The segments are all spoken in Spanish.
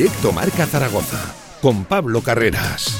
Directo Marca Zaragoza con Pablo Carreras.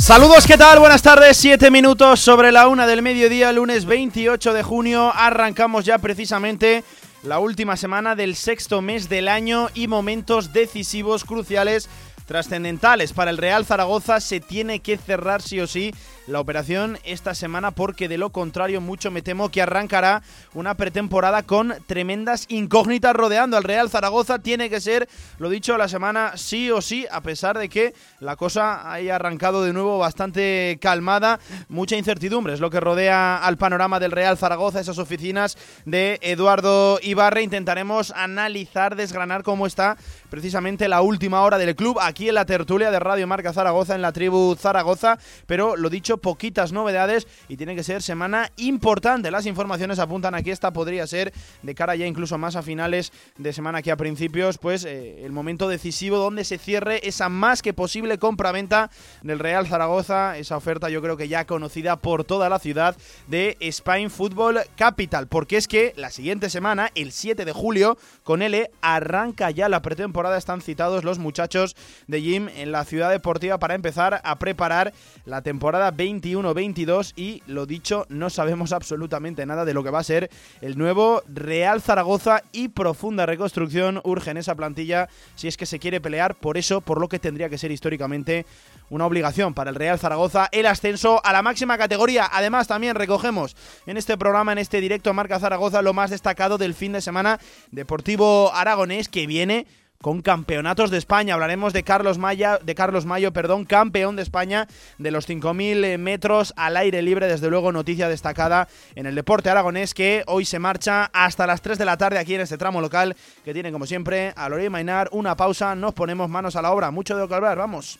Saludos, ¿qué tal? Buenas tardes, siete minutos sobre la una del mediodía, lunes 28 de junio. Arrancamos ya precisamente la última semana del sexto mes del año y momentos decisivos, cruciales trascendentales para el Real Zaragoza se tiene que cerrar sí o sí la operación esta semana porque de lo contrario mucho me temo que arrancará una pretemporada con tremendas incógnitas rodeando al Real Zaragoza. Tiene que ser, lo dicho, la semana sí o sí, a pesar de que la cosa haya arrancado de nuevo bastante calmada. Mucha incertidumbre es lo que rodea al panorama del Real Zaragoza, esas oficinas de Eduardo Ibarre. Intentaremos analizar, desgranar cómo está precisamente la última hora del club aquí en la tertulia de Radio Marca Zaragoza, en la tribu Zaragoza. Pero lo dicho, poquitas novedades y tiene que ser semana importante. Las informaciones apuntan a que esta podría ser de cara ya incluso más a finales de semana que a principios, pues eh, el momento decisivo donde se cierre esa más que posible compra-venta del Real Zaragoza, esa oferta yo creo que ya conocida por toda la ciudad de Spain Football Capital, porque es que la siguiente semana, el 7 de julio, con L arranca ya la pretemporada, están citados los muchachos de Jim en la ciudad deportiva para empezar a preparar la temporada 20 21-22 y lo dicho, no sabemos absolutamente nada de lo que va a ser el nuevo Real Zaragoza y profunda reconstrucción urge en esa plantilla si es que se quiere pelear por eso, por lo que tendría que ser históricamente una obligación para el Real Zaragoza el ascenso a la máxima categoría. Además, también recogemos en este programa, en este directo Marca Zaragoza, lo más destacado del fin de semana Deportivo Aragonés que viene con campeonatos de España. Hablaremos de Carlos, de Carlos Mayo, perdón, campeón de España de los 5.000 eh, metros al aire libre. Desde luego, noticia destacada en el deporte aragonés que hoy se marcha hasta las 3 de la tarde aquí en este tramo local que tiene, como siempre, a Lorey Mainar. Una pausa, nos ponemos manos a la obra. Mucho de lo que hablar, vamos.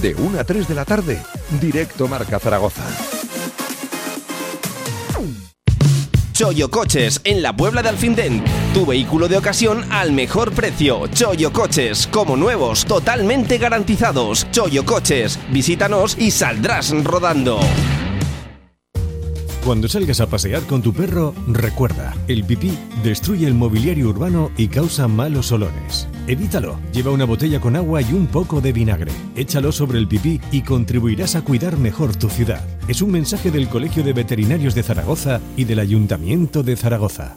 De 1 a 3 de la tarde, directo Marca Zaragoza. Choyo Coches en la Puebla de Alfindén. Tu vehículo de ocasión al mejor precio. Choyo Coches, como nuevos, totalmente garantizados. Choyo Coches, visítanos y saldrás rodando. Cuando salgas a pasear con tu perro, recuerda, el pipí destruye el mobiliario urbano y causa malos olores. Evítalo, lleva una botella con agua y un poco de vinagre. Échalo sobre el pipí y contribuirás a cuidar mejor tu ciudad. Es un mensaje del Colegio de Veterinarios de Zaragoza y del Ayuntamiento de Zaragoza.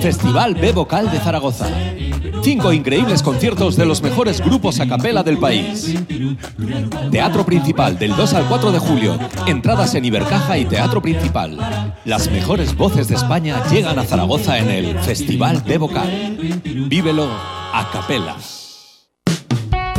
Festival B Vocal de Zaragoza. Cinco increíbles conciertos de los mejores grupos a capela del país. Teatro Principal del 2 al 4 de julio. Entradas en Ibercaja y Teatro Principal. Las mejores voces de España llegan a Zaragoza en el Festival B Vocal. Vívelo a capela.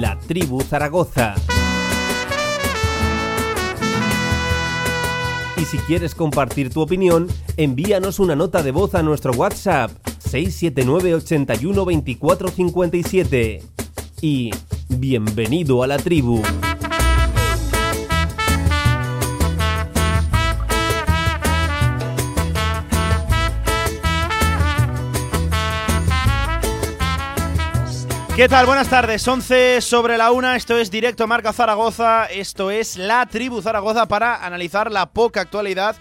La Tribu Zaragoza. Y si quieres compartir tu opinión, envíanos una nota de voz a nuestro WhatsApp 679 81 24 57. Y bienvenido a la tribu. ¿Qué tal? Buenas tardes. 11 sobre la una. Esto es Directo Marca Zaragoza. Esto es la Tribu Zaragoza para analizar la poca actualidad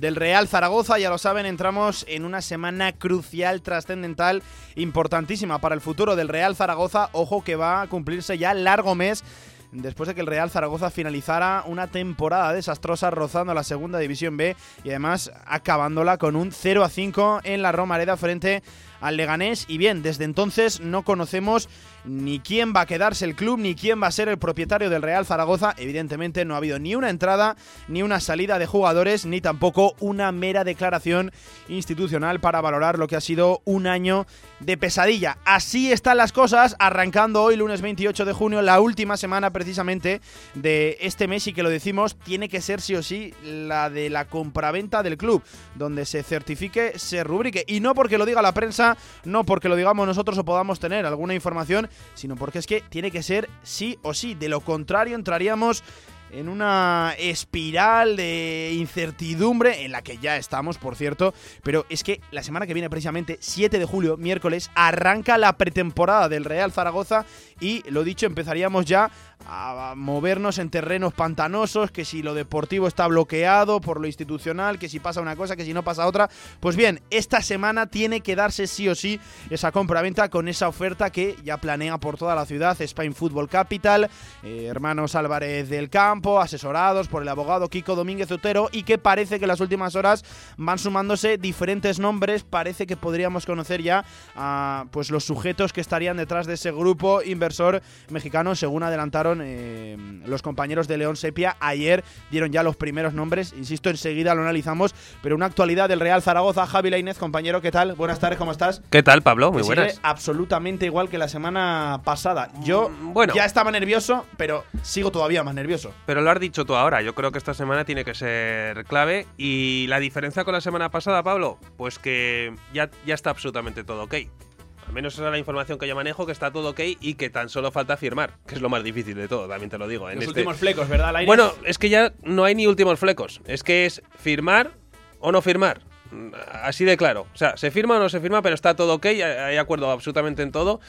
del Real Zaragoza. Ya lo saben, entramos en una semana crucial, trascendental, importantísima para el futuro del Real Zaragoza. Ojo que va a cumplirse ya largo mes después de que el Real Zaragoza finalizara una temporada desastrosa rozando la segunda división B y además acabándola con un 0 a 5 en la Romareda frente al Leganés y bien, desde entonces no conocemos ni quién va a quedarse el club ni quién va a ser el propietario del Real Zaragoza. Evidentemente no ha habido ni una entrada, ni una salida de jugadores, ni tampoco una mera declaración institucional para valorar lo que ha sido un año de pesadilla. Así están las cosas, arrancando hoy lunes 28 de junio, la última semana precisamente de este mes y que lo decimos, tiene que ser sí o sí la de la compraventa del club, donde se certifique, se rubrique. Y no porque lo diga la prensa, no porque lo digamos nosotros o podamos tener alguna información, sino porque es que tiene que ser sí o sí. De lo contrario, entraríamos en una espiral de incertidumbre en la que ya estamos, por cierto. Pero es que la semana que viene, precisamente, 7 de julio, miércoles, arranca la pretemporada del Real Zaragoza y, lo dicho, empezaríamos ya a movernos en terrenos pantanosos, que si lo deportivo está bloqueado por lo institucional, que si pasa una cosa, que si no pasa otra. Pues bien, esta semana tiene que darse sí o sí esa compra-venta con esa oferta que ya planea por toda la ciudad Spain Football Capital, eh, hermanos Álvarez del Campo, asesorados por el abogado Kiko Domínguez Otero y que parece que en las últimas horas van sumándose diferentes nombres, parece que podríamos conocer ya a pues los sujetos que estarían detrás de ese grupo inversor mexicano según adelantaron eh, los compañeros de León Sepia. Ayer dieron ya los primeros nombres, insisto, enseguida lo analizamos, pero una actualidad del Real Zaragoza. Javi Lainez, compañero, ¿qué tal? Buenas tardes, ¿cómo estás? ¿Qué tal, Pablo? Muy buenas. absolutamente igual que la semana pasada. Yo mm, bueno, ya estaba nervioso, pero sigo todavía más nervioso. Pero lo has dicho tú ahora, yo creo que esta semana tiene que ser clave. Y la diferencia con la semana pasada, Pablo, pues que ya, ya está absolutamente todo ok. Al menos esa es la información que yo manejo, que está todo ok y que tan solo falta firmar, que es lo más difícil de todo, también te lo digo. En Los este últimos flecos, ¿verdad, Bueno, es que ya no hay ni últimos flecos, es que es firmar o no firmar. Así de claro. O sea, se firma o no se firma, pero está todo ok, hay acuerdo absolutamente en todo.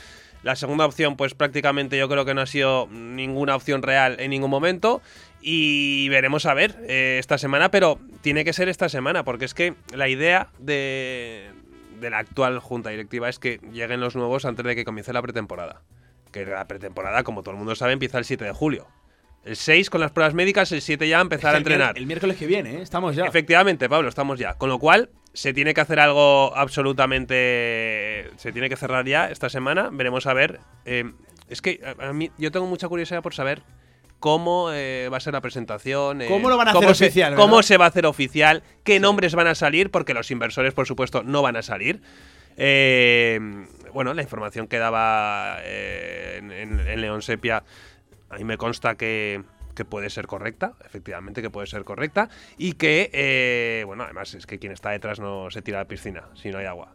La segunda opción, pues prácticamente yo creo que no ha sido ninguna opción real en ningún momento. Y veremos a ver eh, esta semana, pero tiene que ser esta semana, porque es que la idea de, de la actual junta directiva es que lleguen los nuevos antes de que comience la pretemporada. Que la pretemporada, como todo el mundo sabe, empieza el 7 de julio. El 6 con las pruebas médicas, el 7 ya empezar a entrenar. El, miércoles que viene, ¿eh? estamos ya. Efectivamente, Pablo, estamos ya. Con lo cual, se tiene que hacer algo absolutamente. Se tiene que cerrar ya esta semana. Veremos a ver. Eh, es que a mí, yo tengo mucha curiosidad por saber cómo eh, va a ser la presentación. Eh, ¿Cómo lo van a hacer oficial? ¿Cómo se va a hacer oficial? ¿Qué nombres van a salir? Porque los inversores, por supuesto, no van a salir. Eh, bueno, la información que daba en, en, León Sepia, a mí me consta que, que puede ser correcta, efectivamente que puede ser correcta, y que, bueno, además es que quien está detrás no se tira a la piscina si no hay agua.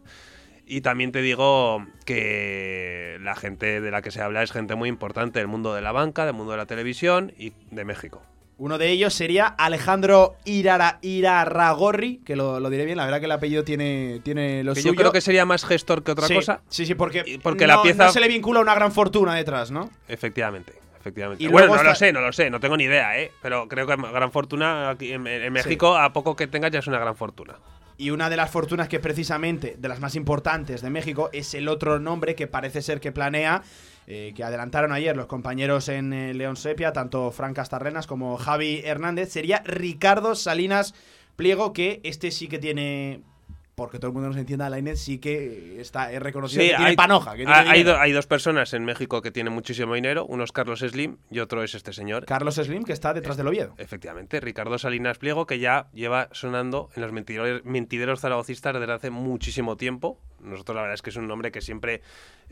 Y también te digo que la gente de la que se habla es gente muy importante del mundo de la banca, del mundo de la televisión y de México. Uno de ellos sería Alejandro Irara, Irarragorri, que lo, diré bien, la verdad que el apellido tiene, tiene lo Yo creo que sería más gestor que otra cosa. Sí, sí, porque, porque la pieza... no se le vincula una gran fortuna detrás, ¿no? Efectivamente. Efectivamente. bueno, no lo sé, no lo sé, no tengo ni idea, ¿eh? Pero creo que gran fortuna aquí en, México, a poco que tengas ya es una gran fortuna. Y una de las fortunas que precisamente de las más importantes de México es el otro nombre que parece ser que planea, eh, que adelantaron ayer los compañeros en eh, León Sepia, tanto Fran Castarrenas como Javi Hernández, sería Ricardo Salinas Pliego, que este sí que tiene porque todo el mundo nos entienda, la Inés sí que está es reconocido que tiene panoja. hay, hay, dos personas en México que tienen muchísimo dinero, uno es Carlos Slim y otro es este señor. Carlos Slim, que está detrás del Oviedo. Efectivamente, Ricardo Salinas Pliego, que ya lleva sonando en los mentideros, mentideros zaragocistas desde hace muchísimo tiempo. Nosotros la verdad es que es un nombre que siempre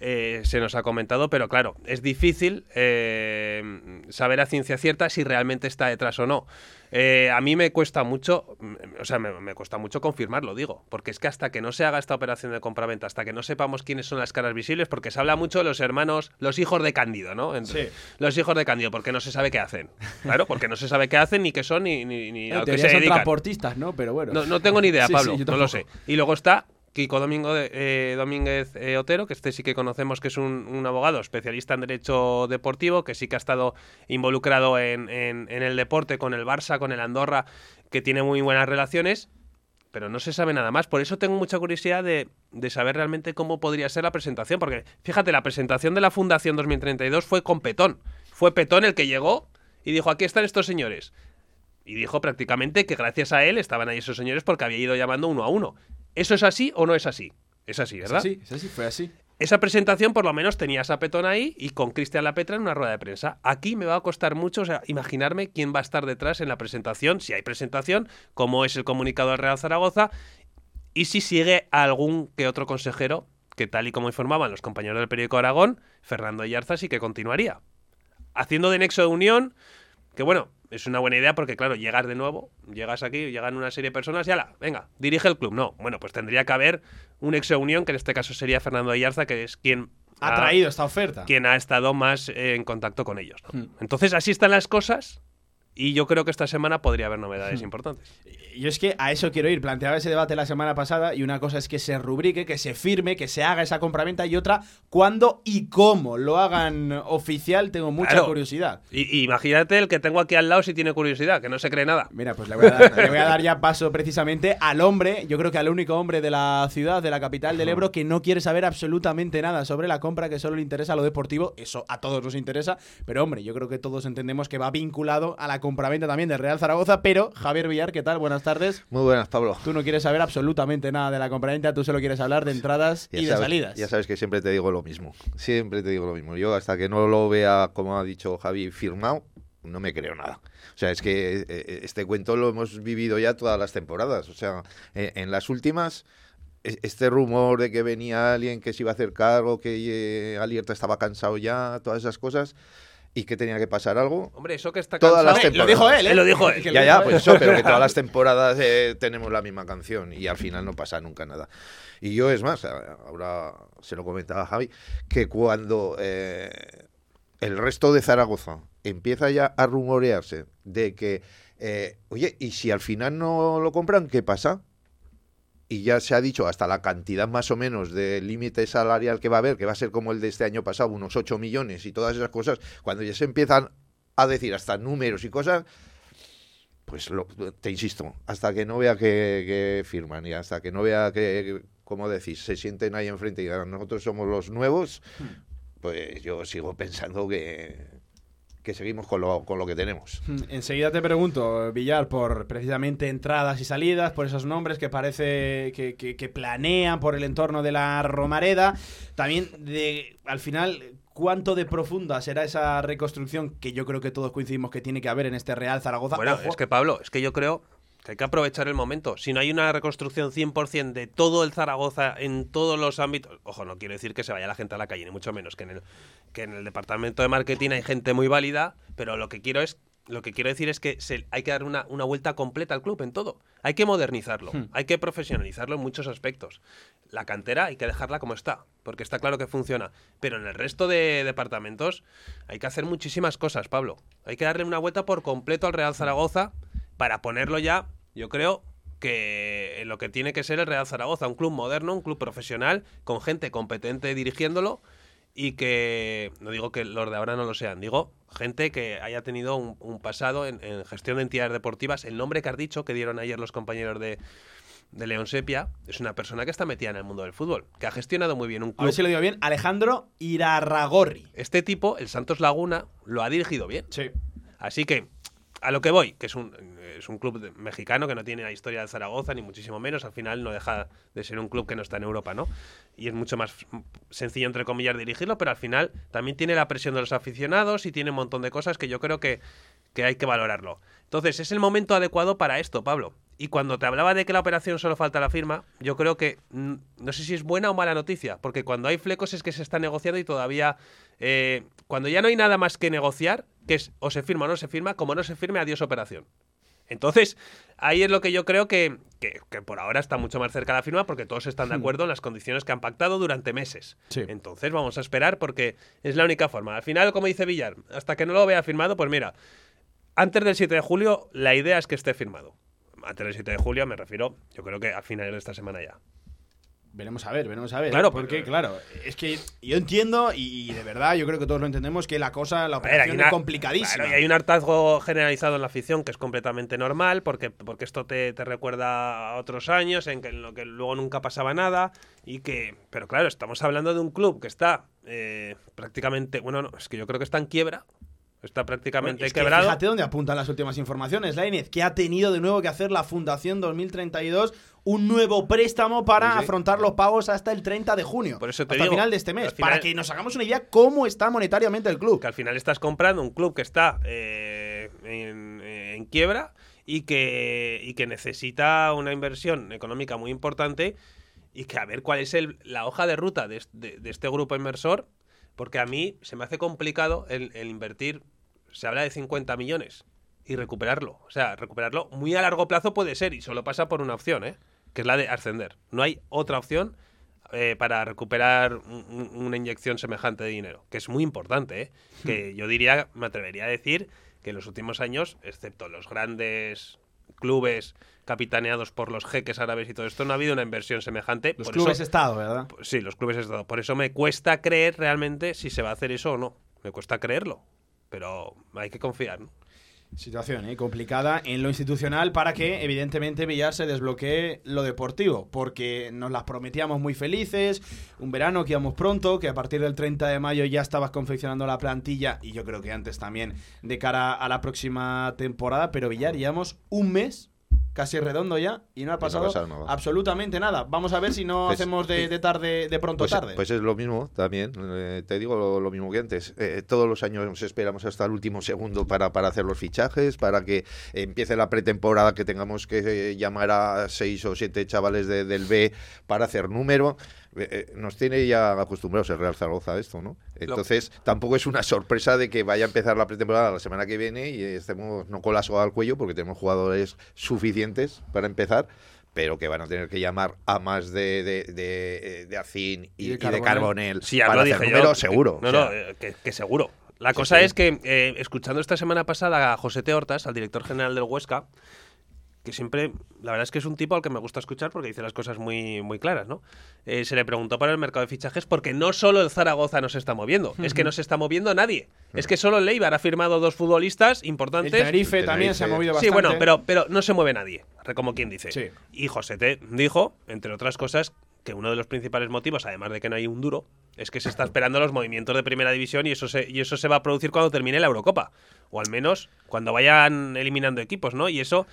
eh, se nos ha comentado, pero claro, es difícil eh, saber a ciencia cierta si realmente está detrás o no. Eh, a mí me cuesta mucho, o sea, me, cuesta mucho confirmarlo, digo, porque es que hasta que no se haga esta operación de compraventa, hasta que no sepamos quiénes son las caras visibles, porque se habla mucho de los hermanos, los hijos de Cándido, ¿no? sí. Los hijos de Cándido, porque no se sabe qué hacen. Claro, porque no se sabe qué hacen, ni qué son, ni, ni, a qué se dedican. transportistas, ¿no? Pero bueno. No, tengo ni idea, Pablo, no lo sé. Y luego está Kiko Domingo eh, Domínguez eh, Otero, que este sí que conocemos que es un, abogado especialista en derecho deportivo, que sí que ha estado involucrado en, el deporte con el Barça, con el Andorra, que tiene muy buenas relaciones, pero no se sabe nada más. Por eso tengo mucha curiosidad de, saber realmente cómo podría ser la presentación, porque fíjate, la presentación de la Fundación 2032 fue con petón Fue Petón el que llegó y dijo, aquí están estos señores. Y dijo prácticamente que gracias a él estaban ahí esos señores porque había ido llamando uno a uno. ¿Eso es así o no es así? Es así, ¿verdad? Sí, sí, fue así. Esa presentación por lo menos tenías a Petón ahí y con Cristian Lapetra en una rueda de prensa. Aquí me va a costar mucho o sea, imaginarme quién va a estar detrás en la presentación, si hay presentación, cómo es el comunicado del Real Zaragoza y si sigue algún que otro consejero que tal y como informaban los compañeros del periódico Aragón, Fernando Ayarza sí que continuaría. Haciendo de nexo de unión, que bueno, es una buena idea porque, claro, llegas de nuevo, llegas aquí, llegan una serie de personas y ala, venga, dirige el club. No, bueno, pues tendría que haber un ex unión, que en este caso sería Fernando Ayarza, que es quien ha, traído esta oferta. Quien ha estado más eh, en contacto con ellos. Hmm. Entonces, así están las cosas y yo creo que esta semana podría haber novedades hmm. importantes. Yo es que a eso quiero ir. Planteaba ese debate la semana pasada y una cosa es que se rubrique, que se firme, que se haga esa compraventa y otra, cuándo y cómo lo hagan oficial, tengo mucha curiosidad. Y, imagínate el que tengo aquí al lado si tiene curiosidad, que no se cree nada. Mira, pues le voy, a dar, le voy a dar ya paso precisamente al hombre, yo creo que al único hombre de la ciudad, de la capital del Ebro, que no quiere saber absolutamente nada sobre la compra, que solo le interesa lo deportivo. Eso a todos nos interesa, pero hombre, yo creo que todos entendemos que va vinculado a la compraventa también del Real Zaragoza, pero Javier Villar, ¿qué tal? Buenas tardes. Muy buenas, Pablo. Tú no quieres saber absolutamente nada de la compraventa, tú solo quieres hablar de entradas y de salidas. Ya sabes que siempre te digo lo mismo, siempre te digo lo mismo. Yo hasta que no lo vea, como ha dicho Javi, firmado, no me creo nada. O sea, es que eh, eh, este cuento lo hemos vivido ya todas las temporadas. O sea, eh, en las últimas este rumor de que venía alguien que se iba a hacer cargo, que eh, Alierta estaba cansado ya, todas esas cosas, y que tenía que pasar algo. Hombre, eso que está todas Las temporadas. Lo dijo él, ¿eh? Lo dijo él. Ya, ya, pues eso, pero que todas las temporadas eh, tenemos la misma canción y al final no pasa nunca nada. Y yo, es más, ahora se lo comentaba Javi, que cuando eh, el resto de Zaragoza empieza ya a rumorearse de que, eh, oye, ¿y si al final no lo compran, qué pasa? Y ya se ha dicho hasta la cantidad más o menos de límite salarial que va a haber, que va a ser como el de este año pasado, unos 8 millones y todas esas cosas, cuando ya se empiezan a decir hasta números y cosas, pues lo, te insisto, hasta que no vea que, firman y hasta que no vea que, como decís, se sienten ahí enfrente y nosotros somos los nuevos, hmm. pues yo sigo pensando que, que seguimos con lo, con lo que tenemos. Hmm, enseguida te pregunto, Villar, por precisamente entradas y salidas, por esos nombres que parece que, que, planean por el entorno de la Romareda. También, de, al final, cuánto de profunda será esa reconstrucción que yo creo que todos coincidimos que tiene que haber en este Real Zaragoza. Bueno, es que Pablo, es que yo creo hay que aprovechar el momento. Si no hay una reconstrucción 100% de todo el Zaragoza en todos los ámbitos, ojo, no quiero decir que se vaya la gente a la calle, ni mucho menos que en el, que en el departamento de marketing hay gente muy válida, pero lo que quiero es lo que quiero decir es que se, hay que dar una, una, vuelta completa al club en todo. Hay que modernizarlo, hmm. hay que profesionalizarlo en muchos aspectos. La cantera hay que dejarla como está, porque está claro que funciona. Pero en el resto de departamentos hay que hacer muchísimas cosas, Pablo. Hay que darle una vuelta por completo al Real Zaragoza para ponerlo ya yo creo que lo que tiene que ser el Real Zaragoza, un club moderno, un club profesional, con gente competente dirigiéndolo y que, no digo que los de ahora no lo sean, digo gente que haya tenido un, pasado en, gestión de entidades deportivas. El nombre que has dicho, que dieron ayer los compañeros de, de León Sepia, es una persona que está metida en el mundo del fútbol, que ha gestionado muy bien un club. A ver si lo digo bien, Alejandro Irarragorri. Este tipo, el Santos Laguna, lo ha dirigido bien. Sí. Así que, a lo que voy, que es un, es un club mexicano que no tiene la historia de Zaragoza, ni muchísimo menos. Al final no deja de ser un club que no está en Europa, ¿no? Y es mucho más sencillo, entre comillas, dirigirlo, pero al final también tiene la presión de los aficionados y tiene un montón de cosas que yo creo que, que hay que valorarlo. Entonces, es el momento adecuado para esto, Pablo. Y cuando te hablaba de que la operación solo falta la firma, yo creo que mm, no sé si es buena o mala noticia, porque cuando hay flecos es que se está negociando y todavía, eh, cuando ya no hay nada más que negociar, que es o se firma o no se firma, como no se firme, adiós operación. Entonces, ahí es lo que yo creo que, por ahora está mucho más cerca la firma porque todos están de hmm. acuerdo en las condiciones que han pactado durante meses. Entonces, vamos a esperar porque es la única forma. Al final, como dice Villar, hasta que no lo vea firmado, pues mira, antes del 7 de julio, la idea es que esté firmado. Antes del 7 de julio me refiero, yo creo que a finales de esta semana ya. Veremos a ver, veremos a ver. Claro, porque, claro, es que yo entiendo y, de verdad yo creo que todos lo entendemos que la cosa, la operación es complicadísima. y hay un hartazgo generalizado en la afición que es completamente normal porque, porque esto te, recuerda a otros años en, que, en lo que luego nunca pasaba nada y que, pero claro, estamos hablando de un club que está eh, prácticamente, bueno, no, es que yo creo que está en quiebra Está prácticamente Es que quebrado. Fíjate dónde apuntan las últimas informaciones, Lainez, que ha tenido de nuevo que hacer la Fundación 2032 un nuevo préstamo para Sí, afrontar los pagos hasta el 30 de junio. Por eso te hasta el digo, final de este mes. final- Para que nos hagamos una idea cómo está monetariamente el club. que al final estás comprando un club que está eh, en, en quiebra y que, y que necesita una inversión económica muy importante y que a ver cuál es el- la hoja de ruta de, de- de este grupo inversor, porque a mí se me hace complicado el, el invertir, se habla de 50 millones y recuperarlo. O sea, recuperarlo muy a largo plazo puede ser y solo pasa por una opción, ¿eh? que es la de ascender. No hay otra opción eh, para recuperar un- un- una inyección semejante de dinero, que es muy importante, ¿eh? que yo diría, me atrevería a decir que en los últimos años, excepto los grandes clubes capitaneados por los jeques árabes y todo esto, no ha habido una inversión semejante. Los Por clubes eso- Estado, ¿verdad? pues Sí, los clubes Estado. Por eso me cuesta creer realmente si se va a hacer eso o no. Me cuesta creerlo. Pero hay que confiar, ¿no? Situación ¿eh? complicada en lo institucional para que, evidentemente, Villar se desbloquee lo deportivo, porque nos las prometíamos muy felices, un verano que íbamos pronto, que a partir del 30 de mayo ya estabas confeccionando la plantilla, y yo creo que antes también, de cara a la próxima temporada, pero Villar, llevamos un mes casi redondo ya y no ha no pasado nada. absolutamente nada. Vamos a ver si no Pues, hacemos de, sí. de tarde, de pronto Pues, tarde. pues es lo mismo también, eh, te digo lo, lo mismo que antes. Eh, todos los años nos esperamos hasta el último segundo para, para hacer los fichajes, para que empiece la pretemporada, que tengamos que eh, llamar a seis o siete chavales de- del B para hacer número. Eh, eh, nos tiene ya acostumbrados el Real Zaragoza a esto, ¿no? Entonces, tampoco es una sorpresa de que vaya a empezar la pretemporada la semana que viene y estemos no con la soga al cuello porque tenemos jugadores suficientes para empezar pero que van a tener que llamar a más de, de, de, de Acin y, Y de y de. Carbonell Sí, para hacer dije número, yo. seguro. No, o sea, no, eh, que, que seguro. La Sí, cosa sí. es que, eh, escuchando esta semana pasada a José T. Hortas, al director general del Huesca, que siempre, la verdad es que es un tipo al que me gusta escuchar porque dice las cosas muy, muy claras, ¿no? Eh, se le preguntó para el mercado de fichajes porque no solo el Zaragoza no se está moviendo, es que no se está moviendo nadie. Es que solo el Leibar ha firmado dos futbolistas el importantes. Tenerife el también se ha movido Sí, bastante. bueno, pero, pero no se mueve nadie, como quien dice. Sí. Y José T dijo, entre otras cosas, que uno de los principales motivos, además de que no hay un duro, es que se está esperando los movimientos de primera división y eso se, y eso se va a producir cuando termine la Eurocopa. O al menos cuando vayan eliminando equipos, ¿no? Y eso,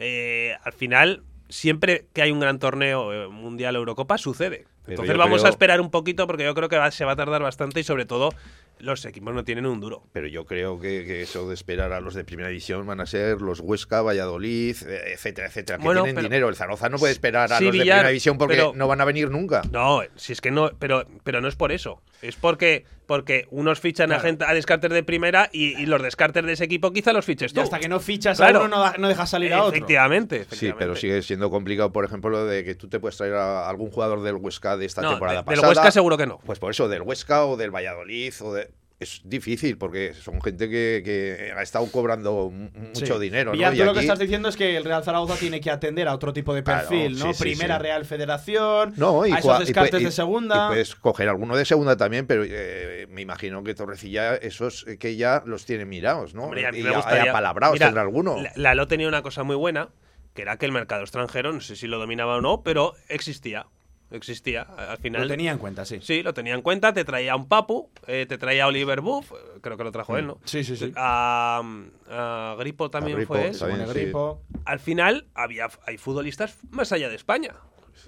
eh, al final, siempre que hay un gran torneo eh, mundial o Eurocopa, sucede. Pero Entonces vamos creo- a esperar un poquito porque yo creo que va- se va a tardar bastante y sobre todo los equipos no tienen un duro. Pero yo creo que, que eso de esperar a los de primera división van a ser los Huesca, Valladolid, eh, etcétera, etcétera, que Bueno, tienen pero- dinero. El Zaragoza no puede esperar a Sí, los de Villar, primera división porque pero- no van a venir nunca. No, si es que no, pero, pero no es por eso. Es porque, porque unos fichan a gente a descartes de primera y, y los descartes de ese equipo quizá los fiches Y tú. hasta que no fichas Claro. a uno, no, no dejas salir a otro. Efectivamente, Sí, efectivamente. pero sigue siendo complicado, por ejemplo, lo de que tú te puedes traer a algún jugador del Huesca de esta No, temporada de- del pasada. Huesca seguro que no. Pues por eso, del Huesca o del Valladolid o de... Es difícil porque son gente que, que ha estado cobrando mu- mucho Sí. dinero. ¿no? Y tú lo que aquí- estás diciendo es que el Real Zaragoza tiene que atender a otro tipo de perfil, ¿no? sí, Primera sí. Real Federación, No, y a esos descartes y- de segunda. Y puedes coger alguno de segunda también, pero eh, me imagino que Torrecilla, esos eh, que ya los tienen mirados, ¿no? Hombre, y gustaría- apalabrados Mira, tendrá alguno. La- Lalo tenía una cosa muy buena, que era que el mercado extranjero, no sé si lo dominaba o no, pero existía. Existía. Al final. lo tenía en cuenta, sí. Sí, lo tenía en cuenta. Te traía un Papu, eh, te traía a Oliver Buff, creo que lo trajo él, ¿no? Sí, sí, sí. A, a Gripo también Gripo, fue él. también. Simone sí. Gripo. al final había, hay futbolistas más allá de España.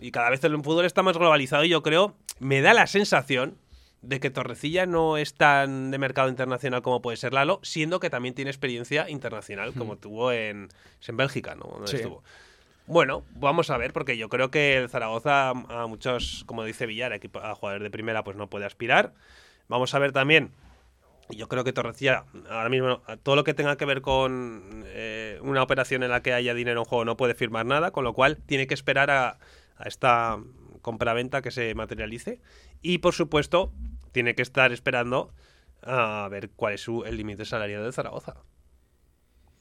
Y cada vez el fútbol está más globalizado y yo creo, me da la sensación de que Torrecilla no es tan de mercado internacional como puede ser Lalo, siendo que también tiene experiencia internacional, como tuvo en, es en Bélgica, ¿no? Donde Sí. estuvo. Bueno, vamos a ver, porque yo creo que el Zaragoza a muchos, como dice Villar, equipo- a jugadores de primera, pues no puede aspirar. Vamos a ver también Yo creo que Torrecilla, ahora mismo, todo lo que tenga que ver con eh, una operación en la que haya dinero en juego no puede firmar nada, con lo cual tiene que esperar a, a esta compraventa que se materialice. Y por supuesto, tiene que estar esperando a ver cuál es su, el límite salarial de Zaragoza.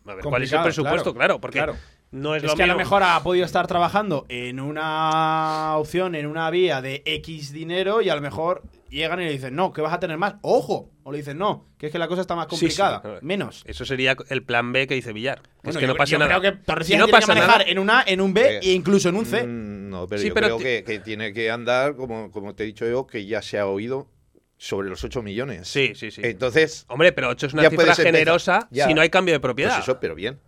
A ver cuál es el presupuesto, claro, claro, porque claro. No es, Es, lo que a lo mejor ha podido estar trabajando en una opción, en una vía de X dinero y a lo mejor llegan y le dicen, no, que vas a tener más. ¡Ojo! O le dicen, no, que es que la cosa está más Sí, sí, complicada. Menos. Eso sería el plan B que dice Villar. Bueno, es que yo- no pase yo nada. creo que Torrecilla Si no tiene que pasa manejar nada, en un A, en un B Eh, e incluso en un C. Mm, No, pero Sí, yo pero creo que, que tiene que andar, como, como te he dicho yo, que ya se ha oído sobre los 8 millones. Sí, sí, sí. Entonces, Hombre, pero 8 es una cifra generosa Ya. si no hay cambio de propiedad. pues eso, pero bien.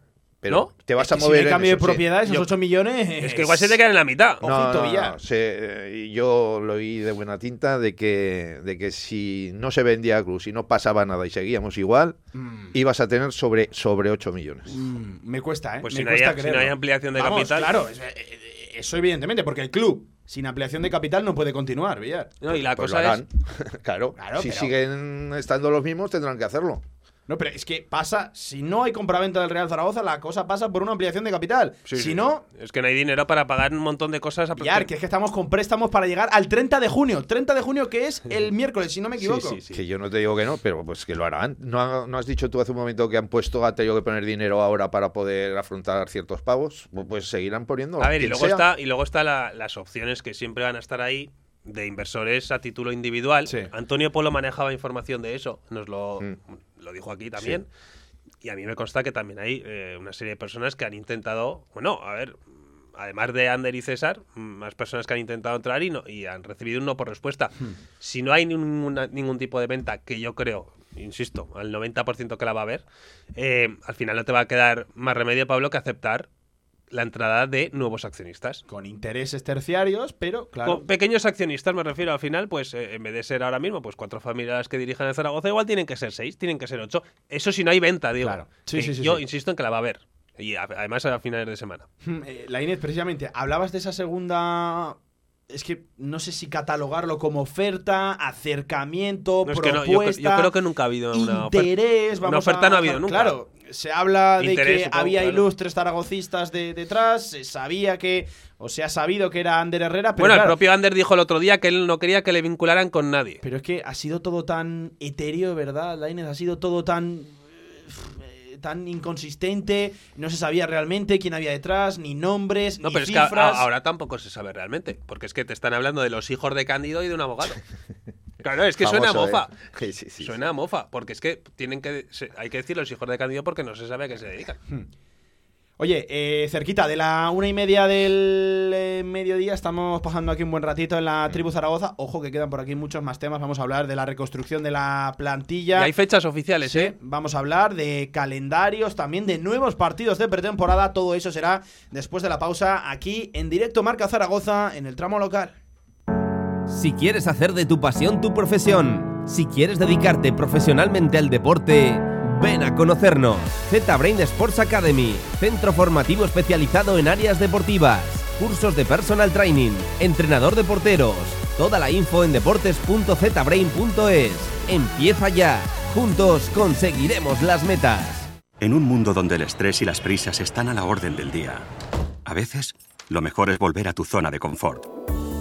Pero ¿No? te vas Es a que si mover en cambio de eso, sí. propiedad, esos Yo- 8 millones. Es que igual se te quedan en la mitad. No, Ojito, no, no, Villar. se- eh, yo lo oí de buena tinta de que, de que si no se vendía a club, si no pasaba nada y seguíamos igual, Mm, ibas a tener sobre, sobre 8 millones. mm, me cuesta, ¿eh? Pues me si no, hay, cuesta si no hay ampliación de Vamos, capital. Claro, es- eh, eh, eso evidentemente, porque el club sin ampliación de capital no puede continuar, Villar. No, y la Pues lo cosa es. claro, Claro, si pero- siguen estando los mismos, tendrán que hacerlo. No, pero es que pasa, si no hay compraventa del Real Zaragoza, la cosa pasa por una ampliación de capital. Sí, si sí. no, Es que no hay dinero para pagar un montón de cosas a que es que estamos con préstamos para llegar al 30 de junio. 30 de junio que es el miércoles, si no me equivoco. Sí, sí, sí. Que yo no te digo que no, pero pues que lo harán. ¿No, ha- no has dicho tú hace un momento que han puesto, tenido que poner dinero ahora para poder afrontar ciertos pagos? Pues- Pues seguirán poniendo. A ver, y luego sea. está, y luego está la- las opciones que siempre van a estar ahí de inversores a título individual. Sí. Antonio Polo manejaba información de eso, nos lo, Mm. Lo dijo aquí también. Y a mí me consta que también hay eh, una serie de personas que han intentado, bueno, a ver, además de Ander y César, más personas que han intentado entrar y, no, y han recibido un no por respuesta. Si no hay ninguna- ningún tipo de venta, que yo creo, insisto, al 90% que la va a haber, eh, al final no te va a quedar más remedio, Pablo, que aceptar la entrada de nuevos accionistas. Con intereses terciarios, pero claro. Con pequeños accionistas, me refiero al final, pues eh, en vez de ser ahora mismo pues cuatro familias que dirigen el Zaragoza, igual tienen que ser seis, tienen que ser ocho. Eso si no hay venta, digo. Claro. Sí, Eh, sí, sí, yo insisto en que la va a haber. Y además a finales de semana. Eh, La Inés, precisamente, hablabas de esa segunda. Es que no sé si catalogarlo como oferta, acercamiento, No, es que propuesta. no, yo, cre- yo creo que nunca ha habido una oferta. interés, Una vamos oferta a- no ha habido nunca. Claro, se habla de Interés, que supongo, había claro. ilustres zaragocistas de, detrás, se sabía que, o se ha sabido que era Ander Herrera, pero bueno, claro, el propio Ander dijo el otro día que él no quería que le vincularan con nadie. Pero es que ha sido todo tan etéreo, ¿verdad, Lainez? Ha sido todo tan. eh, tan inconsistente, no se sabía realmente quién había detrás, ni nombres, No, ni pero es que a- cifras. a- ahora tampoco se sabe realmente. Porque es que te están hablando de los hijos de Cándido y de un abogado. Claro, es que suena a mofa. ¿eh? Sí, sí, sí. Suena a mofa. Porque es que tienen que. hay que decir los hijos de Cándido porque no se sabe a qué se dedican. Oye, eh, cerquita de la una y media del eh, mediodía, estamos pasando aquí un buen ratito en la tribu Zaragoza. Ojo que quedan por aquí muchos más temas. Vamos a hablar de la reconstrucción de la Y plantilla. hay fechas oficiales, Sí, ¿eh? vamos a hablar de calendarios, también de nuevos partidos de pretemporada. Todo eso será después de la pausa aquí en directo Marca Zaragoza en el tramo local. Si quieres hacer de tu pasión tu profesión, si quieres dedicarte profesionalmente al deporte, ven a conocernos. Z-Brain Sports Academy, centro formativo especializado en áreas deportivas, cursos de personal training, entrenador de porteros. Toda la info en deportes.zbrain.es. Empieza ya. Juntos conseguiremos las metas. En un mundo donde el estrés y las prisas están a la orden del día, a veces lo mejor es volver a tu zona de confort.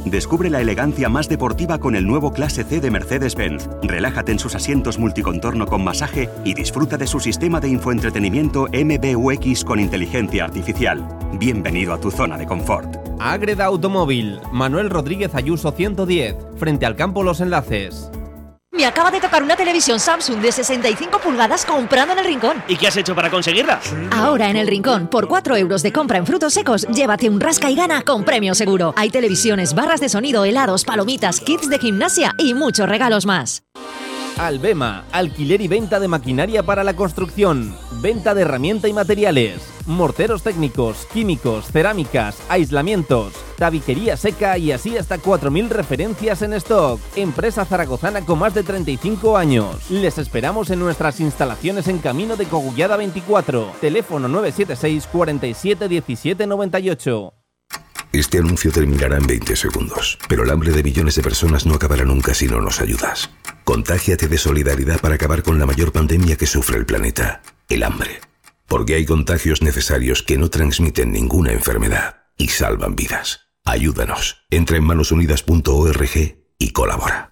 Descubre la elegancia más deportiva con el nuevo Clase C de Mercedes-Benz. Relájate en sus asientos multicontorno con masaje y disfruta de su sistema de infoentretenimiento MBUX con inteligencia artificial. Bienvenido a tu zona de confort. Ágreda Automóvil, Manuel Rodríguez Ayuso 110, frente al campo Los Enlaces. Me acaba de tocar una televisión Samsung de 65 pulgadas comprando en el rincón. ¿Y qué has hecho para conseguirla? Ahora en el rincón, por 4 euros de compra en frutos secos, llévate un rasca y gana con premio seguro. Hay televisiones, barras de sonido, helados, palomitas, kits de gimnasia y muchos regalos más. Albema, alquiler y venta de maquinaria para la construcción, venta de herramienta y materiales, morteros técnicos, químicos, cerámicas, aislamientos, tabiquería seca y así hasta 4.000 referencias en stock. Empresa zaragozana con más de 35 años. Les esperamos en nuestras instalaciones en Camino de Cogullada 24, teléfono 976 47 17 98. Este anuncio terminará en 20 segundos, pero el hambre de millones de personas no acabará nunca si no nos ayudas. Contágiate de solidaridad para acabar con la mayor pandemia que sufre el planeta, el hambre. Porque hay contagios necesarios que no transmiten ninguna enfermedad y salvan vidas. Ayúdanos. Entra en manosunidas.org y colabora.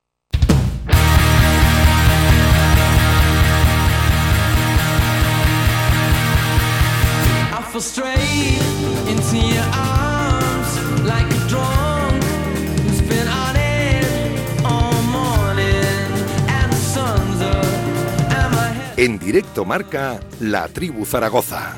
En directo marca La Tribu Zaragoza.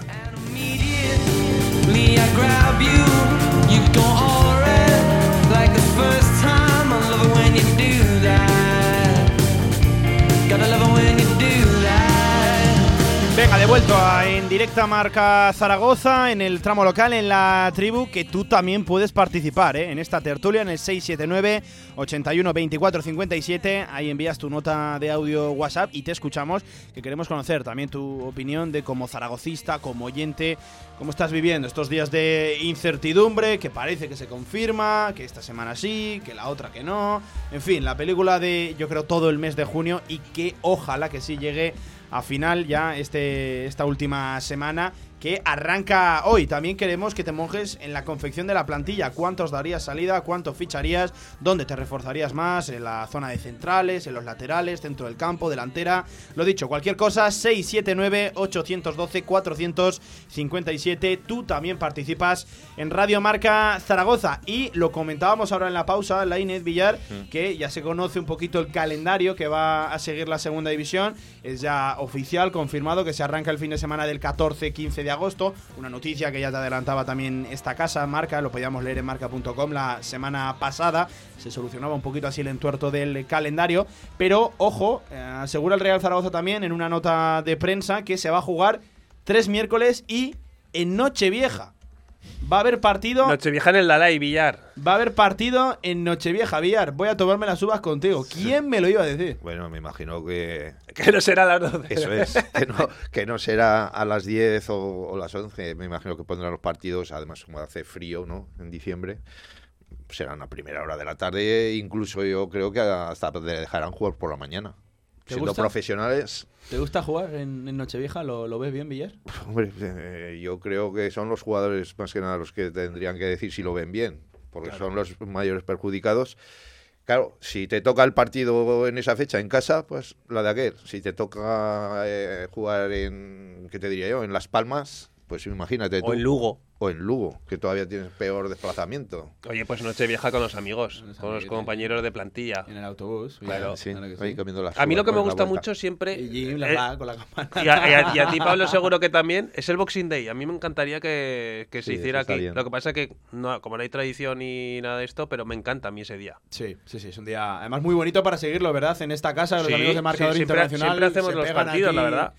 Venga, de vuelto a en directa marca Zaragoza, en el tramo local, en la tribu, que tú también puedes participar ¿eh? en esta tertulia, en el 679 81 24 57. Ahí envías tu nota de audio WhatsApp y te escuchamos, que queremos conocer también tu opinión de como zaragocista, como oyente, cómo estás viviendo estos días de incertidumbre, que parece que se confirma, que esta semana sí, que la otra que no. En fin, la película de, yo creo, todo el mes de junio y que ojalá que sí llegue a final ya este, esta última semana que arranca hoy. También queremos que te mojes en la confección de la plantilla. ¿Cuántos darías salida? ¿Cuánto ficharías? ¿Dónde te reforzarías más? ¿En la zona de centrales? ¿En los laterales? ¿Dentro del campo? ¿Delantera? Lo dicho, cualquier cosa, 679-812-457. Tú también participas en Radio Marca Zaragoza. Y lo comentábamos ahora en la pausa, la Inés Villar, que ya se conoce un poquito el calendario que va a seguir la segunda división. Es ya oficial, confirmado que se arranca el fin de semana del 14-15 de agosto. Una noticia que ya te adelantaba también esta casa, Marca, lo podíamos leer en marca.com la semana pasada. Se solucionaba un poquito así el entuerto del calendario. Pero, ojo, eh, asegura el Real Zaragoza también en una nota de prensa que se va a jugar tres miércoles y en Nochevieja. Va a haber partido. Nochevieja en el Dalai, Villar. Va a haber partido en Nochevieja, Villar. Voy a tomarme las uvas contigo. ¿Quién me lo iba a decir? Bueno, me imagino que... Que no será a las 12. Eso es, que no, que no será a las 10 o, o las 11. Me imagino que pondrán los partidos, además como hace frío, ¿no? En diciembre. Serán a primera hora de la tarde, incluso yo creo que hasta dejarán jugar por la mañana. ¿Te Siendo gusta? profesionales, ¿Te gusta jugar en, en Nochevieja? ¿Lo, ¿Lo ves bien, Villar? Hombre, eh, yo creo que son los jugadores más que nada los que tendrían que decir si lo ven bien, porque son los mayores perjudicados. Claro, si te toca el partido en esa fecha en casa, pues la de aquel. Si te toca eh, jugar en, ¿qué te diría yo? En Las Palmas, pues imagínate tú. O en Lugo. O en Lugo, que todavía tienes peor desplazamiento. Oye, pues Nochevieja con los amigos, Con los con los compañeros de plantilla. En el autobús. Claro. Sí, claro sí. las A mí lo que me gusta mucho siempre. Y Jim eh, la- con la campana. y, a, y a- y a ti, Pablo, seguro que también. Es el Boxing Day. A mí me encantaría que, que se Sí, hiciera aquí. bien. Lo que pasa es que, no, como no hay tradición ni nada de esto, pero me encanta a mí ese día. Sí, sí, sí, es un día además muy bonito para seguirlo, ¿verdad? En esta casa, los Sí, amigos de Marcador sí, siempre- Internacional. siempre hacemos los partidos, la verdad.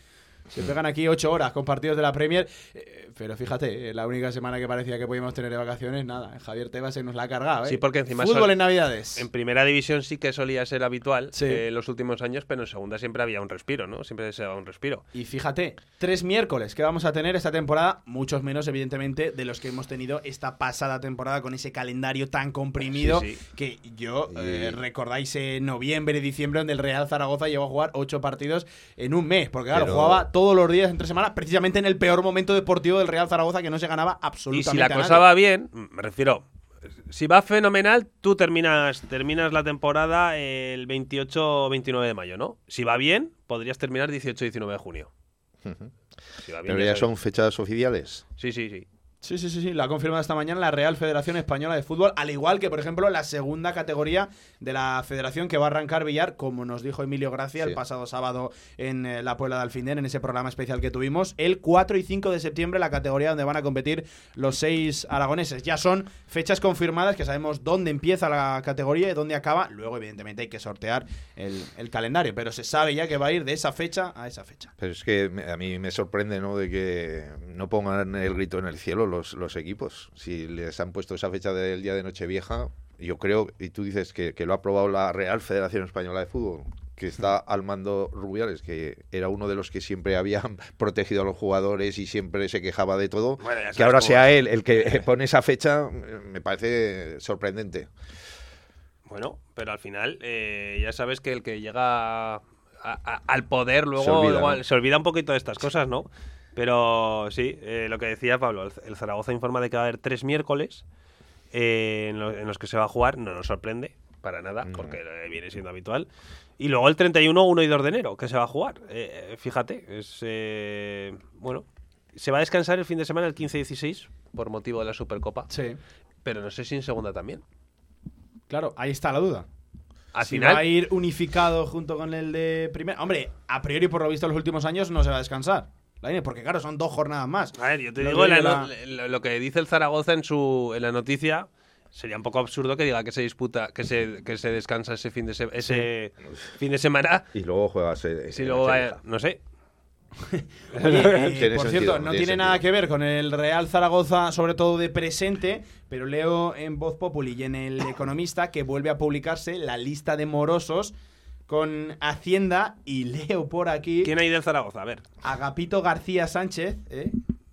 Se pegan aquí ocho horas con partidos de la Premier. eh, pero fíjate, eh, la única semana que parecía que podíamos tener de vacaciones, nada. Javier Tebas se nos la ha cargado, ¿eh? Sí, porque encima Fútbol sol- en Navidades. En primera división sí que solía ser habitual Sí. eh, en los últimos años, pero en segunda siempre había un respiro, ¿no? Siempre se daba un respiro. Y fíjate, tres miércoles que vamos a tener esta temporada, muchos menos, evidentemente, de los que hemos tenido esta pasada temporada con ese calendario tan comprimido. Sí, sí. Que yo, eh, recordáis, en noviembre y diciembre, donde el Real Zaragoza llegó a jugar ocho partidos en un mes. Porque, claro, Pero- jugaba todos los días entre semanas, precisamente en el peor momento deportivo del Real Zaragoza, que no se ganaba Y absolutamente si la cosa nadie. va bien, me refiero, si va fenomenal, tú terminas, terminas la temporada el 28 o 29 de mayo, ¿no? Si va bien, podrías terminar 18 o 19 de junio. Si va bien, Pero ya son fechas oficiales. Sí, sí, sí. Sí, sí, sí, sí, la ha confirmado esta mañana la Real Federación Española de Fútbol, al igual que, por ejemplo, la segunda categoría de la federación que va a arrancar Villar, como nos dijo Emilio Gracia el pasado sábado en eh, la Puebla de Alfindén, en ese programa especial que tuvimos, el 4 y 5 de septiembre, la categoría donde van a competir los seis aragoneses. Ya son fechas confirmadas, que sabemos dónde empieza la categoría y dónde acaba. Luego, evidentemente, hay que sortear el, el calendario, pero se sabe ya que va a ir de esa fecha a esa fecha. Pero es que a mí me sorprende, ¿no? De que no pongan el grito en el cielo los, los equipos. Si les han puesto esa fecha del día de Nochevieja, yo creo, y tú dices que, que lo ha aprobado la Real Federación Española de Fútbol, que está al mando Rubiales, que era uno de los que siempre habían protegido a los jugadores y siempre se quejaba de todo, Bueno, que ahora cómo sea él el que pone esa fecha, me parece sorprendente. Bueno, pero al final eh, ya sabes que el que llega a- a- al poder luego Se olvida, igual, ¿no? se olvida un poquito de estas cosas, ¿no? Pero sí, eh, lo que decía Pablo, el, Zaragoza informa de que va a haber tres miércoles eh, en, lo- en los que se va a jugar, no nos sorprende para nada, No. porque eh, viene siendo habitual. Y luego el 31, 1 y 2 de enero, que se va a jugar. Eh, fíjate, es. eh, bueno, se va a descansar el fin de semana el 15-16 por motivo de la Supercopa, Sí. pero no sé si en segunda también. Claro, ahí está la duda. Al si final, va a ir unificado junto con el de primera. Hombre, a priori, por lo visto, en los últimos años no se va a descansar. Porque claro, son dos jornadas más. a ver, yo te Lo digo, la la- lo, lo que dice el Zaragoza en su en la noticia sería un poco absurdo que diga que se disputa, que se, que se descansa ese fin de se- ese fin de semana. Y luego juegas. eh, Si luego no sé. Oye, eh, por sentido, cierto, no tiene tiene nada que ver con el Real Zaragoza, sobre todo de presente, pero leo en Voz Populi y en El Economista que vuelve a publicarse la lista de morosos con Hacienda y leo por aquí ¿Quién hay del Zaragoza? A ver. Agapito García Sánchez, ¿eh?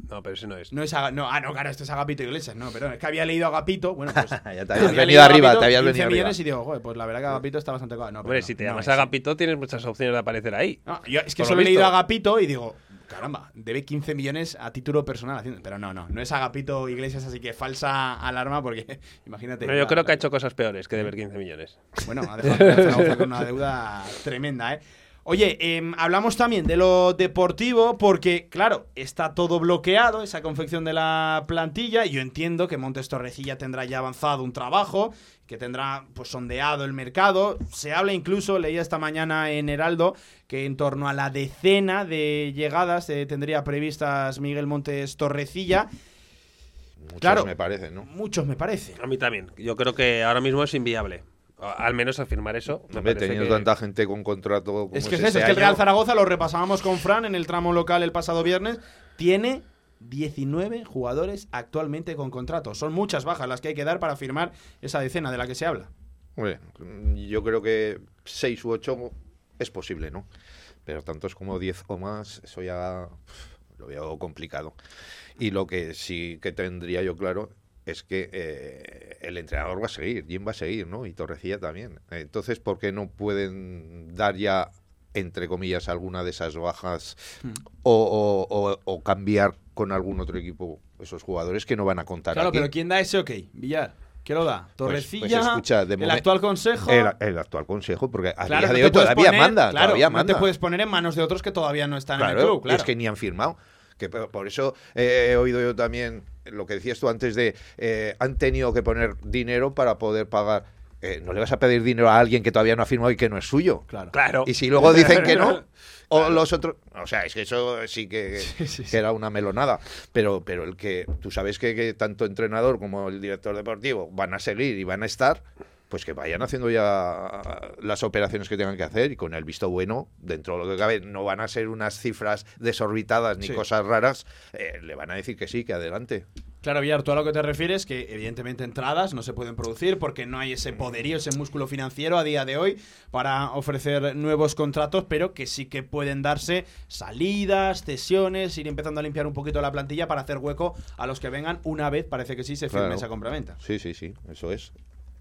No, pero ese no es. No es Aga- no, ah, no, claro, este es Agapito Iglesias, no, pero es que había leído Agapito, bueno, pues Ya te habías había venido arriba, Agapito, te habías 15 venido arriba. millones y digo, joder, pues la verdad que Agapito está bastante caro. No, pero Hombre, no, si te no llamas. Agapito tienes muchas opciones de aparecer ahí. No, yo- es que solo he leído. Agapito y digo, caramba, debe 15 millones a título personal. haciendo- Pero no, no, no es Agapito Iglesias, así que falsa alarma porque imagínate. No, yo creo que ha hecho cosas peores que deber 15 millones. Bueno, ha dejado a Zaragoza con una deuda tremenda, ¿eh? Oye, em, hablamos también de lo deportivo porque, claro, está todo bloqueado, esa confección de la plantilla, y yo entiendo que Montes Torrecilla tendrá ya avanzado un trabajo, que tendrá pues sondeado el mercado. Se habla incluso, leía esta mañana en Heraldo, que en torno a la decena de llegadas eh, tendría previstas Miguel Montes Torrecilla. Muchos Claro. me parece, ¿no? Muchos me parece. A mí también. Yo creo que ahora mismo es inviable. Al menos afirmar eso. Me Hombre, teniendo que- tanta gente con contrato como Es que es este eso, es que el Real Zaragoza, lo repasábamos con Fran en el tramo local el pasado viernes, tiene 19 jugadores actualmente con contrato. Son muchas bajas las que hay que dar para firmar esa decena de la que se habla. Hombre, yo creo que 6 u 8 es posible, ¿no? Pero tantos como 10 o más, eso ya lo veo complicado. Y lo que sí que tendría yo claro es que eh, el entrenador va a seguir, Jim va a seguir, ¿no? Y Torrecilla también. Entonces, ¿por qué no pueden dar ya, entre comillas, alguna de esas bajas Hmm. o, o- o- o cambiar con algún otro equipo esos jugadores que no van a contar Claro, aquí? pero ¿quién da ese ok? Villar. ¿Qué lo da? Pues- Torrecilla, pues escucha, de el actual consejo. El, el actual consejo, porque a Claro, día de hoy todavía poner- manda, claro, todavía no te puedes poner en manos de otros que todavía no están claro, en el club, claro. es que ni han firmado. Que por eso eh, he oído yo también lo que decías tú antes de eh, han tenido que poner dinero para poder pagar. Eh, no le vas a pedir dinero a alguien que todavía no ha firmado y que no es suyo. Claro. Claro. Y si luego dicen que no, o los otros. O sea, es que eso sí que, Sí, sí, que sí. era una melonada. Pero, pero el que. Tú sabes que, que tanto entrenador como el director deportivo van a seguir y van a estar. Pues que vayan haciendo ya las operaciones que tengan que hacer y con el visto bueno, dentro de lo que cabe, no van a ser unas cifras desorbitadas ni Sí. cosas raras, eh, le van a decir que sí, que adelante. Claro, Villar, tú a lo que te refieres que evidentemente entradas no se pueden producir porque no hay ese poderío, ese músculo financiero a día de hoy para ofrecer nuevos contratos, pero que sí que pueden darse salidas, cesiones, ir empezando a limpiar un poquito la plantilla para hacer hueco a los que vengan una vez, parece que sí, se firme Claro. esa compraventa. Sí, sí, sí, eso es.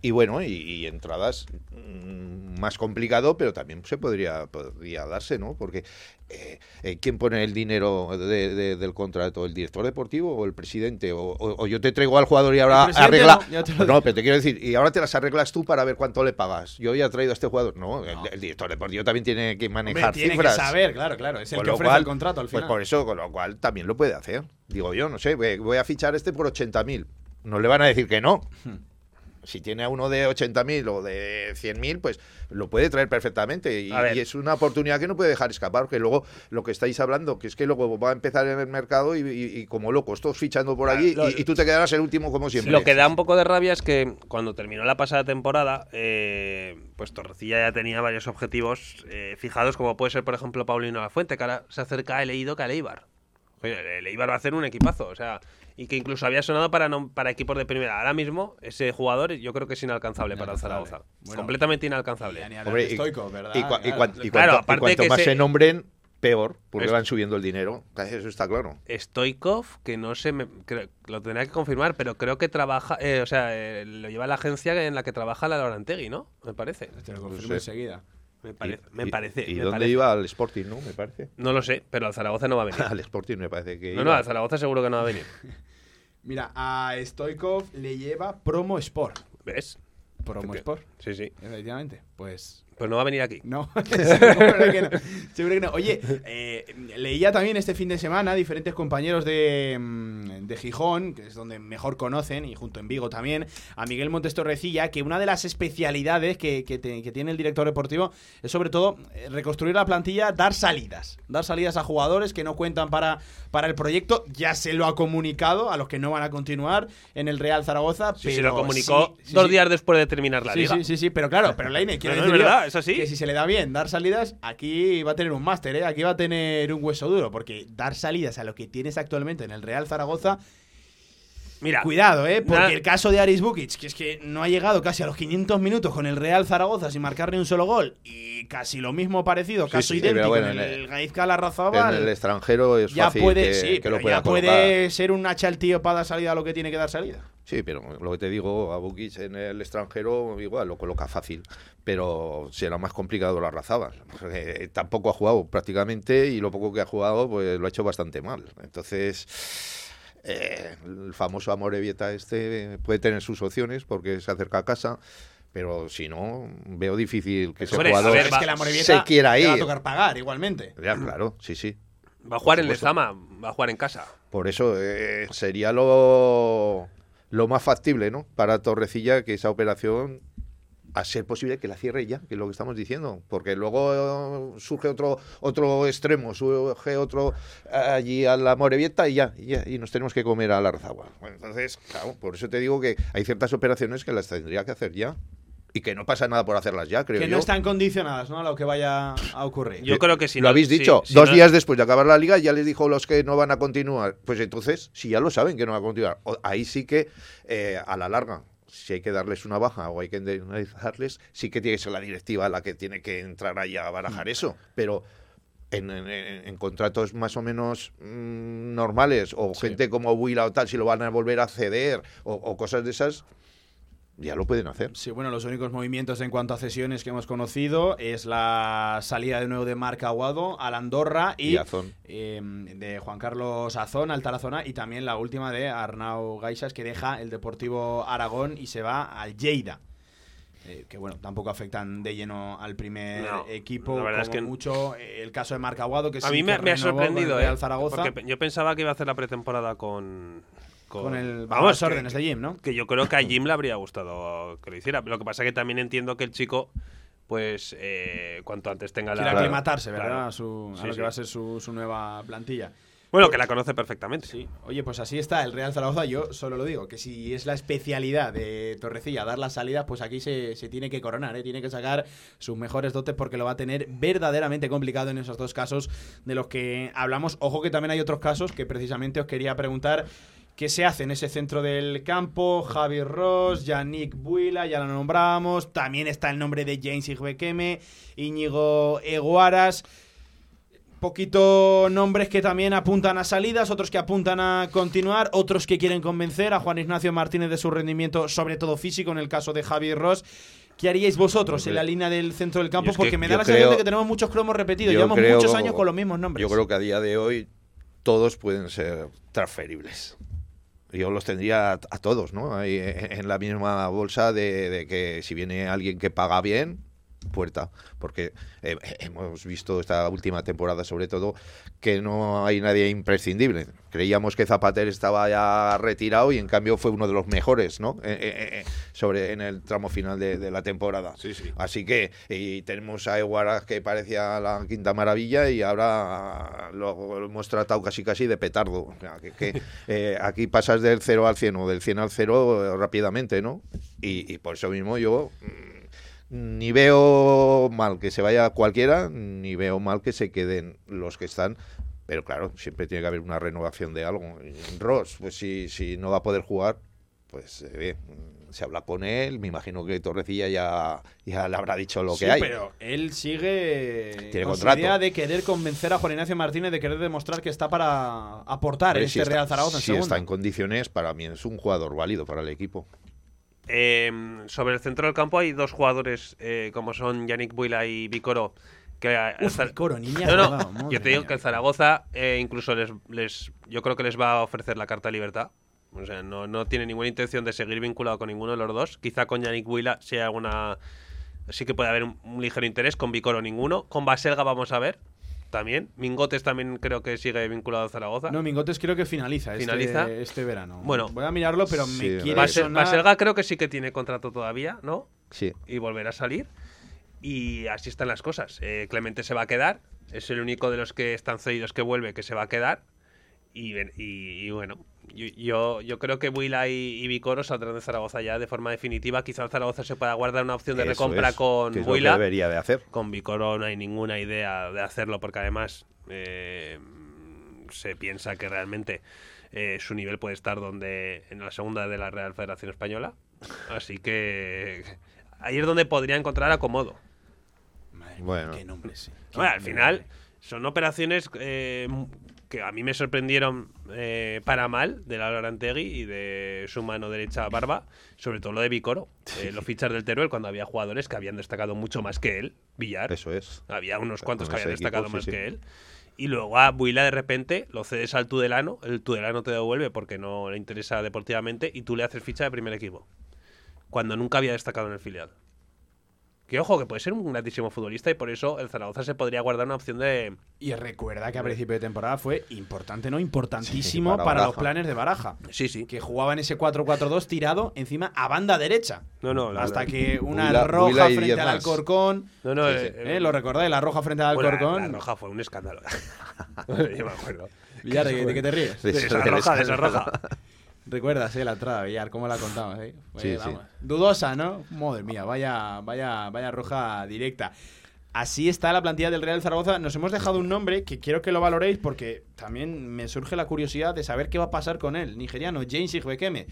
Y bueno, y, y entradas mm, más complicado, pero también se podría, podría darse, ¿no? Porque eh, eh, ¿quién pone el dinero de- de- del contrato? ¿El director deportivo o el presidente? O, o- o yo te traigo al jugador y ahora arregla... no, pero te quiero decir, y ahora te las arreglas tú para ver cuánto le pagas. Yo ya he traído a este jugador. No, el, No. el director deportivo también tiene que Hombre, manejar tiene cifras. que saber, claro, claro, es el Con que ofrece cual, el contrato al final. Pues por eso, con lo cual también lo puede hacer. Digo yo, no sé, voy voy a fichar este por 80.000. No le van a decir que no. Hmm. Si tiene a uno de 80.000 o de 100.000, pues lo puede traer perfectamente. Y, A es una oportunidad que no puede dejar escapar, porque luego lo que estáis hablando, que es que luego va a empezar en el mercado y, y- y como locos, todos fichando por allí, Claro, y, tú te quedarás el último como siempre. Lo que da un poco de rabia es que cuando terminó la pasada temporada, eh, pues Torrecilla ya tenía varios objetivos eh, fijados, como puede ser, por ejemplo, Paulino Lafuente, que ahora se acerca el Eido que al Eibar. Oye, el Eibar va a hacer un equipazo, o sea, y que incluso había sonado para, no- para equipos de primera. Ahora mismo, ese jugador yo creo que es inalcanzable para el. Zaragoza. Bueno, completamente inalcanzable. Hombre, y- Stoico, ¿verdad? Y, cua- y Claro. cuan- y Claro, cuanto, y aparte cuanto que más se- se nombren, peor, porque Es- van subiendo el dinero. Eso está claro. Stoikov, que no sé, me, creo- lo tendría que confirmar, pero creo que trabaja, eh, o sea, eh, lo lleva la agencia en la que trabaja la Laurantegui, ¿no? Me parece. Te lo confirmo sé. enseguida. Me, parece. Y- me parece. ¿Y me dónde parece. iba? Al Sporting, ¿no? Me parece. No lo sé, pero al Zaragoza no va a venir. Al Sporting me parece que No, iba. no, al Zaragoza seguro que no va a venir. Mira, a Stoikov le lleva Promo Sport. ¿Ves? Promo Sport, Sí, sí. efectivamente. Pues Pues no va a venir aquí. No, seguro que no. Seguro que no. Oye, eh, leía también este fin de semana diferentes compañeros de, mm, de Gijón, que es donde mejor conocen, y junto en Vigo también, a Miguel Montes Torrecilla, que una de las especialidades que, que te- que tiene el director deportivo es sobre todo eh, reconstruir la plantilla, dar salidas. Dar salidas a jugadores que no cuentan para, para el proyecto. Ya se lo ha comunicado a los que no van a continuar en el Real Zaragoza. Sí, pero se lo comunicó sí, sí, dos días después de terminar la Sí, liga. sí, sí, sí, pero claro, pero Leine, quiero No, no, es decir yo verdad, es así. que si se le da bien dar salidas, aquí va a tener un máster, ¿eh? aquí va a tener un hueso duro, porque dar salidas a lo que tienes actualmente en el Real Zaragoza, Mira, cuidado, ¿eh? porque el caso de Aris Bukic, que es que no ha llegado casi a los 500 minutos con el Real Zaragoza sin marcar ni un solo gol, y casi lo mismo parecido, Sí, caso sí, idéntico bueno, en el el- Gaizka Larrazábal. En el extranjero es ya fácil puede, que, sí, que pero lo pueda ya colocar. puede ser un hacha el tío para dar salida a lo que tiene que dar salida. Sí, pero lo que te digo, a Bukic en el extranjero igual lo coloca fácil, pero será más complicado la Razabal. porque tampoco ha jugado prácticamente y lo poco que ha jugado pues lo ha hecho bastante mal. Entonces, eh, el famoso Amorebieta este puede tener sus opciones porque se acerca a casa. Pero si no, veo difícil que ese Hombre, jugador ver, es va- que la Morevieta se quiera le va a ir. tocar pagar igualmente. Ya, claro, sí, sí. va a jugar en. Lezama, va a jugar en casa. Por eso eh, sería lo, lo más factible, ¿no? Para Torrecilla que esa operación, a ser posible que la cierre ya, que es lo que estamos diciendo. Porque luego eh, surge otro otro extremo, surge otro eh, allí a la Morevieta y ya, y ya, y nos tenemos que comer a la Arzagua. Bueno, entonces, claro, por eso te digo que hay ciertas operaciones que las tendría que hacer ya. Y que no pasa nada por hacerlas ya, creo Que yo. no están condicionadas ¿no? a lo que vaya a ocurrir. Yo creo que si lo no- habéis dicho, si dos no- días después de acabar la liga ya les dijo los que no van a continuar. Pues entonces, si ya lo saben que no va a continuar, ahí sí que eh, a la larga, si hay que darles una baja o hay que indemnizarles, sí que tiene que ser la directiva la que tiene que entrar ahí a barajar Mm. eso. Pero en, en- en contratos más o menos mm, normales, o gente como Willa o tal, si lo van a volver a ceder, o, o cosas de esas, ya lo pueden hacer. Sí, bueno, los únicos movimientos en cuanto a cesiones que hemos conocido es la salida de nuevo de Marc Aguado al Andorra y, Y Azón. eh, de Juan Carlos Azón al Tarazona y también la última de Arnau Gaixas que deja el Deportivo Aragón y se va al Lleida. Eh, que bueno, tampoco afectan de lleno al primer No, equipo. la verdad es como que- mucho eh, el caso de Marc Aguado, que A sí mí me, que me ha el sorprendido, Real ¿eh? Zaragoza Porque yo pensaba que iba a hacer la pretemporada con. Con el bajo las órdenes de Jim, ¿no? Que yo creo que a Jim le habría gustado que lo hiciera. Lo que pasa que también entiendo que el chico, pues, eh, cuanto antes tenga la. Quiere aclimatarse, ¿verdad? Claro. A, su, a Sí, lo sí. que va a ser su, su nueva plantilla. Bueno, que la conoce perfectamente. Sí, oye, pues así está el Real Zaragoza. Yo solo lo digo, que si es la especialidad de Torrecilla dar la salida, pues aquí se, se tiene que coronar, ¿eh? tiene que sacar sus mejores dotes porque lo va a tener verdaderamente complicado en esos dos casos de los que hablamos. Ojo que también hay otros casos que precisamente os quería preguntar. ¿Qué se hace en ese centro del campo? Javi Ross, Yannick Buila, ya lo nombramos. También está el nombre de James Igbekeme, Íñigo Eguaras poquito nombres que también apuntan a salidas, otros que apuntan a continuar, otros que quieren convencer a Juan Ignacio Martínez de su rendimiento, sobre todo físico, en el caso de Javier Ross. ¿Qué haríais vosotros en la línea del centro del campo? Que Porque me da la sensación de que tenemos muchos cromos repetidos. Llevamos creo- muchos años con los mismos nombres. Yo creo que a día de hoy todos pueden ser transferibles. Yo los tendría a, todos, ¿no? En la misma bolsa de, de que si viene alguien que paga bien, puerta. Porque eh, hemos visto esta última temporada, sobre todo, que no hay nadie imprescindible. Creíamos que Zapater estaba ya retirado y en cambio fue uno de los mejores, ¿no? Eh, eh, sobre en el tramo final de, de la temporada. Así que y tenemos a Eguaras que parecía la quinta maravilla y ahora lo, hemos tratado casi casi de petardo. O sea, que, que, aquí pasas del 0 al 100 o del 100 al 0 eh, rápidamente, ¿no? Y, y por eso mismo yo mm, ni veo mal que se vaya cualquiera, ni veo mal que se queden los que están. Pero claro, siempre tiene que haber una renovación de algo. Ross, pues si, si no va a poder jugar, pues eh, bien, se habla con él. Me imagino que Torrecilla ya, ya le habrá dicho lo Sí, que hay. pero él sigue Tiene con su contrato. idea de querer convencer a Juan Ignacio Martínez de querer demostrar que está para aportar Hombre, si este está- Real Zaragoza en si segunda. está en condiciones, para mí es un jugador válido para el equipo. Eh, sobre el centro del campo hay dos jugadores eh, como son Yannick Buila y Vicoro. Que Uf, Zar- Vicoro, ni me he No, no, yo te digo mía. que el Zaragoza eh, incluso les, les, yo creo que les va a ofrecer la carta de libertad. O sea, no, no tiene ninguna intención de seguir vinculado con ninguno de los dos. Quizá con Yannick Buila sí alguna, sí que puede haber un, un ligero interés. Con Vicoro ninguno. Con Baselga vamos a ver. También. Mingotes también creo que sigue vinculado a Zaragoza. No, Mingotes creo que finaliza, este- Finaliza. Este, verano. Bueno. voy a mirarlo, pero Sí, me quiere Basel- sonar- Baselga creo que sí que tiene contrato todavía, ¿no? Sí. Y volverá a salir. Y así están las cosas. Eh, Clemente se va a quedar. Es el único de los que están cedidos que vuelve que se va a quedar. Y, ven- y- y bueno, yo, yo, creo que Buila y, y Vicoro saldrán de Zaragoza ya de forma definitiva. Quizá el Zaragoza se pueda guardar una opción de Eso recompra es, con que es lo que Buila. debería de hacer. Con Vicoro no hay ninguna idea de hacerlo porque además eh, se piensa que realmente eh, su nivel puede estar donde en la segunda de la Real Federación Española. Así que ahí es donde podría encontrar acomodo. Madre Bueno. qué nombre, sí. Qué Bueno, al final son operaciones eh, que a mí me sorprendieron eh, para mal de Laura Arantegui y de su mano derecha Barba, sobre todo lo de Vicoro, eh, los fichas del Teruel cuando había jugadores que habían destacado mucho más que él, Villar. Eso es. Había unos cuantos que habían destacado más sí, que él. Y luego a Buila de repente lo cedes al Tudelano, el Tudelano te devuelve porque no le interesa deportivamente y tú le haces ficha de primer equipo. Cuando nunca había destacado en el filial. Que ojo, que puede ser un grandísimo futbolista y por eso el Zaragoza se podría guardar una opción de... Y recuerda que a principio de temporada fue importante, ¿no? Importantísimo Sí, para para, los planes de Baraja. Sí, sí. Que jugaba en ese 4-4-2 tirado encima a banda derecha. No, no, la- Hasta que una Buila- roja Buila frente al. Alcorcón. No, no, Sí, eh, sí. eh, ¿eh? ¿Lo recordáis? La roja frente al bueno, la- Alcorcón. La, roja fue un escándalo. Yo me acuerdo. Villar, ¿de, de qué te ríes? De esa roja, de esa roja. Recuerdas, eh, la entrada, Villar, cómo la contamos, eh? Sí, sí. vamos. Dudosa, ¿no? Madre mía, vaya, vaya, vaya roja directa. Así está la plantilla del Real Zaragoza. Nos hemos dejado un nombre que quiero que lo valoréis porque también me surge la curiosidad de saber qué va a pasar con él. Nigeriano, James Igbekeme.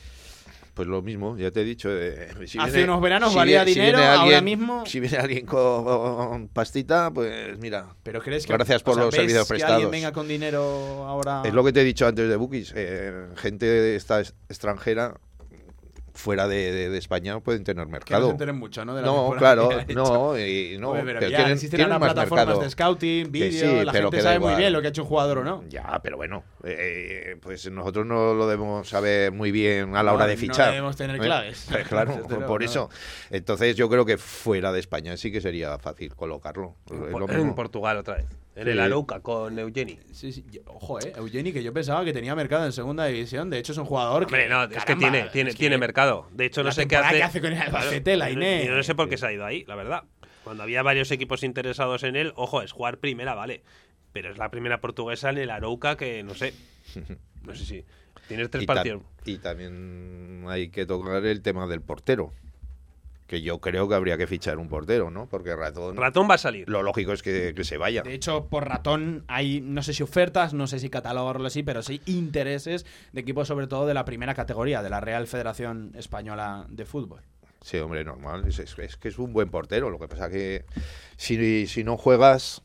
Pues lo mismo, ya te he dicho. eh, si Hace unos veranos valía viene- dinero, ahora mismo- Si viene alguien con pastita, pues mira. Pero crees que. Gracias por o sea, los ¿ves servicios que prestados. alguien venga con dinero ahora. Es lo que te he dicho antes de Bookies. eh, gente de esta es- extranjera fuera de, de- de España pueden tener Que no mercado. se enteren mucho, ¿no? De la No, claro, que no, y no, Hombre, pero que ya tienen- existen tienen ahora más plataformas mercado. de scouting, Que vídeo, sí, la pero gente que sabe muy bien lo que ha hecho un jugador o no. Ya, pero bueno, eh, pues nosotros no lo debemos saber muy bien a la No, hora de no fichar. debemos tener ¿eh? claves. Eh, Claro, por no. eso. Entonces yo creo que fuera de España sí que sería fácil colocarlo. Es lo Por- mismo. en Portugal otra vez. En Sí. el Arouca con Eugeni. Sí, sí. Ojo, eh. Eugeni, que yo pensaba que tenía mercado en segunda división. De hecho, es un jugador que. Hombre, no, es que tiene, tiene, es que tiene mercado. De hecho, no sé qué hace. que hace con el Albacete, la Inés. Yo no sé por qué se ha ido ahí, la verdad. Cuando había varios equipos interesados en él, ojo, es jugar primera, vale. Pero es la primera portuguesa en el Arouca que no sé. No sé si. Tienes tres y, partidos. y también hay que tocar el tema del portero. Que yo creo que habría que fichar un portero, ¿no? Porque Ratón. Ratón va a salir. Lo lógico es que, que se vaya. De hecho, por ratón hay, no sé si ofertas, no sé si catalogarlo así, pero sí intereses de equipos sobre todo de la primera categoría, de la Real Federación Española de Fútbol. Sí, hombre, normal. Es, es- es que es un buen portero. Lo que pasa que si, si no juegas,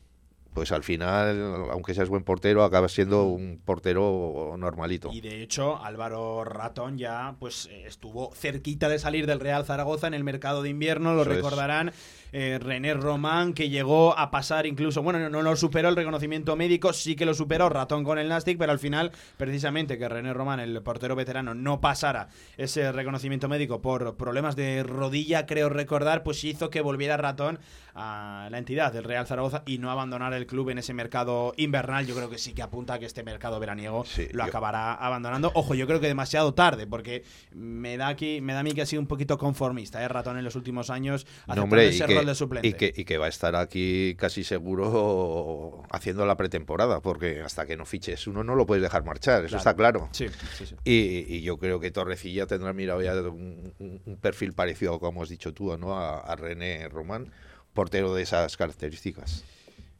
pues al final, aunque seas buen portero, acabas siendo un portero normalito. Y de hecho, Álvaro Ratón ya pues eh, estuvo cerquita de salir del Real Zaragoza en el mercado de invierno, lo Eso es. Eh, René Román, que llegó a pasar incluso, bueno, no, no lo superó el reconocimiento médico, sí que lo superó Ratón con el Nastic, pero al final, precisamente que René Román, el portero veterano, no pasara ese reconocimiento médico por problemas de rodilla, creo recordar, pues hizo que volviera Ratón a la entidad del Real Zaragoza y no abandonara el club en ese mercado invernal. Yo creo que sí que apunta a que este mercado veraniego Sí, lo yo- acabará abandonando. Ojo, yo creo que demasiado tarde, porque me da aquí, me da a mí que ha sido un poquito conformista, ¿eh? Ratón en los últimos años, No, hombre, y ese que, de suplente. y, que, y que va a estar aquí casi seguro haciendo la pretemporada, porque hasta que no fiches uno no lo puedes dejar marchar, eso Claro. está claro. Sí, sí, sí. Y, y yo creo que Torrecilla tendrá mirado ya un, perfil parecido, como has dicho tú, ¿no? a, a René Román, portero de esas características.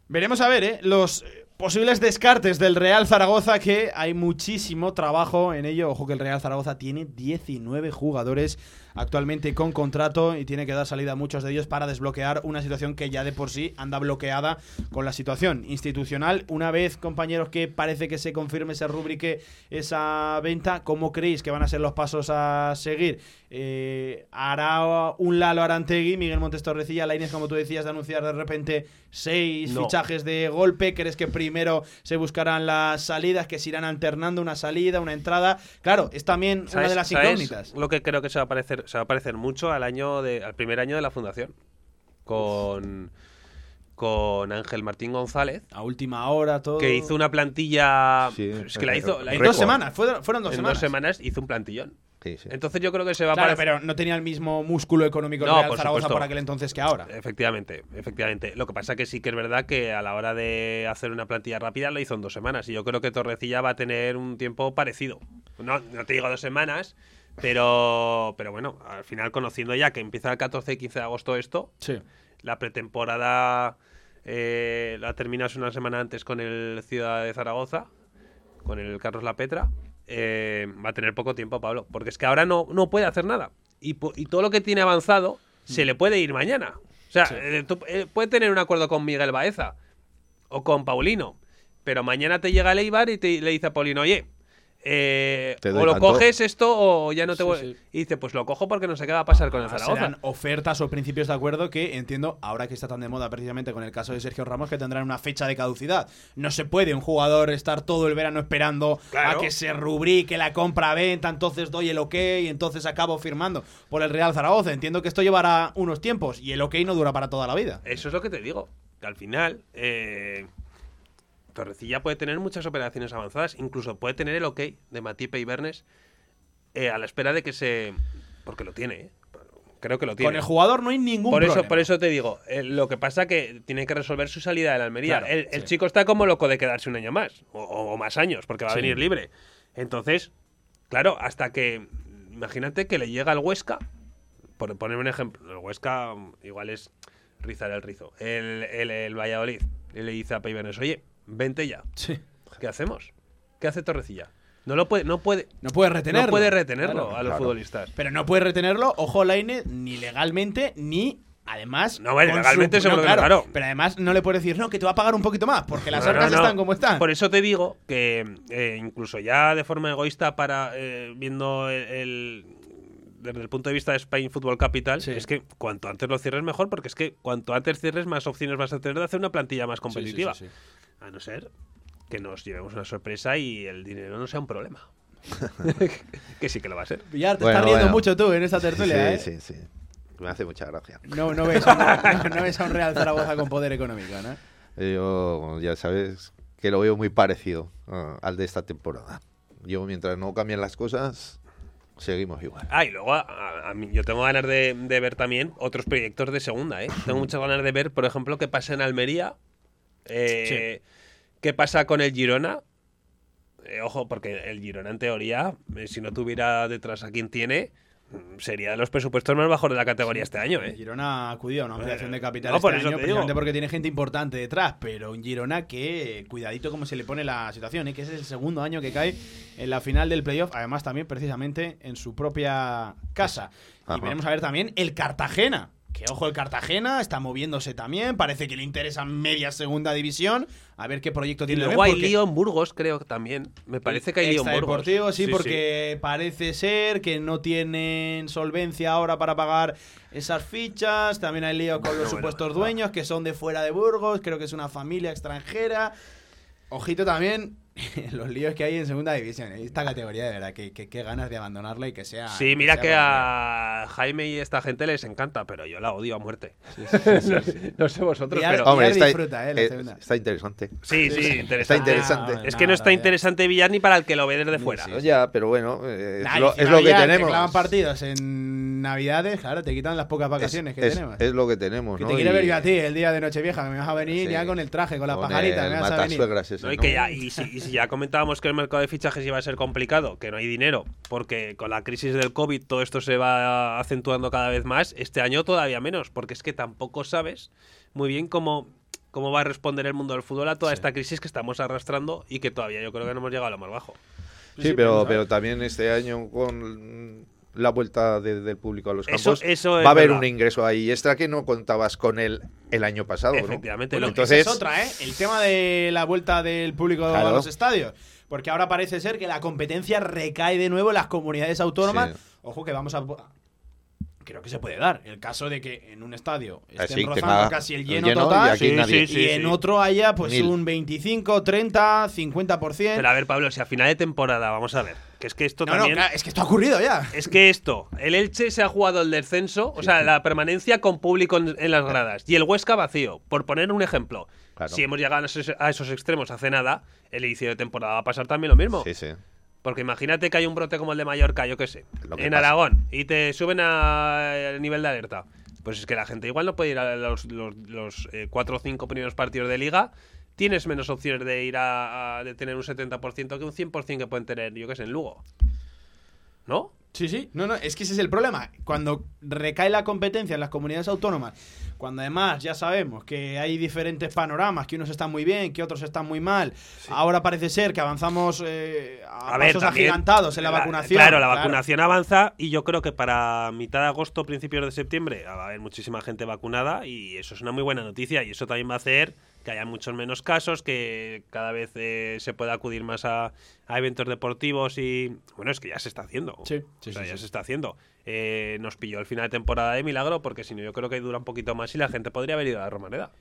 Veremos a ver, ¿eh? Los posibles descartes del Real Zaragoza, que hay muchísimo trabajo en ello. Ojo que el Real Zaragoza tiene 19 jugadores actualmente con contrato y tiene que dar salida a muchos de ellos para desbloquear una situación que ya de por sí anda bloqueada con la situación institucional. Una vez, compañeros, que parece que se confirme, se rubrique esa venta, ¿cómo creéis que van a ser los pasos a seguir? Eh, ¿Hará un Lalo Arantegui, Miguel Montes Torrecilla, Lainez, como tú decías, de anunciar de repente seis No. fichajes de golpe? ¿Crees que primero se buscarán las salidas, que se irán alternando una salida, una entrada? Claro, es también una ¿Sabes- de las incógnitas. Lo que creo que se va a parecer, se va a parecer mucho al año de, al primer año de la fundación. Con con Ángel Martín González, A última hora, todo. que hizo una plantilla. Sí, es que la hizo. la En hizo- dos semanas, fueron, fueron dos en semanas. dos semanas hizo un plantillón. Sí, sí. Entonces yo creo que se va a Claro, parecer. pero no tenía el mismo músculo económico el No, Real por Zaragoza supuesto. por aquel entonces que ahora. Efectivamente, efectivamente. Lo que pasa que sí que es verdad que a la hora de hacer una plantilla rápida lo hizo en dos semanas. Y yo creo que Torrecilla va a tener un tiempo parecido. No, no te digo dos semanas, pero, pero bueno, al final conociendo ya que empieza el 14 y 15 de agosto esto, Sí. la pretemporada eh, la terminas una semana antes con el Ciudad de Zaragoza, con el Carlos La Petra. eh, va a tener poco tiempo, Pablo, porque es que ahora no, no puede hacer nada. Y, y todo lo que tiene avanzado se le puede ir mañana. O sea, eh, tú- eh, puede tener un acuerdo con Miguel Baeza o con Paulino, pero mañana te llega el Eibar y te, le dice a Paulino, oye, eh, o lo tanto". coges esto o ya no te Sí, voy. sí. Y dice, pues lo cojo porque no sé qué va a pasar con el Zaragoza. serán ofertas o principios de acuerdo que entiendo, ahora que está tan de moda precisamente con el caso de Sergio Ramos, que tendrán una fecha de caducidad. No se puede un jugador estar todo el verano esperando Claro. a que se rubrique la compra-venta, entonces doy el ok y entonces acabo firmando por el Real Zaragoza. Entiendo que esto llevará unos tiempos y el ok no dura para toda la vida. Eso es lo que te digo. Que al final, eh, Torrecilla puede tener muchas operaciones avanzadas. Incluso puede tener el ok de Matipe y Bernes eh, a la espera de que se. Porque lo tiene, ¿eh? Creo que lo tiene. Con el jugador no hay ningún por eso, problema. por eso te digo, eh, lo que pasa que tiene que resolver su salida de la Almería. Claro, el el sí. chico está como loco de quedarse un año más, o, o más años, porque va a venir libre. Entonces, claro, hasta que, imagínate que le llega al Huesca, por poner un ejemplo, el Huesca igual es rizar el rizo, el, el, el Valladolid, y le dice a Peibernes, oye, vente ya, Sí. ¿qué hacemos? ¿Qué hace Torrecilla? No lo puede, no puede, No puede retenerlo. no puede retenerlo Claro. a los claro. futbolistas. Pero no puede retenerlo, ojo Laine, ni legalmente, ni además. No, bueno, legalmente seguro que no, claro. Pero además no le puede decir, no, que te va a pagar un poquito más, porque las No, no, arcas no. están como están. Por eso te digo que eh, incluso ya de forma egoísta para eh, viendo el, el- desde el punto de vista de Spain Football Capital, Sí. es que cuanto antes lo cierres mejor, porque es que cuanto antes cierres más opciones vas a tener de hacer una plantilla más competitiva. Sí, sí. A no ser que nos llevemos una sorpresa y el dinero no sea un problema. que sí que lo va a ser. Villar, te Bueno, estás riendo bueno. mucho tú en esta tertulia, ¿eh? Sí, sí, sí. Me hace mucha gracia. No, no, ves a, no, no ves a un Real Zaragoza con poder económico, ¿no? Yo, ya sabes, que lo veo muy parecido ah, al de esta temporada. Yo, mientras no cambien las cosas, seguimos igual. Ah, y luego a- a- a mí- yo tengo ganas de, de ver también otros proyectos de segunda, ¿eh? Tengo muchas ganas de ver, por ejemplo, qué pasa en Almería, eh, qué pasa con el Girona. Eh, ojo, porque el Girona, en teoría, eh, si no tuviera detrás a quien tiene, mm, sería de los presupuestos más bajos de la categoría este año, El ¿eh? Girona ha acudido a una ampliación de capital no, este por año, te precisamente digo. porque tiene gente importante detrás, pero un Girona que, cuidadito cómo se le pone la situación, ¿eh? que es el segundo año que cae en la final del playoff, además también precisamente en su propia casa. Y veremos a ver también el Cartagena. Que ojo, el Cartagena está moviéndose también. Parece que le interesa media segunda división. A ver qué proyecto Y tiene. luego hay porque- lío en Burgos, creo que también. Me parece que hay lío en Burgos. Extradeportivo, sí, porque parece ser que no tienen solvencia ahora para pagar esas fichas. También hay lío con los Bueno, supuestos bueno, dueños que son de fuera de Burgos. Creo que es una familia extranjera. Ojito también los líos que hay en segunda división. ¿eh? Esta categoría, de verdad, que, que, que ganas de abandonarla y que sea. Sí, mira sea que a Jaime y esta gente les encanta, pero yo la odio a muerte. no sé vosotros, pero... Villar está, disfruta, ¿eh? la eh, segunda. está interesante. Sí, sí, Está interesante. interesante. Ah, Es que no está interesante Villar ni para el que lo ve desde fuera. Ya, pero bueno, eh, es, Nah, lo, encima es lo que te tenemos. clavan partidos en Navidades, claro, te quitan las pocas vacaciones es, que es- tenemos. es lo que tenemos, Que ¿no? te quiere Y- ver yo a ti el día de Nochevieja, me vas a venir Sí. ya con el traje, con la con pajarita, el me vas a venir. ese, No, y, ¿no? que ya, y, si, y si ya comentábamos que el mercado de fichajes iba a ser complicado, que no hay dinero, porque con la crisis del COVID todo esto se va acentuando cada vez más, este año todavía menos, porque es que tampoco sabes muy bien cómo, cómo va a responder el mundo del fútbol a toda esta crisis que estamos arrastrando y que todavía yo creo que no hemos llegado a lo más bajo. Sí, pero, pero también este año con la vuelta de- del público a los campos eso va a haber verdad. un ingreso ahí extra que no contabas con él el año pasado, ¿no? Efectivamente, Bueno, esa entonces es otra, ¿eh? El tema de la vuelta del público a los estadios. Porque ahora parece ser que la competencia recae de nuevo en las comunidades autónomas. Sí. Ojo que vamos a creo que se puede dar. El caso de que en un estadio estén sí, rozando tenga casi el el lleno, lleno y total y Sí, sí, en sí. otro haya pues Mil. un 25, 30, 50%. Pero a ver, Pablo, si a final de temporada, vamos a ver, que es que esto no, no, también... claro, es que esto ha ocurrido ya. Es que esto, el Elche se ha jugado el descenso, o sea, la permanencia con público en, en las gradas, y el Huesca vacío, por poner un ejemplo. Claro. Si hemos llegado a esos, a esos extremos hace nada, el inicio de temporada va a pasar también lo mismo. Sí, sí. Porque imagínate que hay un brote como el de Mallorca, yo qué sé, en pasa. Aragón, y te suben al nivel de alerta. Pues es que la gente igual no puede ir a los, los, los, eh, cuatro o cinco primeros partidos de liga. Tienes menos opciones de ir a, a- de tener un 70% que un 100% que pueden tener, yo qué sé, en Lugo. ¿No? Sí, sí. No, no, es que ese es el problema. Cuando recae la competencia en las comunidades autónomas, cuando además ya sabemos que hay diferentes panoramas, que unos están muy bien, que otros están muy mal. Ahora parece ser que avanzamos eh, a, A ver, pasos también, agigantados en la, vacunación. Claro, la vacunación avanza y yo creo que para mitad de agosto, principios de septiembre, va a haber muchísima gente vacunada y eso es una muy buena noticia y eso también va a hacer que haya muchos menos casos, que cada vez eh, se pueda acudir más a, a eventos deportivos y bueno, es que ya se está haciendo. Sí, sí, O sea, sí, ya sí. se está haciendo. Eh, nos pilló el final de temporada de milagro porque si no yo creo que dura un poquito más y la gente podría haber ido a la Romareda.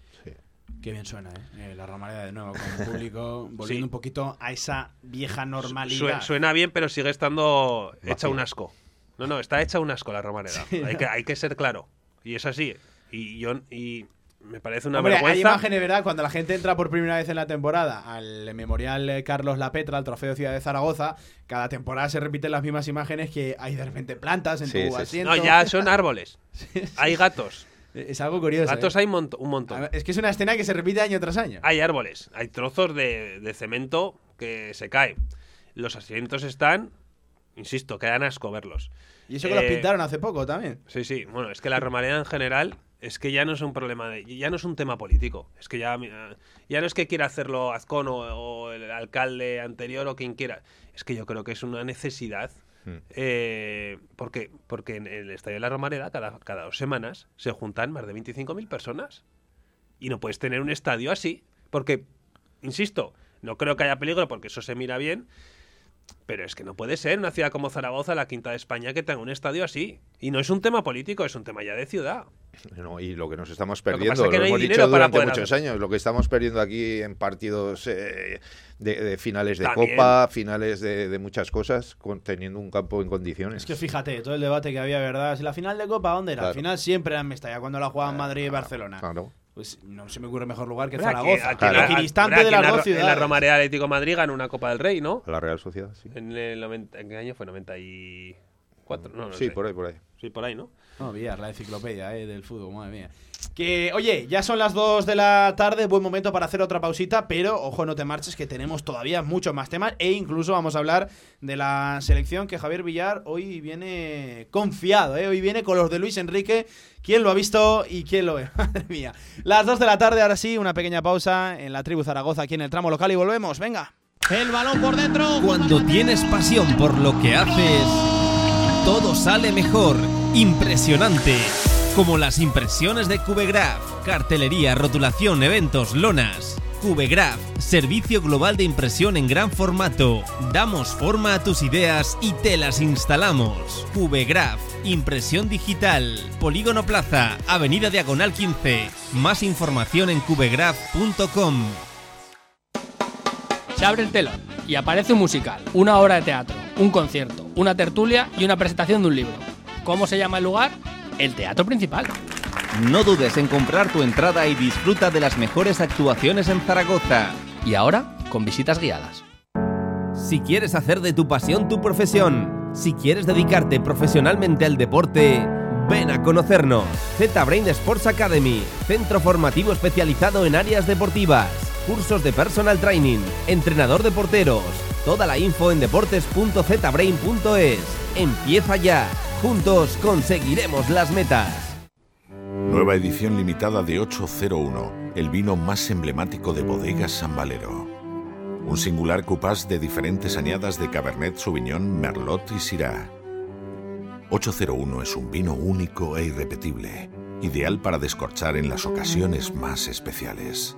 Qué bien suena, ¿eh? Eh, La Romareda de nuevo con el público, volviendo Sí. un poquito a esa vieja normalidad. suena bien, pero sigue estando hecha un asco. No, no, está hecha un asco la Romareda. Sí, hay, que, hay que ser claro. Y es así. Y yo y me parece una Hombre, hay imágenes, ¿verdad? Cuando la gente entra por primera vez en la temporada al Memorial eh, Carlos La Petra, al Trofeo Ciudad de Zaragoza, cada temporada se repiten las mismas imágenes que hay de repente plantas en Sí, tu sí, asiento. No, ya son árboles. Hay gatos. Es algo curioso. Gatos ¿eh? hay un montón. Es que es una escena que se repite año tras año. Hay árboles. Hay trozos de, de cemento que se caen. Los asientos están. Insisto, que dan asco verlos. Y eso que los Eh, pintaron hace poco también. Sí, sí. Bueno, es que la Romareda en general es que ya no es un problema de, ya no es un tema político. Es que ya mira, ya no es que quiera hacerlo Azcón o, o el alcalde anterior o quien quiera. Es que yo creo que es una necesidad. Hmm. eh, porque, porque en el Estadio de la Romareda cada, cada dos semanas se juntan más de 25.000 personas. Y no puedes tener un estadio así. Porque, insisto, no creo que haya peligro porque eso se mira bien. Pero es que no puede ser una ciudad como Zaragoza, la quinta de España, que tenga un estadio así. Y no es un tema político, es un tema ya de ciudad. No, y lo que nos estamos que perdiendo, pasa lo, es que no hay hemos dinero dicho para durante muchos hacer. años, lo que estamos perdiendo aquí en partidos eh, de, de finales de También. Copa, finales de, de muchas cosas, con- teniendo un campo en condiciones. Es que fíjate, todo el debate que había, ¿verdad? Si la final de Copa, ¿dónde era? Al Claro. final siempre era en Mestalla, cuando la jugaban Madrid y Claro, Barcelona. claro. Pues no se me ocurre mejor lugar que aquí- Zaragoza. aquí en la- equidistante hombre, de las la dos En la. Romareda Atlético de Madrid ganó una Copa del Rey, ¿no? La Real Sociedad, sí. En el 90, ¿en qué año fue? 94. No, no sí, sé. por ahí, por ahí. Sí, por ahí, ¿no? No, Villar, la enciclopedia eh, del fútbol, madre mía. Que, oye, ya son las 2 de la tarde, buen momento para hacer otra pausita, pero ojo, no te marches, que tenemos todavía muchos más temas e incluso vamos a hablar de la selección que Javier Villar hoy viene confiado, ¿eh? hoy viene con los de Luis Enrique. ¿Quién lo ha visto y quién lo ve? Madre mía. Las 2 de la tarde, ahora sí, una pequeña pausa en la tribu Zaragoza, aquí en el tramo local y volvemos, venga. El balón por dentro. Cuando tienes pasión por lo que haces, todo sale mejor. Impresionante. Como las impresiones de Cubegraph, cartelería, rotulación, eventos, lonas. Cubegraph, servicio global de impresión en gran formato. Damos forma a tus ideas y te las instalamos. Cubegraph, impresión digital. Polígono Plaza, Avenida Diagonal 15. Más información en cubegraph.com. Se abre el telón y aparece un musical, una obra de teatro, un concierto, una tertulia y una presentación de un libro. ¿Cómo se llama el lugar? El teatro principal. No dudes en comprar tu entrada y disfruta de las mejores actuaciones en Zaragoza. Y ahora, con visitas guiadas. Si quieres hacer de tu pasión tu profesión, si quieres dedicarte profesionalmente al deporte, ven a conocernos. Z-Brain Sports Academy, centro formativo especializado en áreas deportivas, cursos de personal training, entrenador de porteros. Toda la info en deportes.zbrain.es. Empieza ya. Juntos conseguiremos las metas. Nueva edición limitada de 801, el vino más emblemático de bodegas San Valero. Un singular cupás de diferentes añadas de Cabernet Sauvignon, Merlot y Syrah. 801 es un vino único e irrepetible, ideal para descorchar en las ocasiones más especiales.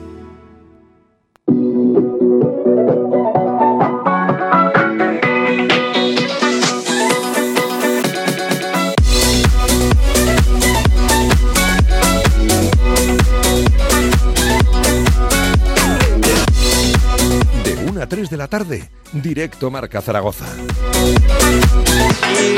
3 de la tarde, directo Marca Zaragoza.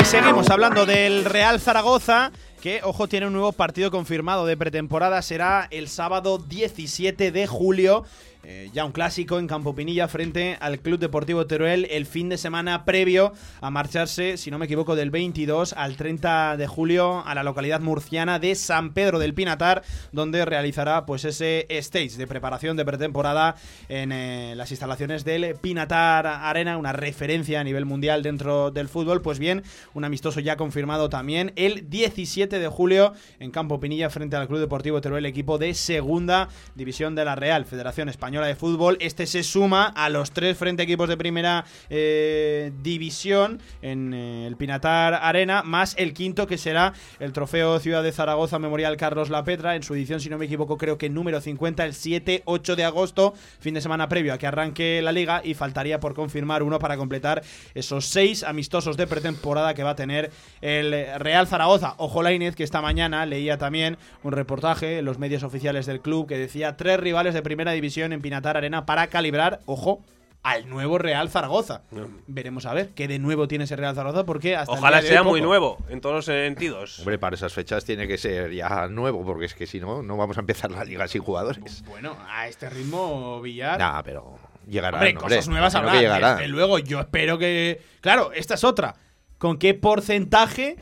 Y seguimos hablando del Real Zaragoza, que, ojo, tiene un nuevo partido confirmado de pretemporada. Será el sábado 17 de julio. Eh, ya un clásico en Campo Pinilla frente al Club Deportivo Teruel el fin de semana previo a marcharse, si no me equivoco, del 22 al 30 de julio a la localidad murciana de San Pedro del Pinatar, donde realizará pues ese stage de preparación de pretemporada en eh, las instalaciones del Pinatar Arena, una referencia a nivel mundial dentro del fútbol. Pues bien, un amistoso ya confirmado también el 17 de julio en Campo Pinilla frente al Club Deportivo Teruel, equipo de segunda división de la Real Federación Española de Fútbol. Este se suma a los tres frente equipos de primera eh, división en eh, el Pinatar Arena, más el quinto que será el Trofeo Ciudad de Zaragoza Memorial Carlos La Petra, en su edición, si no me equivoco, creo que número 50, el 7-8 de agosto, fin de semana previo a que arranque la liga, y faltaría por confirmar uno para completar esos seis amistosos de pretemporada que va a tener el Real Zaragoza. Ojo Lainez, que esta mañana leía también un reportaje en los medios oficiales del club que decía tres rivales de primera división en Pinatar Arena para calibrar, ojo, al nuevo Real Zaragoza. Veremos a ver qué de nuevo tiene ese Real Zaragoza porque hasta el Ojalá día de hoy sea muy poco. nuevo, en todos los sentidos. Hombre, para esas fechas tiene que ser ya nuevo, porque es que si no, no vamos a empezar la liga sin jugadores. Bueno, a este ritmo, Villar. Nah, pero llegará. Hombre, cosas nuevas habrá. Desde luego, yo espero que. Claro, esta es otra. ¿Con qué porcentaje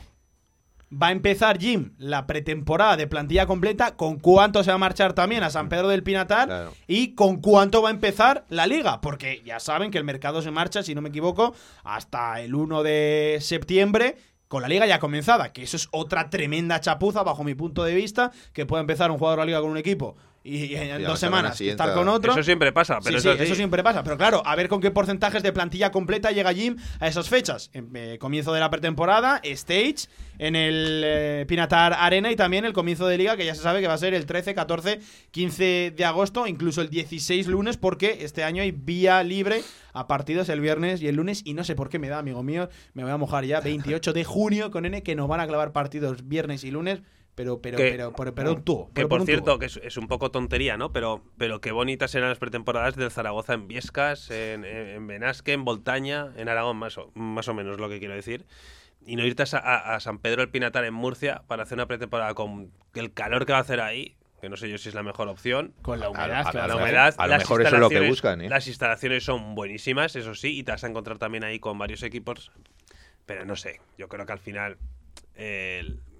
va a empezar Jim la pretemporada de plantilla completa? ¿Con cuánto se va a marchar también a San Pedro del Pinatar? Claro. ¿Y con cuánto va a empezar la liga? Porque ya saben que el mercado se marcha, si no me equivoco, hasta el 1 de septiembre. Con la liga ya comenzada, que eso es otra tremenda chapuza bajo mi punto de vista, que puede empezar un jugador de la liga con un equipo y en dos semana semanas siguiente- estar con otro. Eso siempre pasa, pero Sí, eso sí, siempre pasa. Pero claro, a ver con qué porcentajes de plantilla completa llega Jim a esas fechas. En, eh, comienzo de la pretemporada, stage en el eh, Pinatar Arena y también el comienzo de liga, que ya se sabe que va a ser el 13, 14, 15 de agosto, incluso el 16 lunes, porque este año hay vía libre a partidos el viernes y el lunes. Y no sé por qué me da, amigo mío, me voy a mojar ya, 28 de junio con N, que nos van a clavar partidos viernes y lunes. Pero, pero, Que- pero, pero, pero un tubo. Que pero por un cierto, tubo. que es, es un poco tontería, ¿no? Pero, pero qué bonitas eran las pretemporadas del Zaragoza en Viescas, en, en, en Benasque, en Voltaña, en Aragón, más o, más o menos lo que quiero decir. Y no irte a, Sa- a- a San Pedro el Pinatar en Murcia para hacer una pretemporada con el calor que va a hacer ahí, que no sé yo si es la mejor opción. Con la humedad, a- a- claro. La humedad, a lo mejor eso es lo que instalaciones- buscan, ¿eh? Las instalaciones son buenísimas, eso sí, y te vas a encontrar también ahí con varios equipos. Pero no sé, yo creo que al final.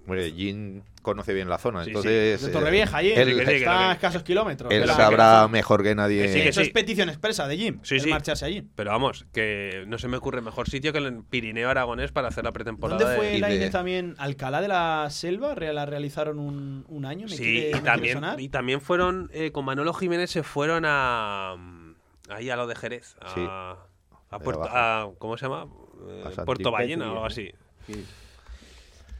Hombre, Jin conoce bien la zona, Sí, sí. entonces. De eh, Torrevieja, allí. él- Sí, que sí, que está a escasos kilómetros. Él sabrá mejor que nadie. Que sí, que Eso sí. es petición expresa de Jim. Sí, el sí. marcharse allí. Pero vamos, que no se me ocurre mejor sitio que el Pirineo Aragonés para hacer la pretemporada. ¿Dónde fue de- de- INE también? Alcalá de la Selva, la realizaron un, un año. Me Sí, quiere- y también, y también fueron, eh, con Manolo Jiménez se fueron a. Ahí a lo de Jerez. A, Sí. a Puerto. a- ¿Cómo se llama? Eh, Puerto Ballena o algo así.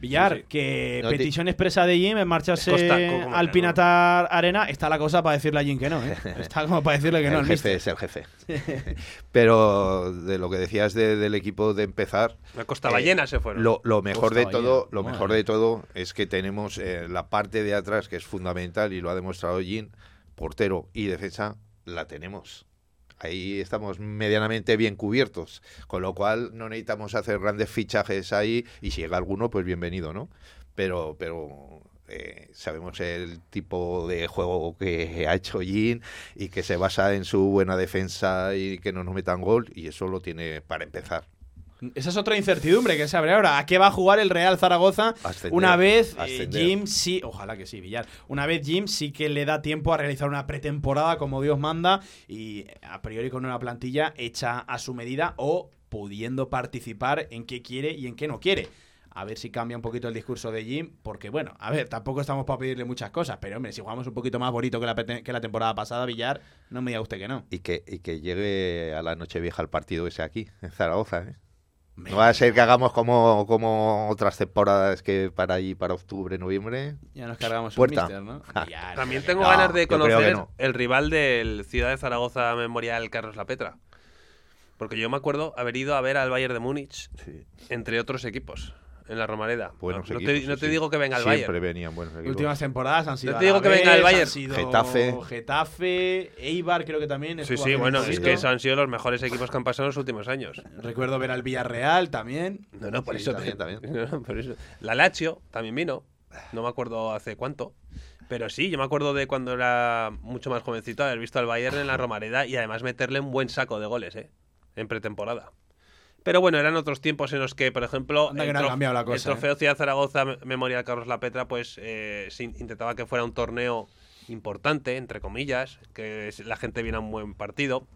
Villar, Sí, sí. que No petición expresa de Jim en marcharse Costa, ¿cómo al no? Pinatar Arena. Está la cosa para decirle a Jim que no, ¿eh? Está como para decirle que no. el jefe es el jefe. Pero de lo que decías de- del equipo de empezar. A Costa eh, Ballena se fueron. Lo, lo mejor Costa de todo, Ballena, lo mejor de todo es que tenemos eh, la parte de atrás que es fundamental y lo ha demostrado Jin, portero y defensa, la tenemos. Ahí estamos medianamente bien cubiertos, con lo cual no necesitamos hacer grandes fichajes ahí y si llega alguno, pues bienvenido, ¿no? Pero, pero eh, sabemos el tipo de juego que ha hecho Jin y que se basa en su buena defensa y que no nos metan gol y eso lo tiene para empezar. Esa es otra incertidumbre que se abre ahora. ¿A qué va a jugar el Real Zaragoza Ascender, una vez eh. Jim sí, ojalá que sí, Villar. Una vez Jim sí que le da tiempo a realizar una pretemporada como Dios manda y a priori con una plantilla hecha a su medida o pudiendo participar en qué quiere y en qué no quiere. A ver si cambia un poquito el discurso de Jim, porque bueno, a ver, tampoco estamos para pedirle muchas cosas, pero hombre, si jugamos un poquito más bonito que la, que la temporada pasada, Villar, no me diga usted que no. Y que, y que llegue a la noche vieja el partido ese aquí, en Zaragoza. ¿eh? No va a ser que hagamos como, como otras temporadas que para allí, para octubre, noviembre. Ya nos cargamos un Puerta. mister, ¿no? También tengo no, ganas de conocer no. el rival del Ciudad de Zaragoza Memorial Carlos La Petra. Porque yo me acuerdo haber ido a ver al Bayern de Múnich, Sí. entre otros equipos, en la Romareda. Buenos no, te, no sí, te sí. digo que venga el Siempre Bayern. venían buenos equipos. Últimas temporadas han sido No te digo que venga el Bayern. sido Getafe. Getafe, Eibar creo que también. Sí, sí, bueno, es que esos han sido los mejores equipos que han pasado en los últimos años. Recuerdo ver al Villarreal también. No, no, por Sí, eso también, te- también. no, no, por eso. La Lazio también vino. No me acuerdo hace cuánto. Pero sí, yo me acuerdo de cuando era mucho más jovencito haber visto al Bayern en la Romareda y además meterle un buen saco de goles, ¿eh? En pretemporada. Pero bueno, eran otros tiempos en los que, por ejemplo, que el, no ha trof- cambiado la el cosa, ¿eh? trofeo Ciudad Zaragoza Me- Memorial Carlos La Petra, pues eh, se in- intentaba que fuera un torneo importante, entre comillas, que la gente viera un buen partido.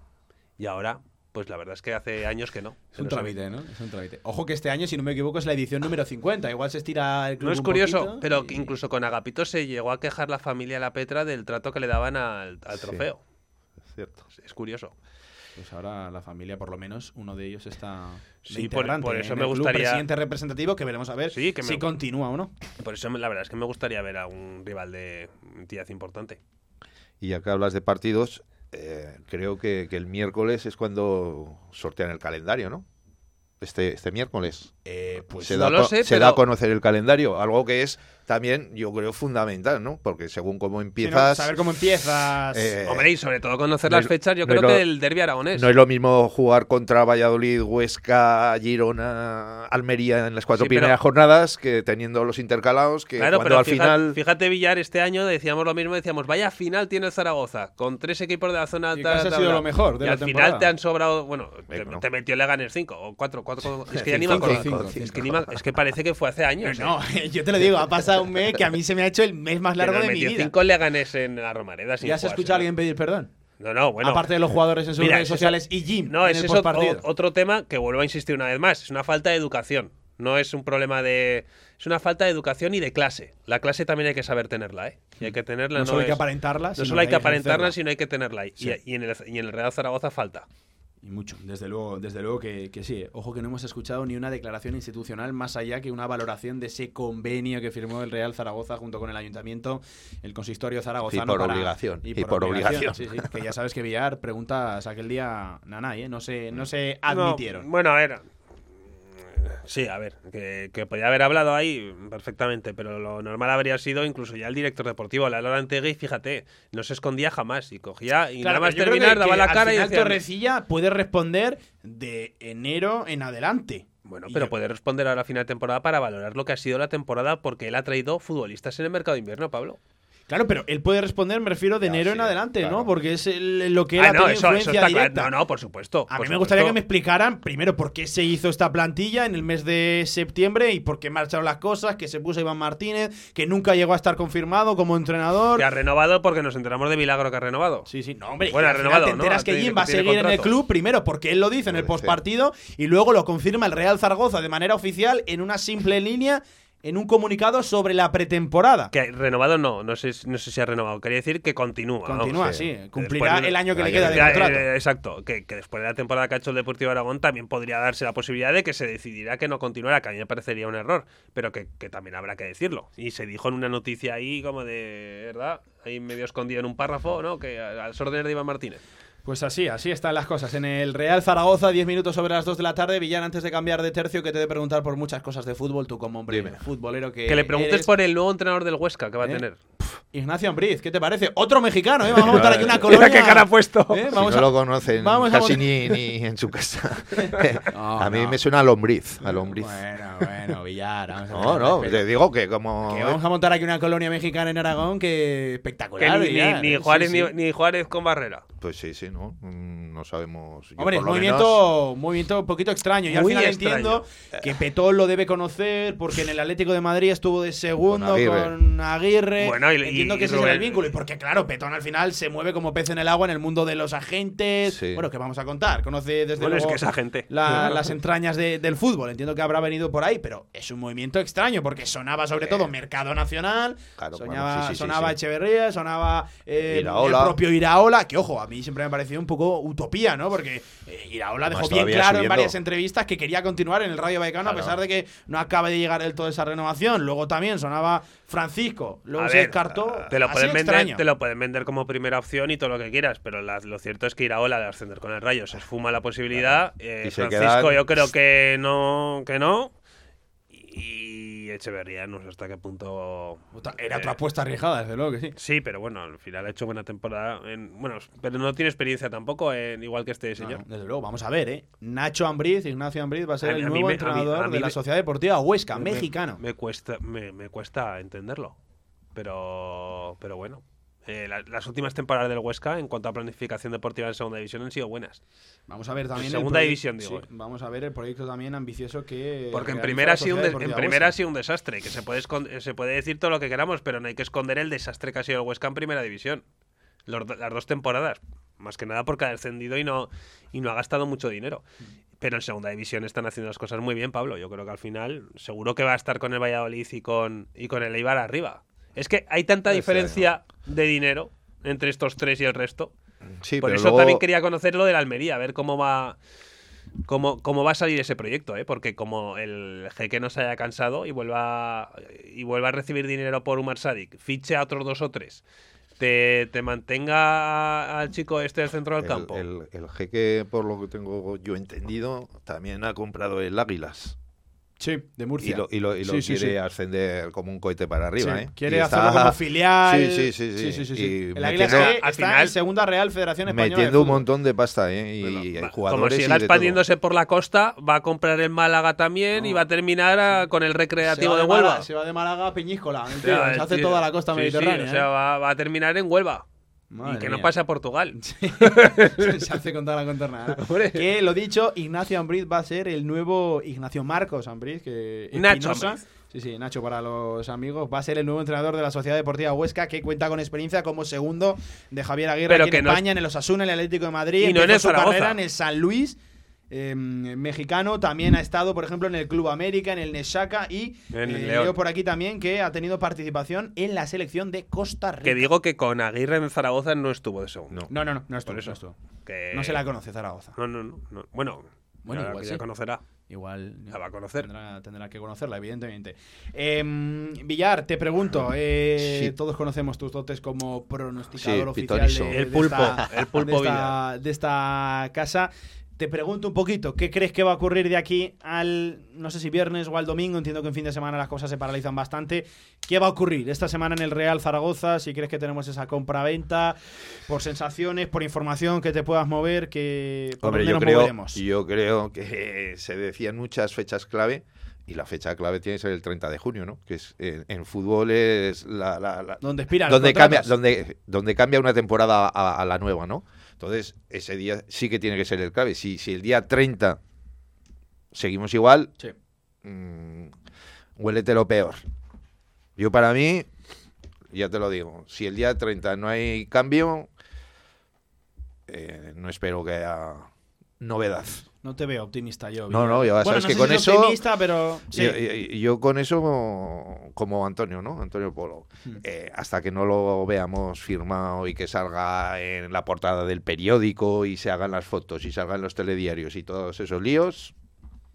Y ahora, pues la verdad es que hace años que no. Es un trámite, ¿no? Es un trámite. Ojo que este año, si no me equivoco, es la edición número 50. Igual se estira el club No es un curioso, poquito pero y- incluso con Agapito se llegó a quejar la familia La Petra del trato que le daban al, al Sí. trofeo. Es cierto. Es curioso. Pues ahora la familia, por lo menos, uno de ellos está. Sí, por- por eso en me el club, gustaría- presidente representativo que veremos a ver Sí, que me- si continúa o no. Por eso la verdad es que me gustaría ver a un rival de entidad importante. Y ya que hablas de partidos, eh, creo que, que el miércoles es cuando sortean el calendario, ¿no? Este, este miércoles. Eh, pues se no da, a lo sé, se pero- da a conocer el calendario, algo que es también, yo creo, fundamental, ¿no? Porque según cómo Sí, ¿no? empiezas... Saber cómo empiezas. Eh, Hombre, y sobre todo conocer no las es- fechas, yo no creo lo- que del derby aragonés. No es lo mismo jugar contra Valladolid, Huesca, Girona, Almería en las cuatro Sí, pero- primeras jornadas que teniendo los intercalados que Claro, cuando pero al fija- final fíjate Villar, este año decíamos lo mismo, decíamos, vaya final tiene el Zaragoza, con tres equipos de la zona alta. ha sido lo mejor de y la al temporada. final te han sobrado, bueno, te, Venga, no. te metió Leganes 5 o 4, 4, es que ya ni me acuerdo. que es que parece que fue hace años. No, ¿eh? yo te lo digo, ha pasado un mes que a mí se me ha hecho el mes más largo de mi vida. 5 Leganes en la Romareda. sin ¿Ya se escucha a alguien pedir perdón? No, no, bueno. Aparte de los jugadores en sus Mira, redes eso- sociales y Jim No, en es el eso o- otro tema que vuelvo a insistir una vez más. Es una falta de educación. No es un problema de. Es una falta de educación y de clase. La clase también hay que saber tenerla, ¿eh? Y hay que tenerla. No solo hay que aparentarla, No solo hay que aparentarla, sino hay que tenerla. Y, Sí. y en el, y en el Real Zaragoza falta. Y mucho, desde luego, desde luego que, que sí. Ojo que no hemos escuchado ni una declaración institucional más allá que una valoración de ese convenio que firmó el Real Zaragoza junto con el Ayuntamiento, el consistorio zaragozano. Y por para- obligación, y por obligación. Sí, sí, que ya sabes que Villar preguntas aquel día Nanay, ¿eh? No se, no se No, admitieron. bueno, a ver. Sí, a ver, que, que podía haber hablado ahí perfectamente, pero lo normal habría sido incluso ya el director deportivo, la Lola Antegui, fíjate, no se escondía jamás y cogía y Claro, nada más terminar que- daba que la al cara y decía, Torrecilla puede responder de enero en adelante. Bueno, pero yo- puede responder ahora a final de temporada para valorar lo que ha sido la temporada porque él ha traído futbolistas en el mercado de invierno, Pablo. Claro, pero él puede responder, me refiero, de enero en adelante, claro. ¿no? Porque es el- lo que él Ah, ha no, eso, eso influencia está directa. claro. No, no, por supuesto. A por mí me gustaría que me explicaran, primero, por qué se hizo esta plantilla en el mes de septiembre y por qué marcharon las cosas, que se puso Iván Martínez, que nunca llegó a estar confirmado como entrenador. Que ha renovado porque nos enteramos de milagro que ha renovado. Sí, sí, no, hombre, Bueno, ha renovado, te ¿no? enteras que Tiene- Jim va a seguir en el club, primero porque él lo dice en el postpartido y luego lo confirma el Real Zaragoza de manera oficial en una simple línea, en un comunicado sobre la pretemporada. Que renovado no, no sé, no sé si ha renovado. Quería decir que continúa. Continúa, sí. sí, cumplirá de- el año que le queda de contrato. eh, exacto, que, que después de la temporada que ha hecho el Deportivo Aragón también podría darse la posibilidad de que se decidiera que no continuara, que a mí me parecería un error, pero que, que también habrá que decirlo. Y se dijo en una noticia ahí como de, ¿verdad? Ahí medio escondido en un párrafo, ¿no? Que a- al órdenes de Iván Martínez. Pues así, así están las cosas. En el Real Zaragoza, 10 minutos sobre las 2 de la tarde. Villán, antes de cambiar de tercio, que te he de preguntar por muchas cosas de fútbol, tú como hombre Dime. futbolero que Que le preguntes eres. por el nuevo entrenador del Huesca que va a ¿Eh? tener. Ignacio Ambriz, ¿qué te parece? Otro mexicano, ¿eh? Vamos a montar aquí una colonia. Mira qué cara ha puesto. ¿Eh? Si no a- lo conocen vamos a casi mon- ni, ni en su casa. No, a mí no. me suena a lombriz. A lombriz. Bueno, bueno, Villar. Vamos a No, no, te digo que como. Que vamos a montar aquí una colonia mexicana en Aragón que Que espectacular. ni, ni- Villar, ni ¿eh? Juárez, Sí, sí. Ni, ni Juárez con barrera. Pues sí, sí, ¿no? Mm, No sabemos. Yo Hombre, por lo movimiento, movimiento un poquito extraño. Yo al final extraño. entiendo que Petón lo debe conocer porque en el Atlético de Madrid estuvo de segundo Con Aguirre. con Aguirre. Bueno, y, entiendo que ese será el vínculo. Y porque, claro, Petón al final se mueve como pez en el agua en el mundo de los agentes. Sí. Bueno, que vamos a contar. Conoce desde Bueno, es luego que es agente. la- las entrañas de- del fútbol. Entiendo que habrá venido por ahí, pero es un movimiento extraño porque sonaba sobre todo mercado nacional, Claro, sonaba, bueno, sí, sí, sí, sonaba sí. Echeverría, sonaba eh, Iraola. el propio Iraola, que ojo, a mí siempre me ha parecido un poco utopía, ¿no? Porque eh, Iraola dejó bien claro en varias entrevistas que quería continuar en el Radio Vallecano a Claro. pesar de que no acaba de llegar del todo esa renovación. Luego también sonaba Francisco, luego A se ver, descartó. Te lo, pueden vender, te lo pueden vender como primera opción y todo lo que quieras, pero la- lo cierto es que Iraola de ascender con el Rayo se esfuma la posibilidad. eh, Y se Francisco quedan- yo creo que no, que no. Y Echeverría no sé hasta qué punto... Era eh, otra apuesta arriesgada, desde luego que sí. Sí, pero bueno, al final ha hecho buena temporada. En, bueno, pero no tiene experiencia tampoco, en, igual que este señor. Desde luego, vamos a ver, ¿eh? Nacho Ambriz, Ignacio Ambriz va a ser A el nuevo me- a mí- entrenador a mí de la Sociedad Deportiva Huesca, Me- mexicano. Me, cuesta, me, me cuesta entenderlo. Pero, pero bueno. Eh, la- las últimas temporadas del Huesca, en cuanto a planificación deportiva en segunda división, han sido buenas. Vamos a ver también. el Segunda división, digo. sí, vamos a ver el proyecto también ambicioso que. Porque en primera, ha sido un en primera ha sido un desastre. Que se puede, se puede decir todo lo que queramos, pero no hay que esconder el desastre que ha sido el Huesca en primera división. Los las dos temporadas. Más que nada porque ha descendido y no, y no ha gastado mucho dinero. Pero en segunda división están haciendo las cosas muy bien, Pablo. Yo creo que al final seguro que va a estar con el Valladolid y con, y con el Eibar arriba. Es que hay tanta diferencia de dinero entre estos tres y el resto. Sí, Por pero eso luego- también quería conocer lo de la Almería, a ver cómo va cómo, cómo va a salir ese proyecto, ¿eh? Porque como el jeque no se haya cansado y vuelva y vuelva a recibir dinero por Umar Sadik, fiche a otros dos o tres, te, te mantenga al chico este del centro del El, campo. el- el jeque, por lo que tengo yo entendido, también ha comprado el Águilas. Sí, de Murcia. Y lo, y lo- y lo Sí, sí, quiere sí. ascender como un cohete para arriba, Sí, ¿eh? Quiere Y hacerlo está- como filial. Sí, sí, sí. sí. Sí, sí, sí, sí. Y El está final- Segunda Real Federación Española. metiendo un montón de pasta, ¿eh? Y, y hay Como jugadores siga y de expandiéndose por la costa, va a comprar el Málaga también y va a terminar a- con el recreativo va de Málaga- Huelva. Se va de Málaga a Peñíscola. Sea, se hace toda la costa sí, sí, mediterránea. o sea, ¿eh? va, va a terminar en Huelva. Madre y que no pase a Portugal. se hace con toda la contornada. ¿no? que lo dicho, Ignacio Ambriz va a ser el nuevo Ignacio Marcos Ambriz. Que Nacho Ambriz. Sí, sí, Nacho para los amigos. Va a ser el nuevo entrenador de la Sociedad Deportiva Huesca que cuenta con experiencia como segundo de Javier Aguirre Pero aquí que en no- España, en el Osasuna, en el Atlético de Madrid. Y no en el su Zaragoza. carrera en el San Luis. Eh, mexicano también ha estado, por ejemplo, en el Club América, en el Neshaka y En el eh, León. leo por aquí también que ha tenido participación en la selección de Costa Rica. Que digo que con Aguirre en Zaragoza no estuvo de segundo. No, no, no, no estuvo, Por eso. no estuvo. Que- No se la conoce Zaragoza. No, no, no. no. Bueno, Bueno, igual ya sí. conocerá. Igual La va a conocer. Tendrá, tendrá que conocerla, evidentemente. Em, Villar, te pregunto. eh, Sí. Todos conocemos tus dotes como pronosticador Sí, oficial de, El de pulpo, esta, el pulpo de esta, de esta casa. Te pregunto un poquito, ¿qué crees que va a ocurrir de aquí al, no sé si viernes o al domingo? Entiendo que en fin de semana las cosas se paralizan bastante. ¿Qué va a ocurrir esta semana en el Real Zaragoza? Si crees que tenemos esa compra-venta, por sensaciones, por información que te puedas mover, que por Hombre, dónde yo nos creo, moveremos. yo creo que se decían muchas fechas clave y la fecha clave tiene que ser el 30 de junio, ¿no? Que es en, en fútbol es la, la- la- Donde donde cambia, donde, donde cambia una temporada a, a la nueva, ¿no? Entonces, ese día sí que tiene que ser el clave. Si, si el día 30 seguimos igual, Sí. mm, huélete lo peor. Yo para mí, ya te lo digo, si el día 30 no hay cambio, eh, no espero que haya novedad. No te veo optimista yo. No, no, ya Bueno, sabes no que con si eso. optimista, pero sí. Yo, yo- yo con eso, como Antonio, ¿no? Antonio Polo. Hmm. Eh, hasta que no lo veamos firmado y que salga en la portada del periódico y se hagan las fotos y salgan los telediarios y todos esos líos,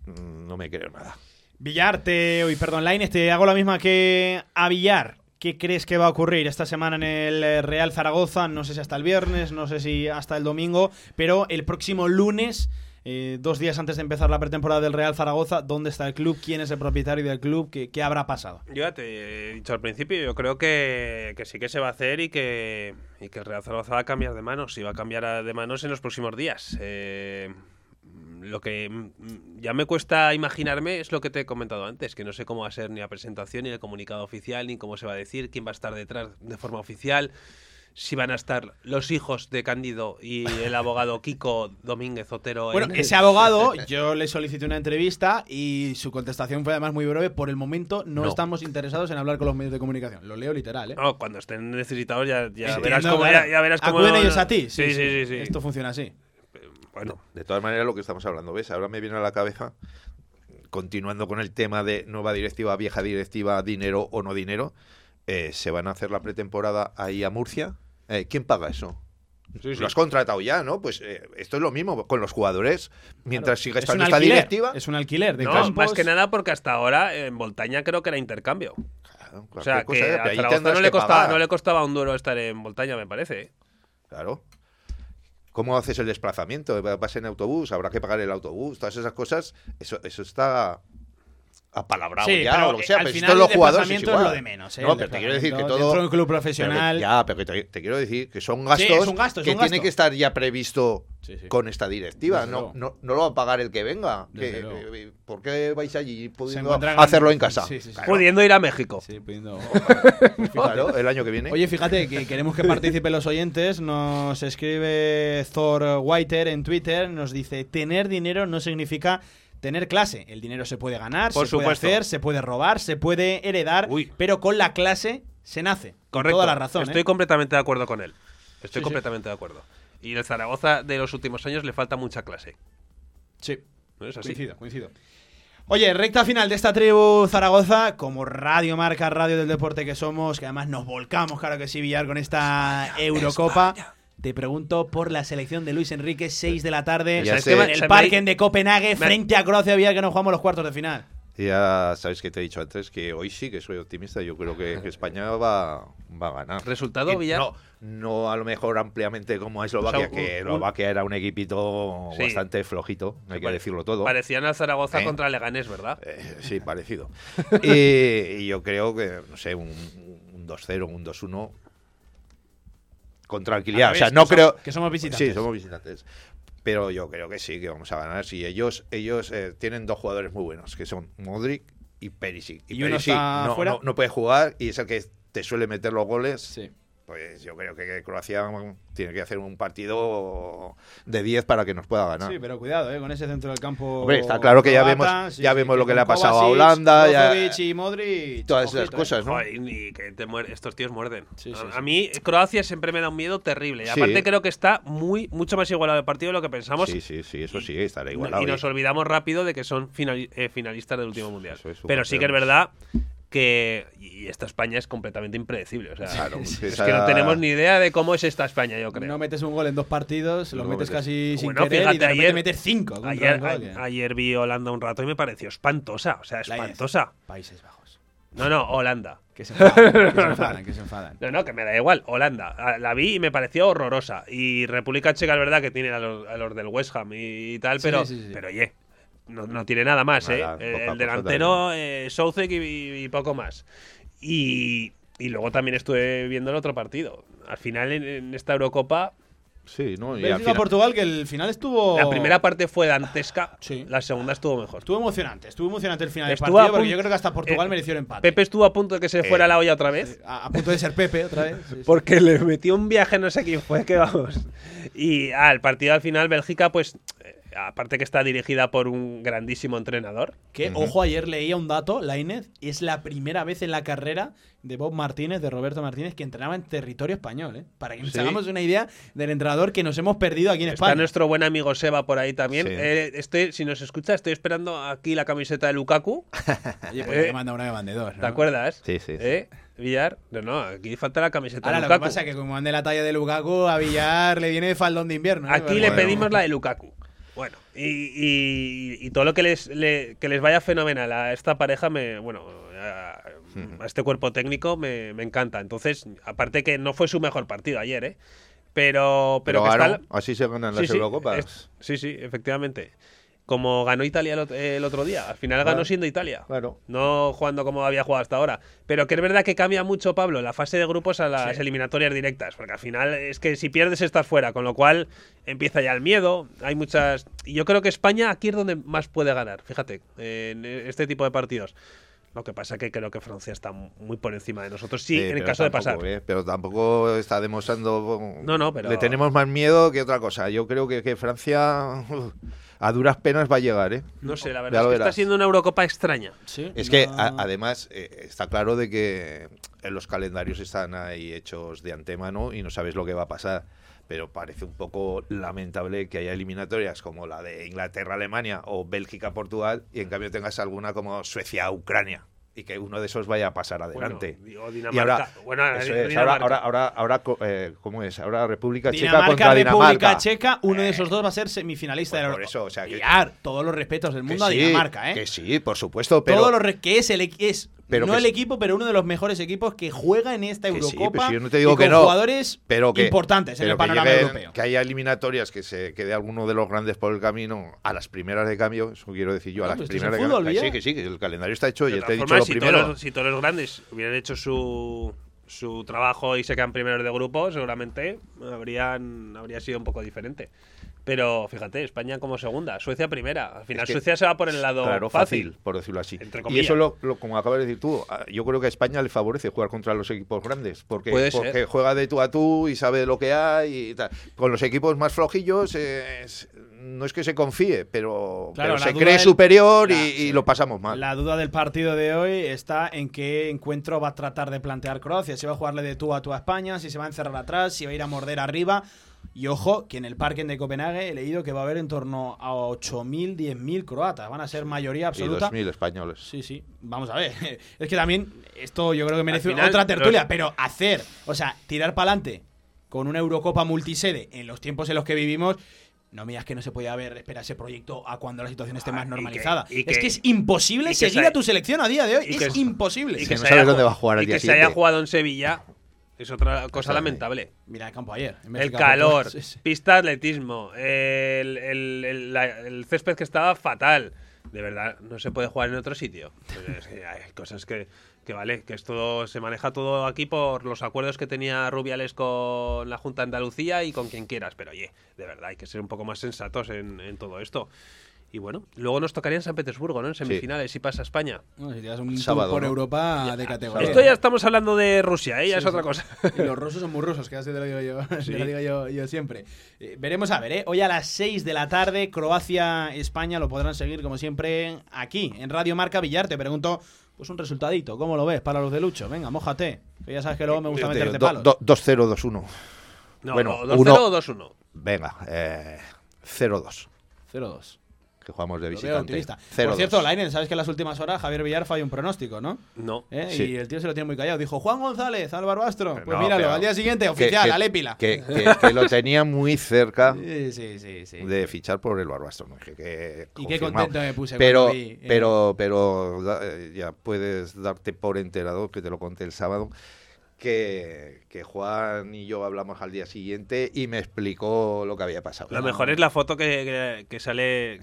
mm, no me creo nada. Villar, te, uy, perdón, Laines, te hago la misma que a Villar. ¿Qué crees que va a ocurrir esta semana en el Real Zaragoza? No sé si hasta el viernes, no sé si hasta el domingo, pero el próximo lunes, eh, dos días antes de empezar la pretemporada del Real Zaragoza, ¿dónde está el club? ¿Quién es el propietario del club? ¿Qué, qué habrá pasado? Yo ya te he dicho al principio, yo creo que, que sí que se va a hacer y que, y que el Real Zaragoza va a cambiar de manos y va a cambiar de manos en los próximos días. Eh, lo que ya me cuesta imaginarme es lo que te he comentado antes, que no sé cómo va a ser ni la presentación, ni el comunicado oficial, ni cómo se va a decir, quién va a estar detrás de forma oficial. Si van a estar los hijos de Cándido y el abogado Kiko Domínguez Otero. Bueno, en- ese abogado, yo le solicité una entrevista y su contestación fue además muy breve. Por el momento no, No. estamos interesados en hablar con los medios de comunicación. Lo leo literal, ¿eh? No, cuando estén necesitados ya, ya verás cómo. ya verás cómo Acuden ellos a ti. Sí, sí, sí. sí. Esto funciona así. Bueno, De todas maneras, lo que estamos hablando, ¿ves? Ahora me viene a la cabeza, continuando con el tema de nueva directiva, vieja directiva, dinero o no dinero, eh, se van a hacer la pretemporada ahí a Murcia. Eh, ¿Quién paga eso? Sí, sí. Lo has contratado ya, ¿no? Pues eh, esto es lo mismo con los jugadores. Mientras siga Es un estando esta alquiler. directiva. Es un alquiler de no, campos. más que nada porque hasta ahora en Voltaña creo que era intercambio. O sea, que a Zaragoza no le, costaba, no le costaba un duro estar en Voltaña, me parece. ¿eh? Claro. ¿Cómo haces el desplazamiento? ¿Vas en autobús? ¿Habrá que pagar el autobús? Todas esas cosas, eso, eso está apalabrado Sí, ya pero, o lo que eh, sea. al pero si final todos los jugadores es lo de menos, ¿eh? No, pero te quiero decir que todo... dentro de un club pero que- profesional- ya, pero que te, te quiero decir que son gastos Sí, es un gasto, es que un tiene que estar ya previsto Sí, sí. con esta directiva. Desde No, luego. no, no lo va a pagar el que venga. Que- luego. que- ¿Por qué vais allí pudiendo hacerlo en casa? Sí, sí, sí. Claro. Pudiendo ir a México. Sí, pudiendo- Claro, el año que viene. Oye, fíjate que queremos que participen los oyentes. Nos escribe Thor Whiter en Twitter. Nos dice: Tener dinero no significa tener clase. El dinero se puede ganar, Por se puede supuesto. hacer, se puede robar, se puede heredar, pero con la clase se nace. Con Correcto. Toda la razón. Estoy ¿eh? completamente de acuerdo con él. Estoy Sí, sí. completamente de acuerdo. Y el Zaragoza de los últimos años le falta mucha clase. Sí. ¿No es así? Coincido, coincido. Oye, recta final de esta tribu Zaragoza, como radio marca, radio del deporte que somos, que además nos volcamos, claro que sí, Villar, con esta Eurocopa. Te pregunto por la selección de Luis Enrique, 6 de la tarde, Ya en sé. el Se me- Parken de Copenhague, me- frente a Croacia, Villar, que nos jugamos los cuartos de final. Ya sabes que te he dicho antes que hoy sí que soy optimista. Yo creo que, que España va, va a ganar. ¿Resultado, Que Villar? No, no a lo mejor ampliamente como a Eslovaquia, O sea, un- que un- Eslovaquia era un equipito Sí. bastante flojito, hay que decirlo todo. Parecían al Zaragoza ¿Eh? contra Leganés, ¿verdad? Eh, sí, parecido. y, y yo creo que, no sé, un, un 2-0, un 2-1 con tranquilidad. O sea, no que creo. que somos visitantes. Sí, somos visitantes. Pero yo creo que sí, que vamos a ganar. Si ellos, ellos eh, tienen dos jugadores muy buenos, que son Modric y Perisic. ¿Y uno Perisic está no, fuera? no, no puede jugar y es el que te suele meter los goles. Sí. Pues yo creo que Croacia tiene que hacer un partido de 10 para que nos pueda ganar. Sí, pero cuidado, ¿eh? con ese centro del campo. Hombre, está claro que ya vemos- sí, ya sí, vemos lo que le ha pasado a Kovacic, Holanda, ya- y Modric. Todas esas ojito, ¿eh? cosas, ¿no? Joder, y que te muer- estos tíos muerden. Sí, a, sí, a sí. mí Croacia siempre me da un miedo terrible. Y Sí. aparte creo que está muy mucho más igualado el partido de lo que pensamos. Sí, sí, sí, eso sí, estará igualado. y nos olvidamos rápido de que son eh, finalistas del último mundial. Es, Pero sí que es verdad que y esta España es completamente impredecible. O sea, Claro, es que no tenemos ni idea de cómo es esta España, yo creo. No metes un gol en dos partidos, lo No metes metes- casi sin Bueno, querer y fíjate, de ayer- metes cinco. Ayer, gol, a- ayer vi Holanda un rato y me pareció espantosa. O sea, espantosa. Países Bajos. No, no, Holanda. Que se enfadan, que se enfadan, que se enfadan. No, no, que me da igual. Holanda. Ah, La vi y me pareció horrorosa. Y República Checa es verdad que tiene a los, a los del West Ham y, y tal, Sí, pero, sí, sí. pero oye, no, no tiene nada más, Nada, ¿eh? poca El, delantero, eh, Soucek y, poco más. Y, y luego también estuve viendo el otro partido. Al final, en, en esta Eurocopa, Sí, ¿no? Y al final- Bélgica-Portugal, que el final estuvo. la primera parte fue dantesca, Sí. la segunda estuvo mejor. Estuvo emocionante, estuvo emocionante el final del Estuvo partido, a porque yo creo que hasta Portugal eh, mereció el empate. Pepe estuvo a punto de que se Eh, fuera la olla otra vez. A, a punto de ser Pepe otra vez. sí, sí. Porque le metió un viaje, no sé quién fue, que vamos. Y ah, el partido al final, Bélgica, pues, aparte que está dirigida por un grandísimo entrenador. Que, ojo, ayer leía un dato, Lainez, es la primera vez en la carrera de Bob Martínez, de Roberto Martínez, que entrenaba en territorio español, ¿eh? Para que nos Sí. hagamos una idea del entrenador que nos hemos perdido aquí en Está España. nuestro buen amigo Seba por ahí también. Sí. Eh, estoy, si nos escucha, estoy esperando aquí la camiseta de Lukaku. Oye, pues Eh, me manda una que mande dos, ¿no? ¿Te acuerdas? Sí, sí, sí. ¿Eh? Villar. No, no, aquí falta la camiseta Ahora, de lo que Lukaku. pasa es que como ande la talla de Lukaku, a Villar le viene de faldón de invierno. ¿eh? Aquí Pero le bueno. pedimos la de Lukaku. Bueno, y, y- y todo lo que les, le- que les vaya fenomenal a esta pareja, me, bueno, a, a este cuerpo técnico me, me encanta. Entonces, aparte que no fue su mejor partido ayer, ¿eh? Pero, pero, Pero que está- así se ganan las sí, Eurocopas. es- sí, sí, efectivamente. Como ganó Italia el, ot- el otro día. Al final ganó siendo Italia. Claro. No jugando como había jugado hasta ahora. Pero que es verdad que cambia mucho, Pablo, la fase de grupos a las eliminatorias directas. Porque al final es que si pierdes estás fuera. Con lo cual empieza ya el miedo. Hay muchas. Y yo creo que España aquí es donde más puede ganar. Fíjate, en este tipo de partidos. Lo que pasa que creo que Francia está muy por encima de nosotros. Sí, en el caso de pasar. eh, pero tampoco está demostrando. No, no, pero- Le tenemos más miedo que otra cosa. Yo creo que, que Francia a duras penas va a llegar, ¿eh? No sé, la verdad es que está siendo una Eurocopa extraña. Es que a- además eh, está claro de que eh, los calendarios están ahí hechos de antemano y no sabes lo que va a pasar. Pero parece un poco lamentable que haya eliminatorias como la de Inglaterra-Alemania o Bélgica-Portugal y en cambio tengas alguna como Suecia-Ucrania y que uno de esos vaya a pasar adelante. digo, y Dinamarca- ahora, bueno, es, ahora, ahora, ahora, ahora, co- eh, ¿cómo es? Ahora República Checa Dinamarca, contra República Dinamarca. Checa, uno de esos dos va a ser semifinalista de la Por eso, o sea, que, todos los respetos del mundo a sí, Dinamarca, ¿eh? que sí, por supuesto, pero Todo lo re- que es el es Pero no que el sí. equipo, pero uno de los mejores equipos que juega en esta Que sí, Eurocopa. yo no te digo y que con no, jugadores pero que, importantes en el que panorama lleguen- europeo. Que haya eliminatorias, que se quede alguno de los grandes por el camino a las primeras de cambio, eso quiero decir yo, a No, las pues primeras de fútbol, cambio. Que sí, que sí, que el calendario está hecho, ya te he dicho formas, lo si primero. Todos los, si todos los grandes hubieran hecho su, su trabajo y se quedan primeros de grupo, seguramente habrían, habría sido un poco diferente. Pero fíjate, España como segunda, Suecia primera. Al final Es que- Suecia se va por el lado Claro, fácil. por decirlo así. Entre Y eso, lo, lo- como acabas de decir tú, a- yo creo que a España le favorece jugar contra los equipos grandes, porque, Puede ser. porque juega de tú a tú y sabe lo que hay y tal. Con los equipos más flojillos, eh, es- no es que se confíe, pero, Claro, pero la se cree del- superior la- y, y lo pasamos mal. La duda del partido de hoy está en qué encuentro va a tratar de plantear Croacia. Si va a jugarle de tú a tú a España, si se va a encerrar atrás, si va a ir a morder arriba. Y ojo, que en el parking de Copenhague he leído que va a haber en torno a 8.000, 10.000 croatas. Van a ser mayoría y absoluta. 2.000 españoles. Sí, sí. Vamos a ver. Es que también esto yo creo que merece final, otra tertulia, los- pero hacer, o sea, tirar para adelante con una Eurocopa multisede en los tiempos en los que vivimos. No me digas que no se podía ver, espera, ese proyecto a cuando la situación esté más y que- normalizada. es que- es imposible que seguir se- a tu selección a día de hoy. y Es imposible. Y que, no se sabes haya dónde va a jugar y que se haya jugado en Sevilla es otra cosa lamentable. Mira el campo ayer. en El calor, Portugal. Sí, sí. pista de atletismo, el, el- el- la- el césped que estaba fatal. De verdad, no se puede jugar en otro sitio. Pues es que hay cosas que, que vale, que esto se maneja todo aquí por los acuerdos que tenía Rubiales con la Junta de Andalucía y con quien quieras. Pero oye, de verdad, hay que ser un poco más sensatos en, en todo esto. Y bueno, luego nos tocaría en San Petersburgo, ¿no? En semifinales, si pasa España. No, si te das un Sábado, por ¿no? Europa de categoría. Esto ya estamos hablando de Rusia, ¿eh? Ya Sí, es otra sí. cosa. Y los rusos son muy rusos, que así te lo digo yo, te Sí. lo digo yo, yo siempre. Eh, veremos a ver, ¿eh? Hoy a las 6 de la tarde, Croacia-España lo podrán seguir como siempre aquí, en Radio Marca Villar. Te pregunto, pues un resultadito, ¿cómo lo ves para los de Lucho? Venga, mójate, que ya sabes que luego me gusta te meterte digo, palos. do- do- 2-0, 2-1. No, Bueno, ¿2-0 uno- o 2-1? Venga, eh, 0-2. 0-2. Que jugamos de visitante. optimista. 0-2. Por cierto, Lainen, sabes que en las últimas horas Javier Villar falló un pronóstico, ¿no? No. ¿Eh? Sí. Y el tío se lo tiene muy callado. Dijo, Juan González, Álvaro Astro. Pues No, míralo, pero al día siguiente, oficial, que- Alépila. Que, que- que lo tenía muy cerca Sí, sí, sí, sí. de fichar por el Barbastro. ¿no? Que- que Y qué contento me puse pero, cuando vi, eh. pero, pero eh, ya puedes darte por enterado, que te lo conté el sábado, que, que Juan y yo hablamos al día siguiente y me explicó lo que había pasado. Lo mejor es la foto que, que- que sale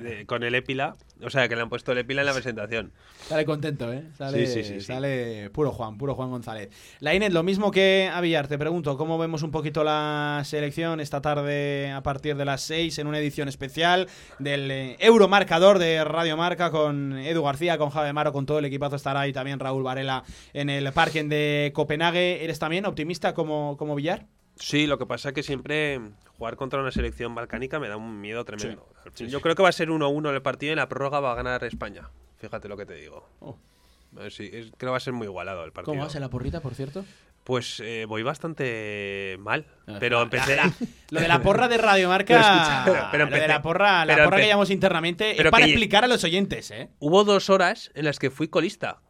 de- con el Épila. O sea, que le han puesto el Épila en la presentación. Sale contento, ¿eh? Sale, Sí, sí, sí, sí. sale puro Juan, puro Juan González. La Inés, lo mismo que a Villar, te pregunto, ¿cómo vemos un poquito la selección esta tarde a partir de las 6 en una edición especial del eh, Euromarcador de Radio Marca con Edu García, con Javi Maro, con todo el equipazo estará ahí también Raúl Varela en el parking de Copenhague. ¿Eres también optimista como, como Villar? Sí, lo que pasa es que siempre jugar contra una selección balcánica me da un miedo tremendo. Sí, Yo sí. creo que va a ser 1-1 el partido y en la prórroga va a ganar España. Fíjate lo que te digo. Oh. Eh, Sí, es- creo que va a ser muy igualado el partido. ¿Cómo vas en la porrita, por cierto? Pues eh, voy bastante mal. Ah, Pero empecé. la- Lo de la porra de Radio Marca. Pero escucha, pero- pero lo de la porra, la porra que llamamos internamente pero es para que- explicar a los oyentes, ¿eh? Hubo dos horas en las que fui colista.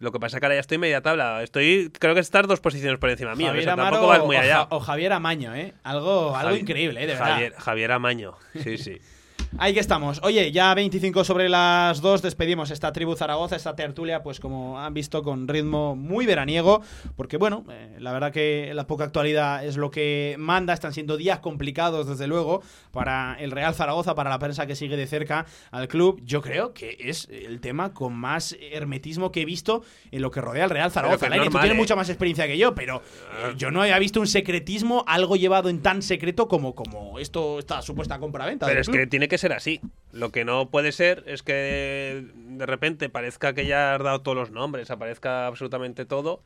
Lo que pasa es que ahora ya estoy media tabla. Estoy, creo que estar dos posiciones por encima mío. O Javier sea, tampoco vas muy allá. O Javier Amaño, ¿eh? Algo, algo Javi- increíble, ¿eh? De verdad. Javier, Javier Amaño. Sí, sí. Ahí que estamos. Oye, ya 25 sobre las 2 despedimos esta tribu Zaragoza, esta tertulia, pues como han visto, con ritmo muy veraniego, porque bueno, eh, la verdad que la poca actualidad es lo que manda, están siendo días complicados desde luego para el Real Zaragoza, para la prensa que sigue de cerca al club. Yo creo que es el tema con más hermetismo que he visto en lo que rodea al Real Zaragoza. tú normal, tienes ¿eh? mucha más experiencia que yo, pero eh, yo no había visto un secretismo, algo llevado en tan secreto como, como esto, esta supuesta compra-venta. Pero es club. que tiene que que ser así. Lo que no puede ser es que de repente parezca que ya has dado todos los nombres, aparezca absolutamente todo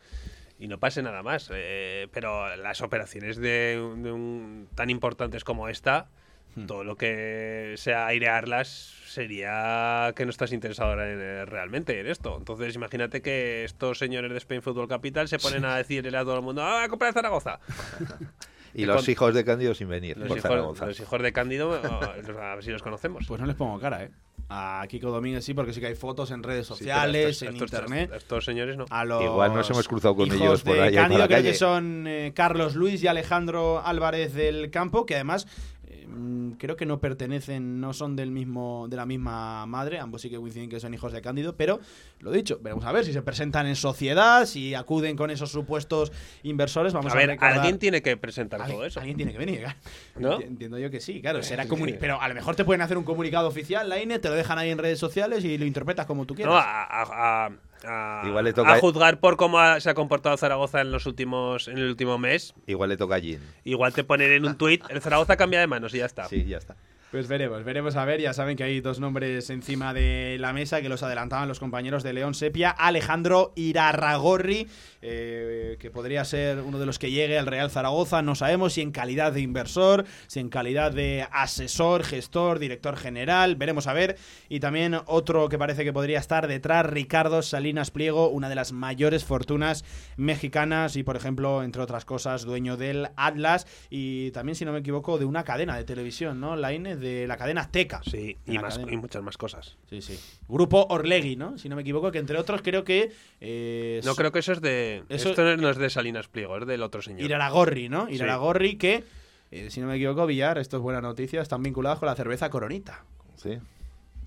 y no pase nada más. Eh, pero las operaciones de, de un- tan importantes como esta, todo lo que sea airearlas sería que no estás interesado en, eh, realmente en esto. Entonces imagínate que estos señores de Spain Football Capital se ponen a decirle a todo el mundo, ¡ah, a comprar Zaragoza! Y los con- hijos de Cándido sin venir. Los por hijos, Zaragoza. los hijos de Cándido, a ver si los conocemos. Pues no les pongo cara, ¿eh? A Kiko Domínguez sí, porque sí que hay fotos en redes Sí, sociales, estos- en estos- internet. Estos señores no. A los Igual nos hemos cruzado con hijos ellos por de ahí por la Cándido, creo calle. que son eh, Carlos Luis y Alejandro Álvarez del Campo, que además creo que no pertenecen, no son del mismo, de la misma madre, ambos sí que coinciden que son hijos de Cándido, pero lo dicho, veremos a ver si se presentan en sociedad, si acuden con esos supuestos inversores. Vamos a a, ver, recordar- alguien tiene que presentar Alguien- todo eso. Alguien tiene que venir. ¿No? Enti- Entiendo yo que sí, claro. Será comuni- Pero a lo mejor te pueden hacer un comunicado oficial, la INE, te lo dejan ahí en redes sociales y lo interpretas como tú quieras. No, a, a- a- Igual le toca- a juzgar por cómo ha- se ha comportado Zaragoza en los últimos en el último mes, Igual le toca a Jin. igual te ponen en un tuit, el Zaragoza cambia de manos y ya está. Sí, ya está. Pues veremos, veremos a ver. Ya saben que hay dos nombres encima de la mesa que los adelantaban los compañeros de León Sepia. Alejandro Irarragorri, eh, que podría ser uno de los que llegue al Real Zaragoza. No sabemos si en calidad de inversor, si en calidad de asesor, gestor, director general. Veremos a ver. Y también otro que parece que podría estar detrás, Ricardo Salinas Pliego, una de las mayores fortunas mexicanas y, por ejemplo, entre otras cosas, dueño del Atlas y también, si no me equivoco, de una cadena de televisión, ¿no? La INE, de la cadena Azteca. Sí, y, más, cadena. y muchas más cosas. Sí, sí. Grupo Orlegui, ¿no? Si no me equivoco, que entre otros creo que... eh, No creo que eso es de. Eso- Esto no es de Salinas Pliego, es del otro señor. Iraragorri, ¿no? Sí. Iraragorri que, eh, si no me equivoco, Villar, esto es buena noticia, están vinculados con la cerveza Coronita. Sí.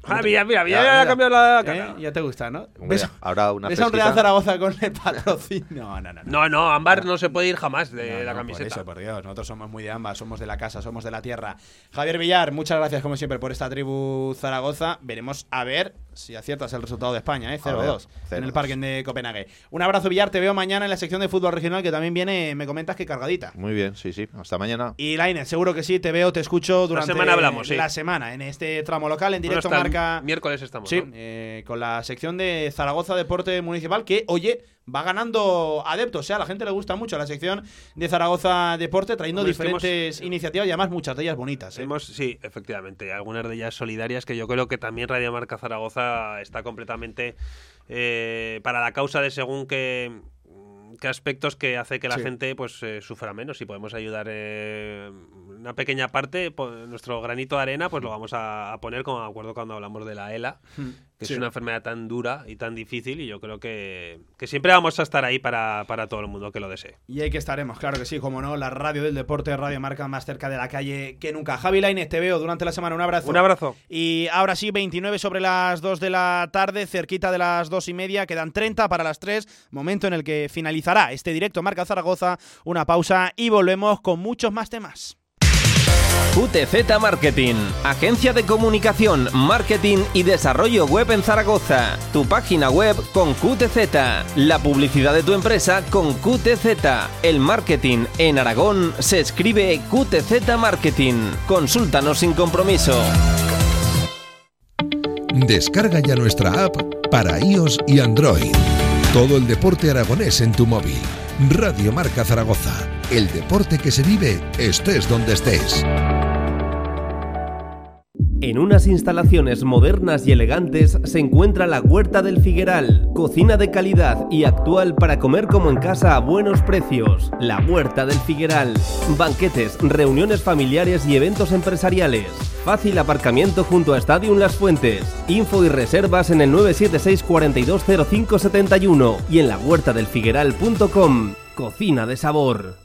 Ah, mira, mira, Ya, ya, mira. ha cambiado la ¿Eh? cara. Ya te gusta, ¿no? ¿Ves, ahora una ves a un. Real Zaragoza con el patrocinio? No, no, no. no. No, no, Ámbar no se puede ir jamás de No, la no, camiseta. Por eso, por Dios, nosotros somos muy de ambas, somos de la casa, somos de la tierra. Javier Villar, muchas gracias como siempre por esta tribu Zaragoza. Veremos a ver si aciertas el resultado de España, ¿eh? A ver, 0-2 en el 0-2. parking de Copenhague. Un abrazo Villar, te veo mañana en la sección de fútbol regional que también viene, me comentas que cargadita. Muy bien, sí, sí. Hasta mañana. Y Lainez, seguro que sí, te veo, te escucho durante semana hablamos, sí. la semana en este tramo local en directo marca miércoles estamos. Sí, ¿no? eh, con la sección de Zaragoza Deporte Municipal, que, oye, va ganando adeptos. O sea, a la gente le gusta mucho la sección de Zaragoza Deporte, trayendo Hombre, es que diferentes iniciativas y además muchas de ellas bonitas. ¿eh? Hemos, sí, efectivamente, algunas de ellas solidarias que yo creo que también Radio Marca Zaragoza está completamente eh, para la causa de según qué, qué aspectos que hace que la Sí. gente pues eh, sufra menos y podemos ayudar eh, una pequeña parte, po- nuestro granito de arena, pues lo vamos a, a poner como me acuerdo cuando hablamos de la ELA, que Sí. es una enfermedad tan dura y tan difícil y yo creo que, que siempre vamos a estar ahí para, para todo el mundo que lo desee. Y ahí que estaremos, claro que sí, como no, la radio del deporte, Radio Marca más cerca de la calle que nunca. Javi Lainez, te veo durante la semana, un abrazo. Un abrazo. Y ahora sí, 29 sobre las 2 de la tarde, cerquita de las 2 y media, quedan 30 para las 3, momento en el que finalizará este directo Marca Zaragoza, una pausa y volvemos con muchos más temas. QTZ Marketing, agencia de comunicación, marketing y desarrollo web en Zaragoza. Tu página web con QTZ, la publicidad de tu empresa con QTZ. El marketing en Aragón se escribe QTZ Marketing. Consúltanos sin compromiso. Descarga ya nuestra app para iOS y Android. Todo el deporte aragonés en tu móvil. Radio Marca Zaragoza. El deporte que se vive estés donde estés. En unas instalaciones modernas y elegantes se encuentra la Huerta del Figueral, cocina de calidad y actual para comer como en casa a buenos precios. La Huerta del Figueral, banquetes, reuniones familiares y eventos empresariales. Fácil aparcamiento junto a Stadium Las Fuentes. Info y reservas en el 976 420571 y en la huertadelfigueral.com. Cocina de sabor.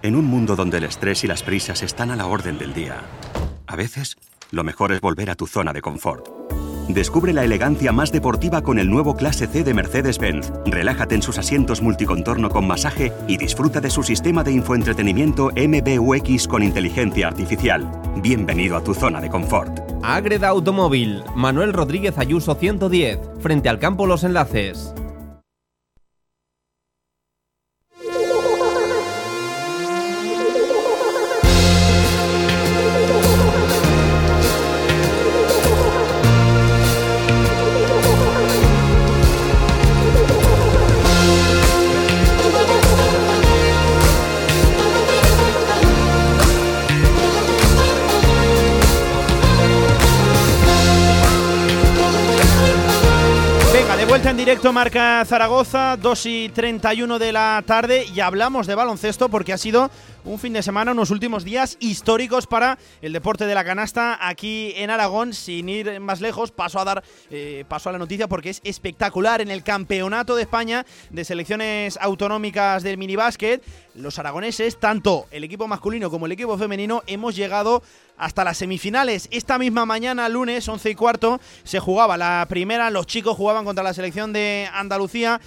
En un mundo donde el estrés y las prisas están a la orden del día, a veces lo mejor es volver a tu zona de confort. Descubre la elegancia más deportiva con el nuevo Clase C de Mercedes-Benz. Relájate en sus asientos multicontorno con masaje y disfruta de su sistema de infoentretenimiento MBUX con inteligencia artificial. Bienvenido a tu zona de confort. Agreda Automóvil, Manuel Rodríguez Ayuso 110, frente al campo Los Enlaces. En directo Marca Zaragoza, 2 y 31 de la tarde y hablamos de baloncesto porque ha sido un fin de semana, unos últimos días históricos para el deporte de la canasta aquí en Aragón. Sin ir más lejos, paso a dar eh, paso a la noticia porque es espectacular en el Campeonato de España de Selecciones Autonómicas del Minibásquet. Los aragoneses, tanto el equipo masculino como el equipo femenino, hemos llegado hasta las semifinales. Esta misma mañana, lunes, 11 y cuarto, se jugaba la primera. Los chicos jugaban contra la selección de Andalucía.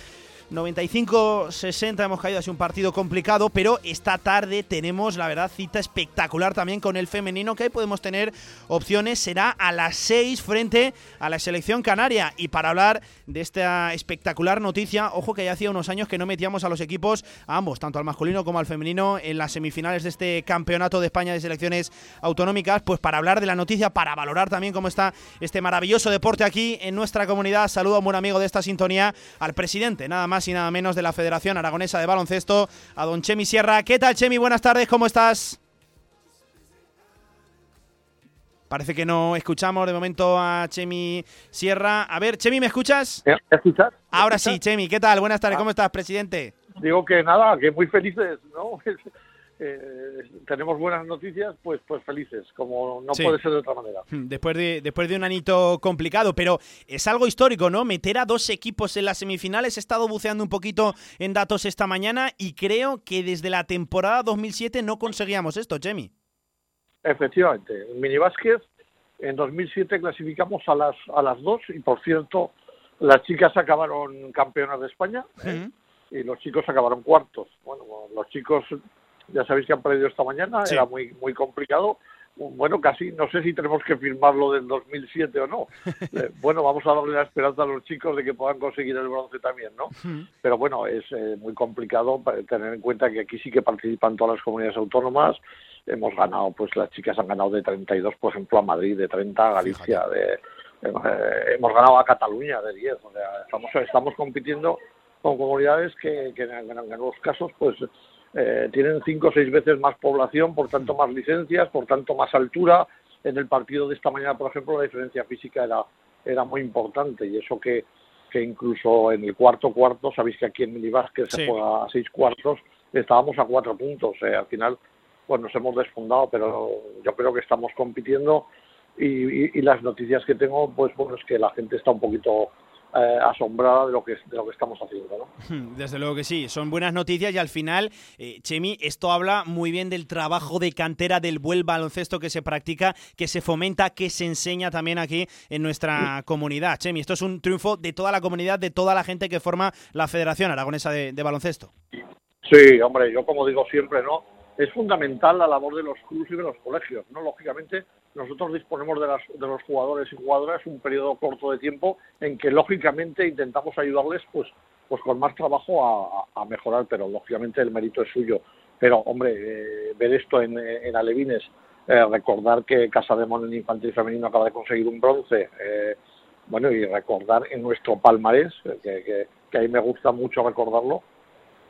95-60 hemos caído, ha un partido complicado, pero esta tarde tenemos, la verdad, cita espectacular también con el femenino, que ahí podemos tener opciones. Será a las 6 frente a la selección canaria. Y para hablar de esta espectacular noticia, ojo que ya hacía unos años que no metíamos a los equipos, a ambos, tanto al masculino como al femenino, en las semifinales de este Campeonato de España de Selecciones Autonómicas, pues para hablar de la noticia, para valorar también cómo está este maravilloso deporte aquí en nuestra comunidad. Saludo a un buen amigo de esta sintonía, al presidente, nada más y nada menos de la Federación Aragonesa de Baloncesto, a don Chemi Sierra. ¿Qué tal, Chemi? Buenas tardes, ¿cómo estás? Parece que no escuchamos de momento a Chemi Sierra. A ver, Chemi, ¿me escuchas? ¿Me escuchas? Ahora sí, Chemi, ¿qué tal? Buenas tardes, ¿cómo estás, presidente? Digo que nada, que muy felices, ¿no? Eh, tenemos buenas noticias, pues pues felices, como no Sí. puede ser de otra manera. Después de, después de un anito complicado, pero es algo histórico, ¿no? Meter a dos equipos en las semifinales. He estado buceando un poquito en datos esta mañana y creo que desde la temporada 2007 no conseguíamos esto, Chemi. Efectivamente, en minibásquet en 2007 clasificamos a las a las dos y por cierto las chicas acabaron campeonas de España ¿eh? y los chicos acabaron cuartos. Bueno, los chicos ya sabéis que han perdido esta mañana, Sí. era muy muy complicado. Bueno, casi no sé si tenemos que firmarlo del 2007 o no. Eh, bueno, vamos a darle la esperanza a los chicos de que puedan conseguir el bronce también, ¿no? pero bueno, es eh, muy complicado tener en cuenta que aquí sí que participan todas las comunidades autónomas. Hemos ganado, pues las chicas han ganado de 32, por ejemplo, a Madrid, de 30 a Galicia, de, eh, hemos ganado a Cataluña de 10. O sea, estamos, estamos compitiendo con comunidades que, en algunos casos, pues eh, tienen cinco o seis veces más población, por tanto más licencias, por tanto más altura. En el partido de esta mañana, por ejemplo, la diferencia física era, era muy importante y eso que, que incluso en el cuarto cuarto, sabéis que aquí en Minibásquet se Sí. juega a seis cuartos, estábamos a cuatro puntos. eh, al final, pues nos hemos desfundado, pero yo creo que estamos compitiendo y, y- y las noticias que tengo, pues bueno, es que la gente está un poquito eh, asombrada de lo que de lo que estamos haciendo, ¿no? Desde luego que sí, son buenas noticias y al final, eh, Chemi, esto habla muy bien del trabajo de cantera del buen baloncesto que se practica, que se fomenta, que se enseña también aquí en nuestra comunidad. Chemi, esto es un triunfo de toda la comunidad, de toda la gente que forma la Federación Aragonesa de, de Baloncesto. Sí, hombre, yo como digo siempre, ¿no? Es fundamental la labor de los clubes y de los colegios, ¿no? Lógicamente, nosotros disponemos de, las, de los jugadores y jugadoras un periodo corto de tiempo en que, lógicamente, intentamos ayudarles, pues, pues con más trabajo a, mejorar, pero lógicamente el mérito es suyo. Pero, hombre, eh, ver esto en, en Alevines, eh, recordar que Casa de Mon en infantil femenino acaba de conseguir un bronce, eh, bueno, y recordar en nuestro palmarés, eh, que, que, que ahí me gusta mucho recordarlo,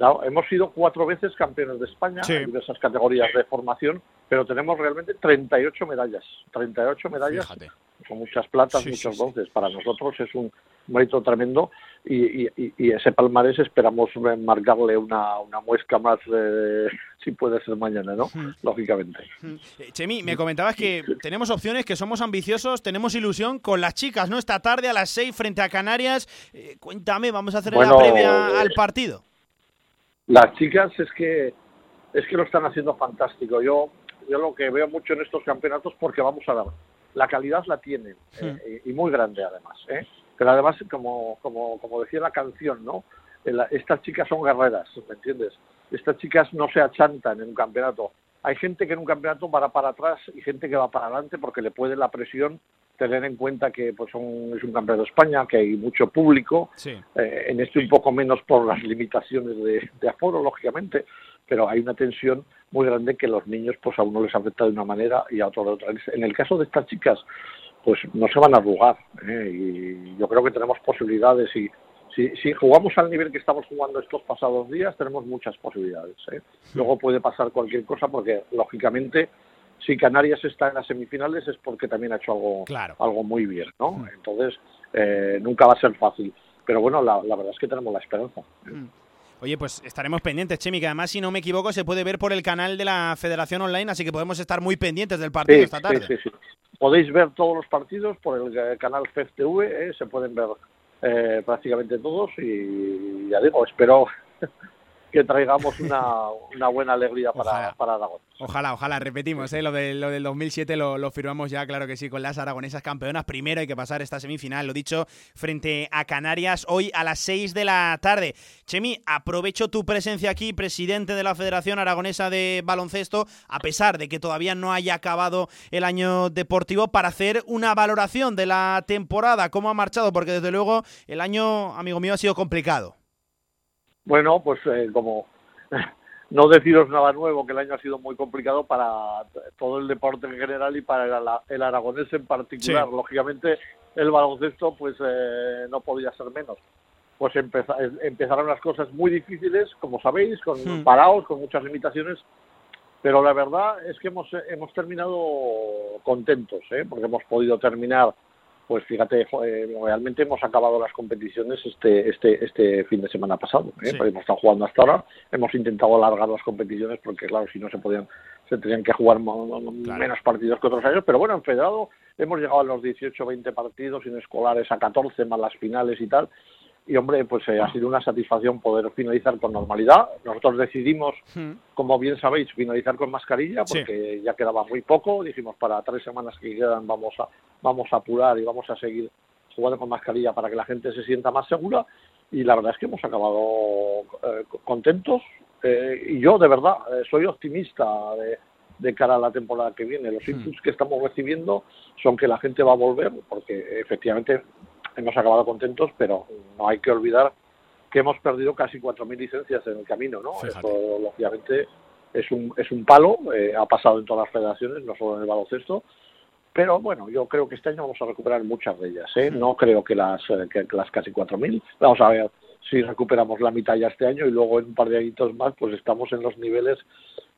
Claro, hemos sido cuatro veces campeones de España Sí. en diversas categorías de formación, pero tenemos realmente 38 medallas. 38 medallas, son muchas platas, Sí, muchos sí, bronces. Para nosotros es un mérito tremendo y, y- ese palmarés esperamos marcarle una, una muesca más, eh, si puede ser mañana, ¿no? Lógicamente. Eh, Chemi, me comentabas que tenemos opciones, que somos ambiciosos, tenemos ilusión con las chicas, ¿no? Esta tarde a las 6 frente a Canarias. Eh, cuéntame, vamos a hacer Bueno, la previa eh, al partido. Las chicas es que es que lo están haciendo fantástico. Yo yo lo que veo mucho en estos campeonatos porque vamos a ver la calidad la tienen, eh, y muy grande además. ¿eh? Pero además, como, como, como decía la canción, ¿no? estas chicas son guerreras, ¿me entiendes? Estas chicas no se achantan en un campeonato. Hay gente que en un campeonato va para atrás y gente que va para adelante porque le puede la presión tener en cuenta que pues es un campeonato de España, que hay mucho público, eh, en este un poco menos por las limitaciones de, de, aforo, lógicamente, pero hay una tensión muy grande que los niños pues a uno les afecta de una manera y a otro de otra. En el caso de estas chicas, pues no se van a arrugar ¿eh? y yo creo que tenemos posibilidades y si, si jugamos al nivel que estamos jugando estos pasados días tenemos muchas posibilidades. ¿eh? Luego puede pasar cualquier cosa porque lógicamente si Canarias está en las semifinales es porque también ha hecho algo, algo muy bien, ¿no? Mm. Entonces eh, nunca va a ser fácil. Pero bueno, la, verdad es que tenemos la esperanza. Mm. Oye, pues estaremos pendientes, Chemi, que además, si no me equivoco, se puede ver por el canal de la Federación Online, así que podemos estar muy pendientes del partido esta tarde. Sí, sí, sí. Podéis ver todos los partidos por el eh, canal FEFTV, eh, se pueden ver eh, prácticamente todos y ya digo, espero que traigamos una, una buena alegría para, para Aragón. Ojalá, ojalá, repetimos, ¿eh? lo, de, lo del 2007 lo, lo, firmamos ya, claro que sí, con las aragonesas campeonas. Primero hay que pasar esta semifinal, lo dicho, frente a Canarias, hoy a las 6 de la tarde. Chemi, aprovecho tu presencia aquí, presidente de la Federación Aragonesa de Baloncesto, a pesar de que todavía no haya acabado el año deportivo, para hacer una valoración de la temporada, cómo ha marchado, porque desde luego el año, amigo mío, ha sido complicado. Bueno, pues eh, como no deciros nada nuevo, que el año ha sido muy complicado para todo el deporte en general y para el, aragonés en particular. Lógicamente, el baloncesto pues eh, no podía ser menos. Pues empezaron las cosas muy difíciles, como sabéis, con hmm. parados, con muchas limitaciones, pero la verdad es que hemos, hemos terminado contentos, ¿eh? porque hemos podido terminar pues fíjate, realmente hemos acabado las competiciones este este este fin de semana pasado. ¿eh? Hemos estado jugando hasta ahora, hemos intentado alargar las competiciones porque, claro, si no se podían, se tenían que jugar menos partidos que otros años. Pero bueno, en Federado hemos llegado a los 18, 20 partidos, en escolares a 14, más las finales y tal y hombre, pues eh, ha sido una satisfacción poder finalizar con normalidad. Nosotros decidimos, hmm. como bien sabéis, finalizar con mascarilla porque ya quedaba muy poco. Dijimos para tres semanas que quedan vamos a vamos a apurar y vamos a seguir jugando con mascarilla para que la gente se sienta más segura. Y la verdad es que hemos acabado eh, contentos. Eh, y yo, de verdad, soy optimista de, de cara a la temporada que viene. Los hmm. inputs que estamos recibiendo son que la gente va a volver, porque efectivamente hemos acabado contentos, pero no hay que olvidar que hemos perdido casi 4.000 licencias en el camino, ¿no? Eso, lógicamente, es un, es un palo, eh, ha pasado en todas las federaciones, no solo en el baloncesto, pero bueno, yo creo que este año vamos a recuperar muchas de ellas, ¿eh? No creo que las, eh, que las casi 4.000, vamos a ver si recuperamos la mitad ya este año y luego en un par de añitos más, pues estamos en los niveles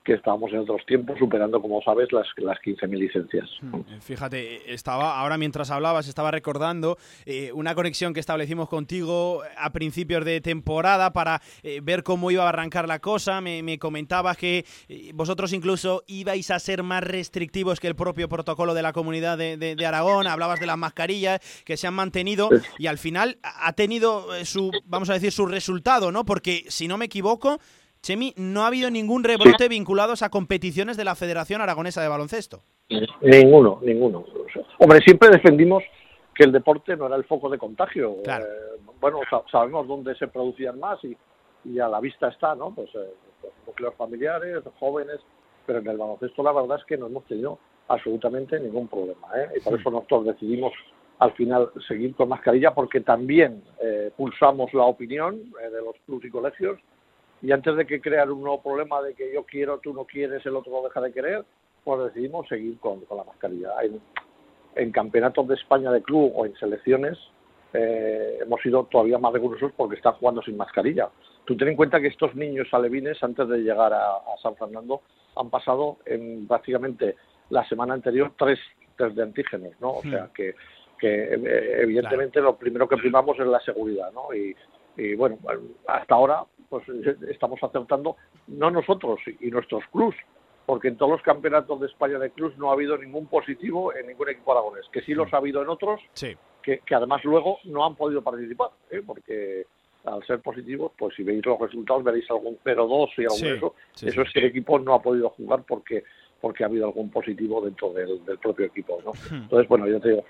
que estábamos en otros tiempos superando, como sabes, las, las 15.000 licencias. Hmm, eh, fíjate, estaba ahora mientras hablabas, estaba recordando eh, una conexión que establecimos contigo a principios de temporada para eh, ver cómo iba a arrancar la cosa. Me, comentabas que vosotros incluso ibais a ser más restrictivos que el propio protocolo de la comunidad de, de Aragón. Hablabas de las mascarillas que se han mantenido y al final ha tenido su, vamos a decir, su resultado, ¿no? Porque si no me equivoco, Chemi, no ha habido ningún rebrote vinculado a competiciones de la Federación Aragonesa de Baloncesto. Ninguno, ninguno. Hombre, siempre defendimos que el deporte no era el foco de contagio. Eh, bueno, sabemos dónde se producían más y, a la vista está, ¿no? Pues, eh, núcleos familiares, jóvenes, pero en el baloncesto la verdad es que no hemos tenido absolutamente ningún problema. ¿eh? Y por eso nosotros decidimos al final seguir con mascarilla porque también eh, pulsamos la opinión de los clubes y colegios y antes de que crear un nuevo problema de que yo quiero, tú no quieres, el otro lo deja de querer, pues decidimos seguir con, la mascarilla. En, campeonatos de España de club o en selecciones eh, hemos sido todavía más rigurosos porque están jugando sin mascarilla. Tú ten en cuenta que estos niños alevines, antes de llegar a, San Fernando, han pasado en prácticamente la semana anterior tres test de antígenos, ¿no? O sea que, que eh, evidentemente lo primero que primamos es la seguridad, ¿no? Y, y bueno, hasta ahora pues estamos acertando, no nosotros y nuestros clubs, porque en todos los campeonatos de España de clubs no ha habido ningún positivo en ningún equipo aragonés, que sí los ha habido en otros, que, además luego no han podido participar, ¿eh? porque al ser positivos, pues si veis los resultados veréis algún 0-2 y algún eso, eso es que el equipo no ha podido jugar porque porque ha habido algún positivo dentro del, del propio equipo. ¿no? Entonces, bueno, yo te digo,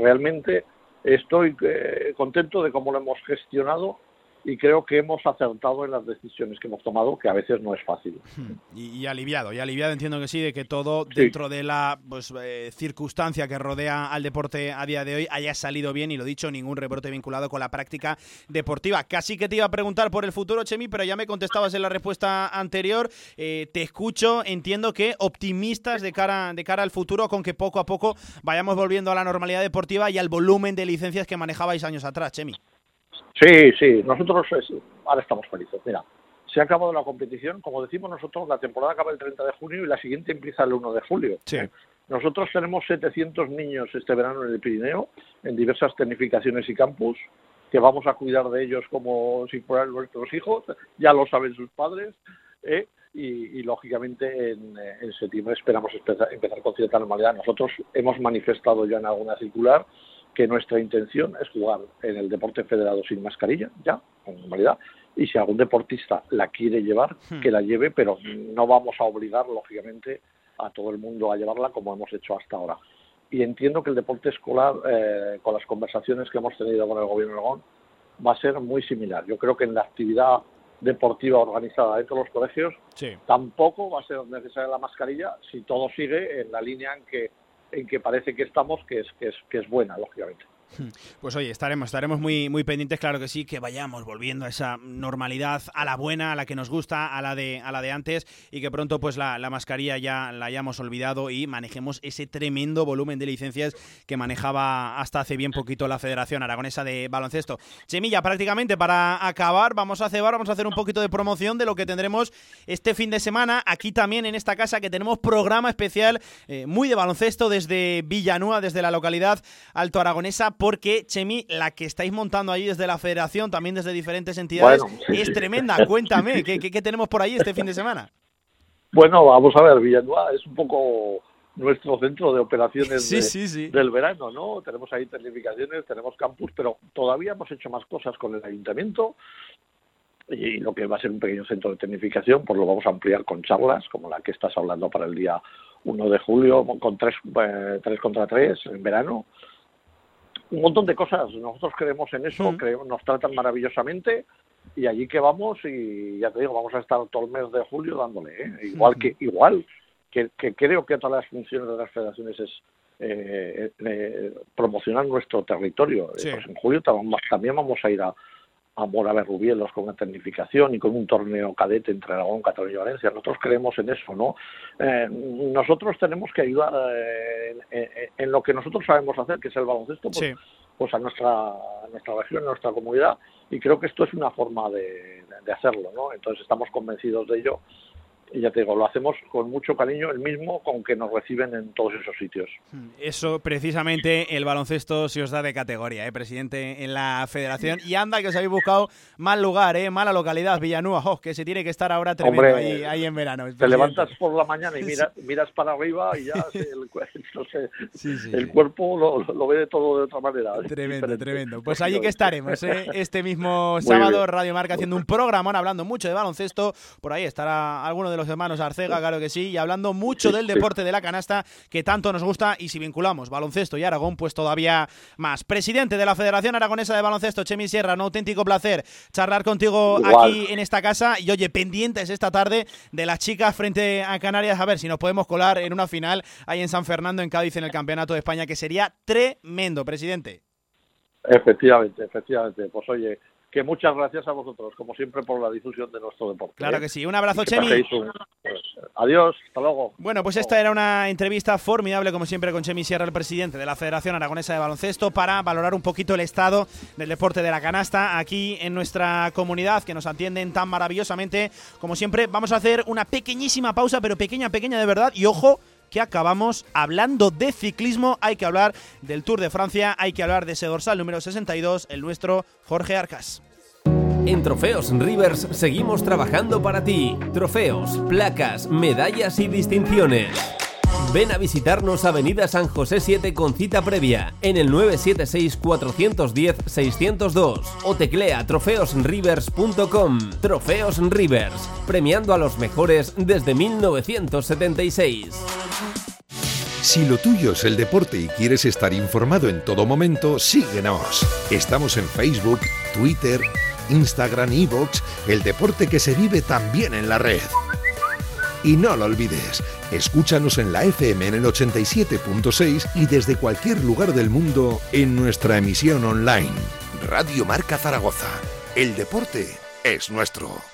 realmente estoy eh, contento de cómo lo hemos gestionado y creo que hemos acertado en las decisiones que hemos tomado, que a veces no es fácil. Y, y aliviado, y aliviado entiendo que sí, de que todo dentro de la pues, eh, circunstancia que rodea al deporte a día de hoy haya salido bien y lo dicho, ningún rebrote vinculado con la práctica deportiva. Casi que te iba a preguntar por el futuro, Chemi, pero ya me contestabas en la respuesta anterior. Eh, te escucho, entiendo que optimistas de cara, de cara al futuro, con que poco a poco vayamos volviendo a la normalidad deportiva y al volumen de licencias que manejabais años atrás, Chemi. Sí, sí, nosotros es- ahora estamos felices. Mira, se ha acabado la competición, como decimos nosotros, la temporada acaba el 30 de junio y la siguiente empieza el 1 de julio. Nosotros tenemos 700 niños este verano en el Pirineo, en diversas tecnificaciones y campus, que vamos a cuidar de ellos como si fueran nuestros hijos, ya lo saben sus padres, ¿eh? y, y, lógicamente en, eh, en septiembre esperamos empezar, empezar con cierta normalidad. Nosotros hemos manifestado ya en alguna circular que nuestra intención es jugar en el deporte federado sin mascarilla, ya, con normalidad, y si algún deportista la quiere llevar, Hmm. que la lleve, pero no vamos a obligar, lógicamente, a todo el mundo a llevarla como hemos hecho hasta ahora. Y entiendo que el deporte escolar, eh, con las conversaciones que hemos tenido con el Gobierno de Aragón, va a ser muy similar. Yo creo que en la actividad deportiva organizada dentro de los colegios Sí. tampoco va a ser necesaria la mascarilla si todo sigue en la línea en que en que parece que estamos, que es que es que es buena, lógicamente. Pues oye, estaremos, estaremos muy, muy pendientes, claro que sí, que vayamos volviendo a esa normalidad, a la buena, a la que nos gusta, a la de, a la de antes, y que pronto pues la, la mascarilla ya la hayamos olvidado y manejemos ese tremendo volumen de licencias que manejaba hasta hace bien poquito la Federación Aragonesa de Baloncesto. Chemilla, prácticamente para acabar, vamos a cebar, vamos a hacer un poquito de promoción de lo que tendremos este fin de semana, aquí también en esta casa, que tenemos programa especial eh, muy de baloncesto desde Villanúa, desde la localidad alto aragonesa, porque, Chemi, la que estáis montando allí desde la federación, también desde diferentes entidades, Bueno, sí, es sí. tremenda. Cuéntame, ¿qué, qué, qué tenemos por ahí este fin de semana? Bueno, vamos a ver, Villanueva es un poco nuestro centro de operaciones Sí, de- del verano, ¿no? Tenemos ahí tecnificaciones, tenemos campus, pero todavía hemos hecho más cosas con el ayuntamiento y lo que va a ser un pequeño centro de tecnificación, pues lo vamos a ampliar con charlas, como la que estás hablando para el día 1 de julio, con tres, eh, tres contra tres en verano. Un montón de cosas. Nosotros creemos en eso, Mm. creemos, nos tratan maravillosamente y allí que vamos y ya te digo, vamos a estar todo el mes de julio dándole. ¿eh? Igual que igual que, que creo que todas las funciones de las federaciones es eh, eh, promocionar nuestro territorio. Sí. Pues en julio tam- también vamos a ir a, a Moraves Rubielos con una tecnificación y con un torneo cadete entre Aragón, Cataluña y Valencia. Nosotros creemos en eso, ¿no? Eh, nosotros tenemos que ayudar eh, en, en- en lo que nosotros sabemos hacer, que es el baloncesto, pues, Sí. pues a nuestra, a nuestra región, a nuestra comunidad, y creo que esto es una forma de, de hacerlo, ¿no? Entonces estamos convencidos de ello y ya te digo, lo hacemos con mucho cariño, el mismo con que nos reciben en todos esos sitios. Eso, precisamente, el baloncesto se os da de categoría, ¿eh, presidente, en la federación. Y anda que os habéis buscado mal lugar, ¿eh? mala localidad, Villanueva, jo, que se tiene que estar ahora tremendo Hombre, ahí, ahí en verano. Te levantas por la mañana y mira- miras para arriba y ya el, cu- no sé, sí, el cuerpo lo, lo ve de todo de otra manera. Tremendo, Diferente. tremendo. Pues allí que estaremos, ¿eh? este mismo sábado. Radio Marca haciendo un programa hablando mucho de baloncesto. Por ahí estará alguno de los hermanos Arcega, claro que sí, y hablando mucho del deporte de la canasta que tanto nos gusta. Y si vinculamos baloncesto y Aragón, pues todavía más. Presidente de la Federación Aragonesa de Baloncesto, Chemi Sierra, un auténtico placer charlar contigo Igual. aquí en esta casa. Y oye, pendientes esta tarde de las chicas frente a Canarias, a ver si nos podemos colar en una final ahí en San Fernando, en Cádiz, en el Campeonato de España, que sería tremendo, presidente. Efectivamente, efectivamente. Pues oye, que muchas gracias a vosotros, como siempre, por la difusión de nuestro deporte. Claro ¿eh? que sí. Un abrazo, Chemi. un- pues, adiós, hasta luego. Bueno, pues esta era una entrevista formidable, como siempre, con Chemi Sierra, el presidente de la Federación Aragonesa de Baloncesto, para valorar un poquito el estado del deporte de la canasta aquí en nuestra comunidad, que nos atienden tan maravillosamente. Como siempre, vamos a hacer una pequeñísima pausa, pero pequeña, pequeña de verdad. Y ojo, que acabamos hablando de ciclismo. Hay que hablar del Tour de Francia, hay que hablar de ese dorsal número 62, el nuestro Jorge Arcas. En Trofeos Rivers seguimos trabajando para ti. Trofeos, placas, medallas y distinciones. Ven a visitarnos Avenida San José 7 con cita previa en el 976-410-602 o teclea trofeosrivers.com. Trofeos Rivers, premiando a los mejores desde 1976. Si lo tuyo es el deporte y quieres estar informado en todo momento, síguenos. Estamos en Facebook, Twitter, Instagram, Evox, el deporte que se vive también en la red. Y no lo olvides, escúchanos en la FM en el 87.6 y desde cualquier lugar del mundo en nuestra emisión online. Radio Marca Zaragoza. El deporte es nuestro.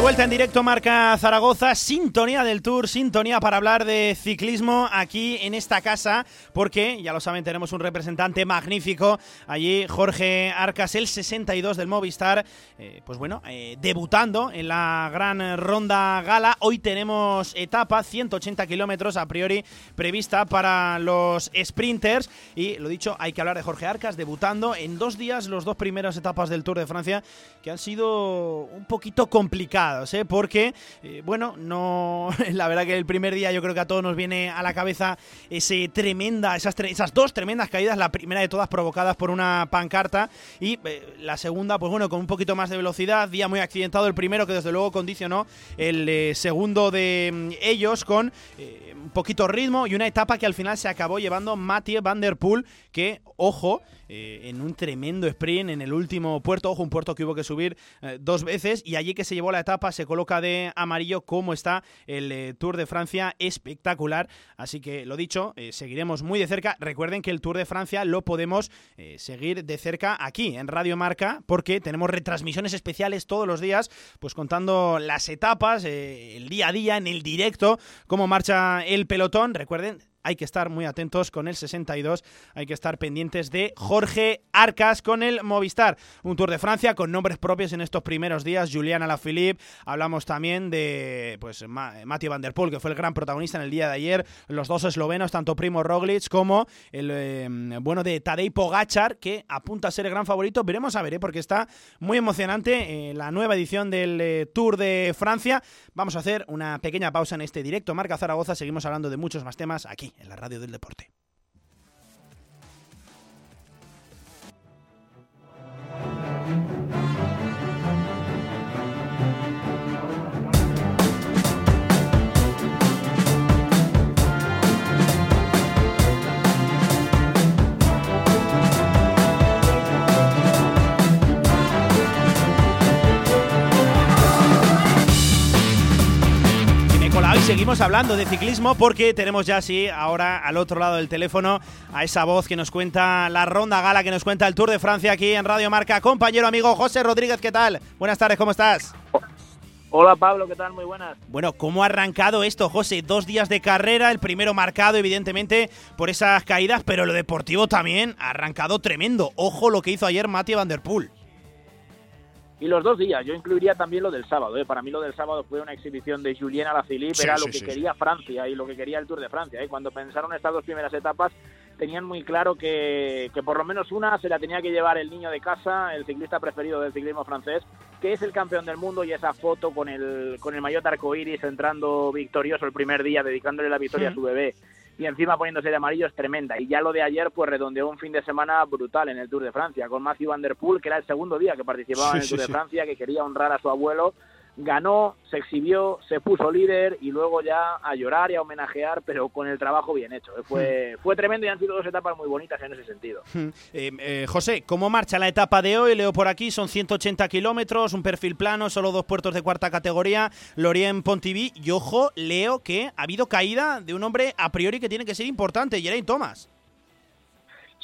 De vuelta en directo Marca Zaragoza, sintonía del Tour, sintonía para hablar de ciclismo aquí en esta casa, porque ya lo saben, tenemos un representante magnífico. Allí, Jorge Arcas, el 62 del Movistar, eh, pues bueno, eh, debutando en la gran ronda gala. Hoy tenemos etapa, 180 kilómetros a priori prevista para los sprinters. Y lo dicho, hay que hablar de Jorge Arcas, debutando en dos días los dos primeras etapas del Tour de Francia que han sido un poquito complicadas ¿eh? porque, eh, bueno, no. La verdad que el primer día yo creo que a todos nos viene a la cabeza ese tremenda, esas, esas dos tremendas caídas. La primera de todas provocadas por una pancarta y eh, la segunda, pues bueno, con un poquito más de velocidad. Día muy accidentado el primero, que desde luego condicionó el segundo de mm, ellos con un poquito ritmo y una etapa que al final se acabó llevando Mathieu Van Der Poel, que, ojo, eh, en un tremendo sprint en el último puerto, ojo, un puerto que hubo que subir eh, dos veces y allí que se llevó la etapa se coloca de amarillo como está el eh, Tour de Francia, espectacular. Así que lo dicho, seguiremos muy de cerca. Recuerden que el Tour de Francia lo podemos seguir de cerca aquí en Radio Marca porque tenemos retransmisiones especiales todos los días, pues contando las etapas, el día a día, en el directo, cómo marcha el pelotón. Recuerden, hay que estar muy atentos con el 62, hay que estar pendientes de Jorge Arcas con el Movistar. Un Tour de Francia con nombres propios en estos primeros días, Juliana Alaphilippe, hablamos también de pues Mathieu Van Der Poel, que fue el gran protagonista en el día de ayer, los dos eslovenos, tanto Primo Roglic como el eh, bueno de Tadej Pogachar, que apunta a ser el gran favorito, veremos a ver, ¿eh? porque está muy emocionante eh, la nueva edición del Tour de Francia. Vamos a hacer una pequeña pausa en este directo. Marca Zaragoza, seguimos hablando de muchos más temas aquí en la radio del deporte. Seguimos hablando de ciclismo porque tenemos ya sí ahora al otro lado del teléfono a esa voz que nos cuenta la ronda gala, que nos cuenta el Tour de Francia aquí en Radio Marca. Compañero amigo José Rodríguez, ¿qué tal? Buenas tardes, ¿cómo estás? Hola Pablo, ¿qué tal? Muy buenas. Bueno, ¿cómo ha arrancado esto, José? Dos días de carrera, el primero marcado evidentemente por esas caídas, pero lo deportivo también ha arrancado tremendo. Ojo lo que hizo ayer Mathieu Van Der Poel. Y los dos días, yo incluiría también lo del sábado. ¿eh? Para mí lo del sábado fue una exhibición de Julien Alaphilippe, era lo que quería Francia y lo que quería el Tour de Francia. ¿eh? Cuando pensaron estas dos primeras etapas, tenían muy claro que, que, por lo menos una se la tenía que llevar el niño de casa, el ciclista preferido del ciclismo francés, que es el campeón del mundo y esa foto con el, con el maillot arcoiris entrando victorioso el primer día, dedicándole la victoria a su bebé y encima poniéndose de amarillo es tremenda. Y ya lo de ayer, pues redondeó un fin de semana brutal en el Tour de Francia, con Matthew Van Der Poel, que era el segundo día que participaba en el Tour de Francia, que quería honrar a su abuelo, ganó, se exhibió, se puso líder y luego ya a llorar y a homenajear, pero con el trabajo bien hecho. Fue, fue tremendo y han sido dos etapas muy bonitas en ese sentido. Eh, eh, José, ¿cómo marcha la etapa de hoy? Leo por aquí, son 180 kilómetros, un perfil plano, solo dos puertos de cuarta categoría, Lorient Pontiví. Y ojo, leo que ha habido caída de un hombre a priori que tiene que ser importante, Geraint Thomas.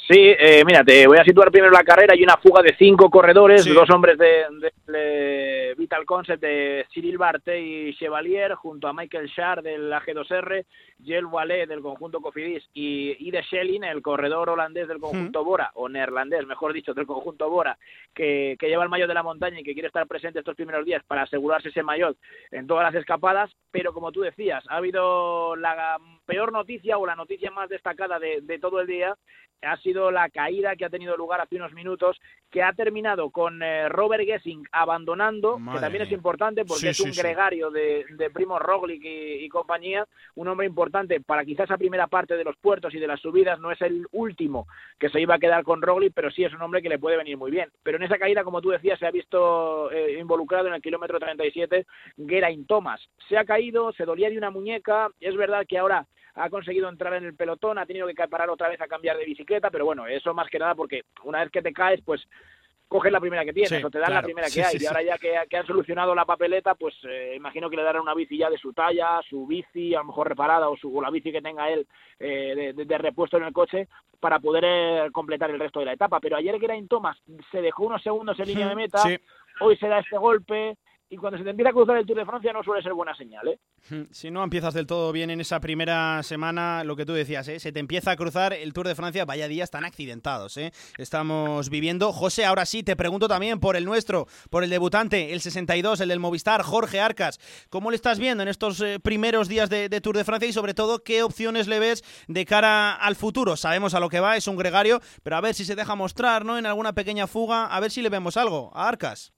Sí, eh, mira, te voy a situar primero la carrera. Hay una fuga de cinco corredores, dos hombres de, Vital Concept de Cyril Barté y Chevalier, junto a Michael Schar del AG2R, Jel Wallet del conjunto Cofidis y Ide Schelling, el corredor holandés del conjunto Bora, o neerlandés, mejor dicho, del conjunto Bora, que, lleva el maillot de la montaña y que quiere estar presente estos primeros días para asegurarse ese maillot en todas las escapadas. Pero como tú decías, ha habido la peor noticia o la noticia más destacada de, de todo el día ha sido la caída que ha tenido lugar hace unos minutos, que ha terminado con eh, Robert Gessing abandonando, que también es importante porque es un gregario de, de, Primo Roglic y, compañía, un hombre importante para quizás esa primera parte de los puertos y de las subidas, no es el último que se iba a quedar con Roglic, pero sí es un hombre que le puede venir muy bien. Pero en esa caída, como tú decías, se ha visto eh, involucrado en el kilómetro 37 Geraint Thomas. Se ha caído, se dolía de una muñeca, es verdad que ahora ha conseguido entrar en el pelotón, ha tenido que parar otra vez a cambiar de bicicleta, pero bueno, eso más que nada porque una vez que te caes, pues coges la primera que tienes o te dan la primera que hay. y ahora ya que, han solucionado la papeleta, pues eh, imagino que le darán una bici ya de su talla, su bici, a lo mejor reparada o, su, la bici que tenga él eh, de, repuesto en el coche para poder eh, completar el resto de la etapa. Pero ayer Geraint Thomas se dejó unos segundos en línea de meta, hoy se da este golpe, y cuando se te empieza a cruzar el Tour de Francia no suele ser buena señal, ¿eh? Si no empiezas del todo bien en esa primera semana, lo que tú decías, ¿eh? se te empieza a cruzar el Tour de Francia, vaya días tan accidentados, ¿eh? Estamos viviendo. José, ahora sí, te pregunto también por el nuestro, por el debutante, el 62, el del Movistar, Jorge Arcas. ¿Cómo le estás viendo en estos eh, primeros días de, de, Tour de Francia y sobre todo qué opciones le ves de cara al futuro? Sabemos a lo que va, es un gregario, pero a ver si se deja mostrar, ¿no? En alguna pequeña fuga, a ver si le vemos algo a Arcas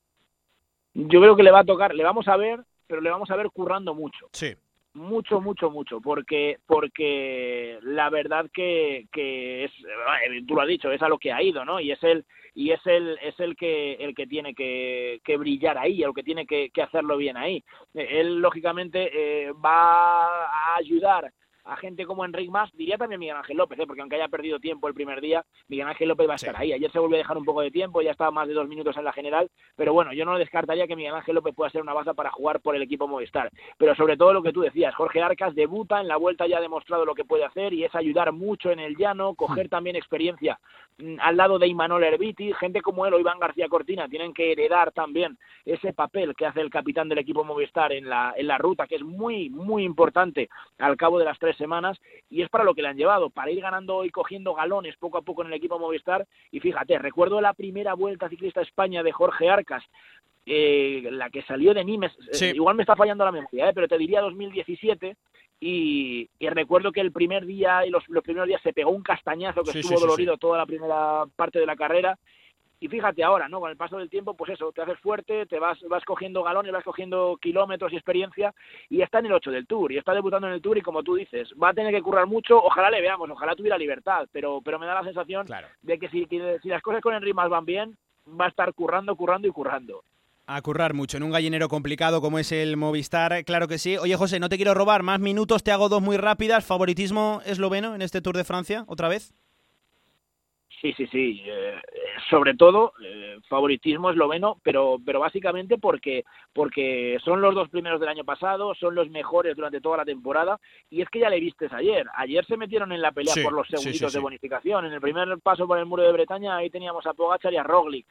yo creo que le va a tocar, le vamos a ver, pero le vamos a ver currando mucho. Sí. Mucho, mucho, mucho, porque porque la verdad que, que es, eh, tú lo has dicho, es a lo que ha ido, ¿no? Y es el y es el es el que el que tiene que, que brillar ahí, el que tiene que, que hacerlo bien ahí. Él lógicamente eh, va a ayudar a gente como Enric Mas, diría también Miguel Ángel López, ¿eh? porque aunque haya perdido tiempo el primer día, Miguel Ángel López va a estar ahí. Ayer se volvió a dejar un poco de tiempo, ya estaba más de dos minutos en la general, pero bueno, yo no descartaría que Miguel Ángel López pueda ser una base para jugar por el equipo Movistar. Pero sobre todo lo que tú decías, Jorge Arcas debuta en la vuelta, ya ha demostrado lo que puede hacer y es ayudar mucho en el llano, coger hmm. también experiencia mm, al lado de Imanol Herbiti, gente como él o Iván García Cortina tienen que heredar también ese papel que hace el capitán del equipo Movistar en la, en la ruta, que es muy, muy importante al cabo de las tres semanas y es para lo que le han llevado, para ir ganando y cogiendo galones poco a poco en el equipo Movistar. Y fíjate, recuerdo la primera vuelta ciclista a España de Jorge Arcas, eh, la que salió de Nimes, eh, igual me está fallando la memoria, eh, pero te diría 2017. Y, y, recuerdo que el primer día y los, primeros días se pegó un castañazo que estuvo dolorido toda la primera parte de la carrera y fíjate ahora, ¿no? Con el paso del tiempo, pues eso, te haces fuerte, te vas, vas cogiendo galones, vas cogiendo kilómetros y experiencia y está en el 8 del Tour y está debutando en el Tour y como tú dices, va a tener que currar mucho, ojalá le veamos, ojalá tuviera libertad, pero, pero me da la sensación de que si, si las cosas con Enric más van bien, va a estar currando, currando y currando. A currar mucho en un gallinero complicado como es el Movistar, claro que sí. Oye José, no te quiero robar más minutos, te hago dos muy rápidas. ¿Favoritismo esloveno en este Tour de Francia otra vez? Sí, sí, sí. Eh, sobre todo, eh, favoritismo esloveno, pero, pero básicamente porque, porque son los dos primeros del año pasado, son los mejores durante toda la temporada, y es que ya le vistes ayer. Ayer se metieron en la pelea por los segunditos de bonificación. En el primer paso por el muro de Bretaña, ahí teníamos a Pogachar y a Roglic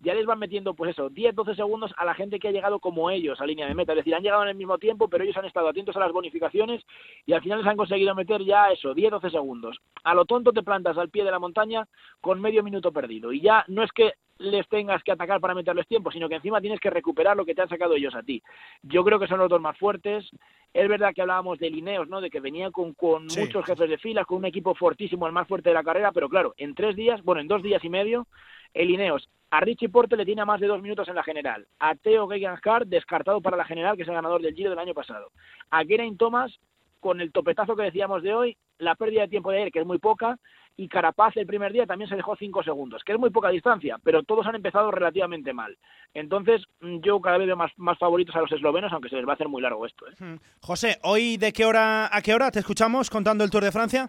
ya les van metiendo, pues eso, 10, 12 segundos a la gente que ha llegado como ellos a línea de meta. Es decir, han llegado en el mismo tiempo, pero ellos han estado atentos a las bonificaciones y al final les han conseguido meter ya eso, 10, 12 segundos. A lo tonto te plantas al pie de la montaña con medio minuto perdido. Y ya no es que les tengas que atacar para meterles tiempo, sino que encima tienes que recuperar lo que te han sacado ellos a ti. Yo creo que son los dos más fuertes. Es verdad que hablábamos de Lineos, ¿no? De que venía con, con muchos jefes de filas, con un equipo fortísimo, el más fuerte de la carrera, pero claro, en tres días, bueno, en dos días y medio, el Ineos a Richie Porte le tiene a más de dos minutos en la general. A Theo Gegenhardt, descartado para la general, que es el ganador del Giro del año pasado. A Geraint Thomas, con el topetazo que decíamos de hoy, la pérdida de tiempo de ayer, que es muy poca, y Carapaz el primer día también se dejó 5 segundos, que es muy poca distancia, pero todos han empezado relativamente mal. Entonces, mm, yo cada vez veo más, más favoritos a los eslovenos, aunque se les va a hacer muy largo esto. ¿eh? José, ¿hoy de qué hora a qué hora te escuchamos contando el Tour de Francia?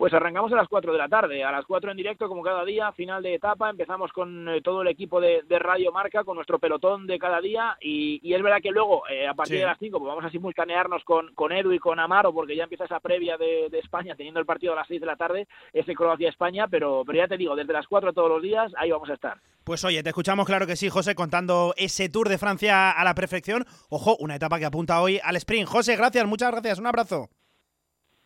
Pues arrancamos a las 4 de la tarde, a las 4 en directo como cada día, final de etapa, empezamos con eh, todo el equipo de, Radio Marca, con nuestro pelotón de cada día y, es verdad que luego eh, a partir de las 5 pues vamos a simultanearnos con, con Edu y con Amaro porque ya empieza esa previa de, España teniendo el partido a las 6 de la tarde, ese Croacia-España, pero, pero ya te digo, desde las 4 todos los días ahí vamos a estar. Pues oye, te escuchamos claro que sí, José, contando ese Tour de Francia a la perfección. Ojo, una etapa que apunta hoy al sprint. José, gracias, muchas gracias, un abrazo.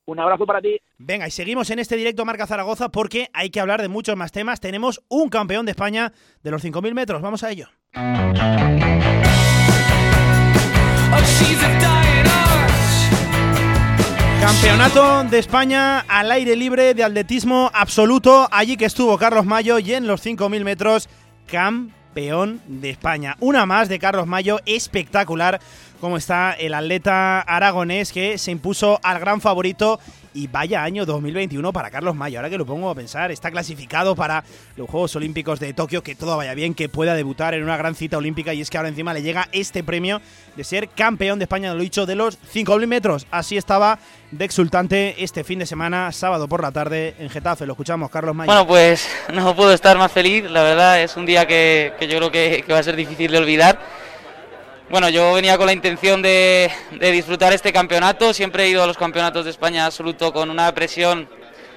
Un abrazo para ti. Venga, y seguimos en este directo Marca Zaragoza porque hay que hablar de muchos más temas. Tenemos un campeón de España de los 5.000 metros. Vamos a ello. Campeonato de España al aire libre de atletismo absoluto. Allí que estuvo Carlos Mayo y en los 5.000 metros campeón de España. Una más de Carlos Mayo espectacular cómo está el atleta aragonés que se impuso al gran favorito y vaya año 2021 para Carlos Mayo. Ahora que lo pongo a pensar, está clasificado para los Juegos Olímpicos de Tokio, que todo vaya bien, que pueda debutar en una gran cita olímpica y es que ahora encima le llega este premio de ser campeón de España, lo dicho, de los 5.000 metros. Así estaba de exultante este fin de semana, sábado por la tarde en Getafe. Lo escuchamos, Carlos Mayo. Bueno, pues no puedo estar más feliz, la verdad es un día que, yo creo que va a ser difícil de olvidar bueno, yo venía con la intención de, disfrutar este campeonato. Siempre he ido a los campeonatos de España absoluto con una presión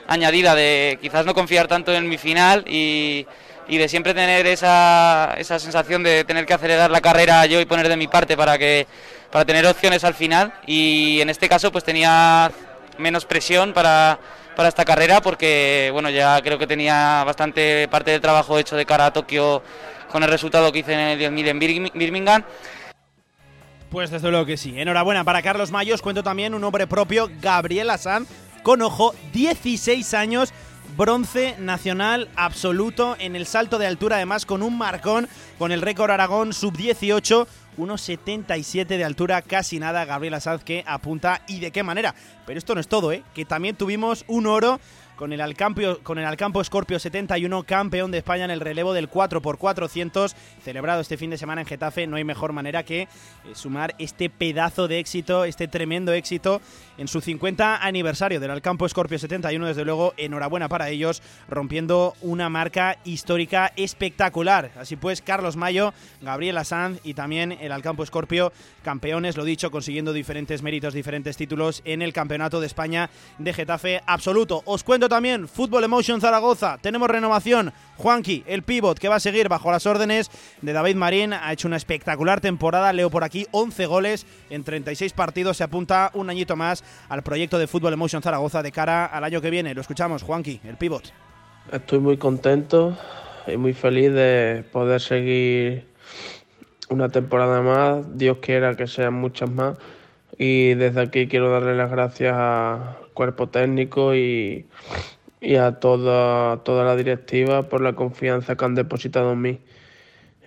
añadida de quizás no confiar tanto en mi final y, de siempre tener esa, esa, sensación de tener que acelerar la carrera yo y poner de mi parte para, que, para tener opciones al final. Y en este caso pues tenía menos presión para, para esta carrera porque bueno ya creo que tenía bastante parte del trabajo hecho de cara a Tokio con el resultado que hice en el 10.000 en Birmingham pues desde luego que sí. Enhorabuena para Carlos Mayos. Cuento también un nombre propio, Gabriela Sanz, con ojo, 16 años, bronce nacional absoluto en el salto de altura, además con un marcón, con el récord Aragón sub-18. 1,77 de altura, casi nada, Gabriela Sanz que apunta y de qué manera. Pero esto no es todo, ¿eh? que también tuvimos un oro con el con el Alcampo Scorpio 71, campeón de España en el relevo del 4x400, celebrado este fin de semana en Getafe. No hay mejor manera que eh, sumar este pedazo de éxito, este tremendo éxito en su 50 aniversario del Alcampo Scorpio 71. Desde luego, enhorabuena para ellos, rompiendo una marca histórica espectacular. Así pues, Carlos Mayo, Gabriela Sanz y también el Alcampo Scorpio, campeones, lo dicho, consiguiendo diferentes méritos, diferentes títulos en el Campeonato de España de Getafe absoluto. Os cuento también Fútbol Emotion Zaragoza. Tenemos renovación. Juanqui, el pivot que va a seguir bajo las órdenes de David Marín, ha hecho una espectacular temporada. Leo por aquí 11 goles en 36 partidos. Se apunta un añito más al proyecto de Fútbol Emotion Zaragoza de cara al año que viene. Lo escuchamos, Juanqui, el pivot. Estoy muy contento y muy feliz de poder seguir una temporada más. Dios quiera que sean muchas más. Y desde aquí quiero darle las gracias a cuerpo técnico y, a toda, toda la directiva por la confianza que han depositado en mí.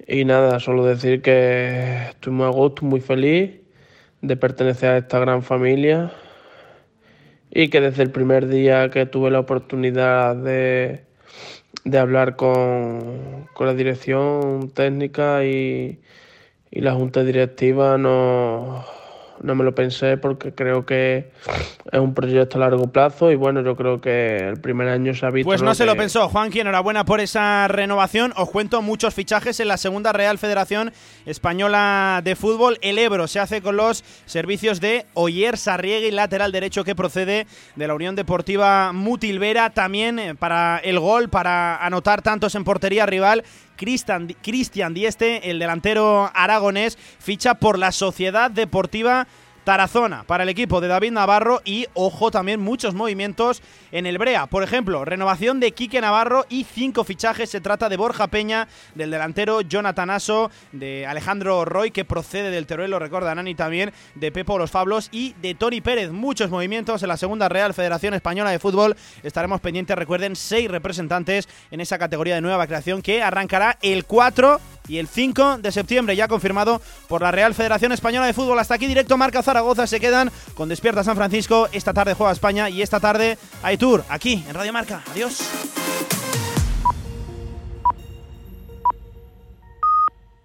Y nada, solo decir que estoy muy a gusto, muy feliz de pertenecer a esta gran familia y que desde el primer día que tuve la oportunidad de, de hablar con, con, la dirección técnica y, y la junta directiva no no me lo pensé porque creo que es un proyecto a largo plazo y bueno, yo creo que el primer año se ha visto. Pues no se lo pensó, Juanqui, enhorabuena por esa renovación. Os cuento muchos fichajes en la segunda Real Federación Española de Fútbol. El Ebro se hace con los servicios de Oyer Sarriegui, lateral derecho que procede de la Unión Deportiva Mutilvera. También eh, para el gol, para anotar tantos en portería rival. Cristian Dieste, el delantero aragonés, ficha por la Sociedad Deportiva Tarazona para el equipo de David Navarro y, ojo, también muchos movimientos en el Brea. Por ejemplo, renovación de Quique Navarro y cinco fichajes. Se trata de Borja Peña, del delantero Jonathan Aso, de Alejandro Roy, que procede del Teruel, lo recorda Nani también, de Pepo Los Fablos y de Tony Pérez. Muchos movimientos en la segunda Real Federación Española de Fútbol. Estaremos pendientes, recuerden, seis representantes en esa categoría de nueva creación que arrancará el 4 y el 5 de septiembre, ya confirmado por la Real Federación Española de Fútbol. Hasta aquí directo Marca Zaragoza, se quedan con Despierta San Francisco. Esta tarde juega España y esta tarde hay tour aquí en Radio Marca. Adiós.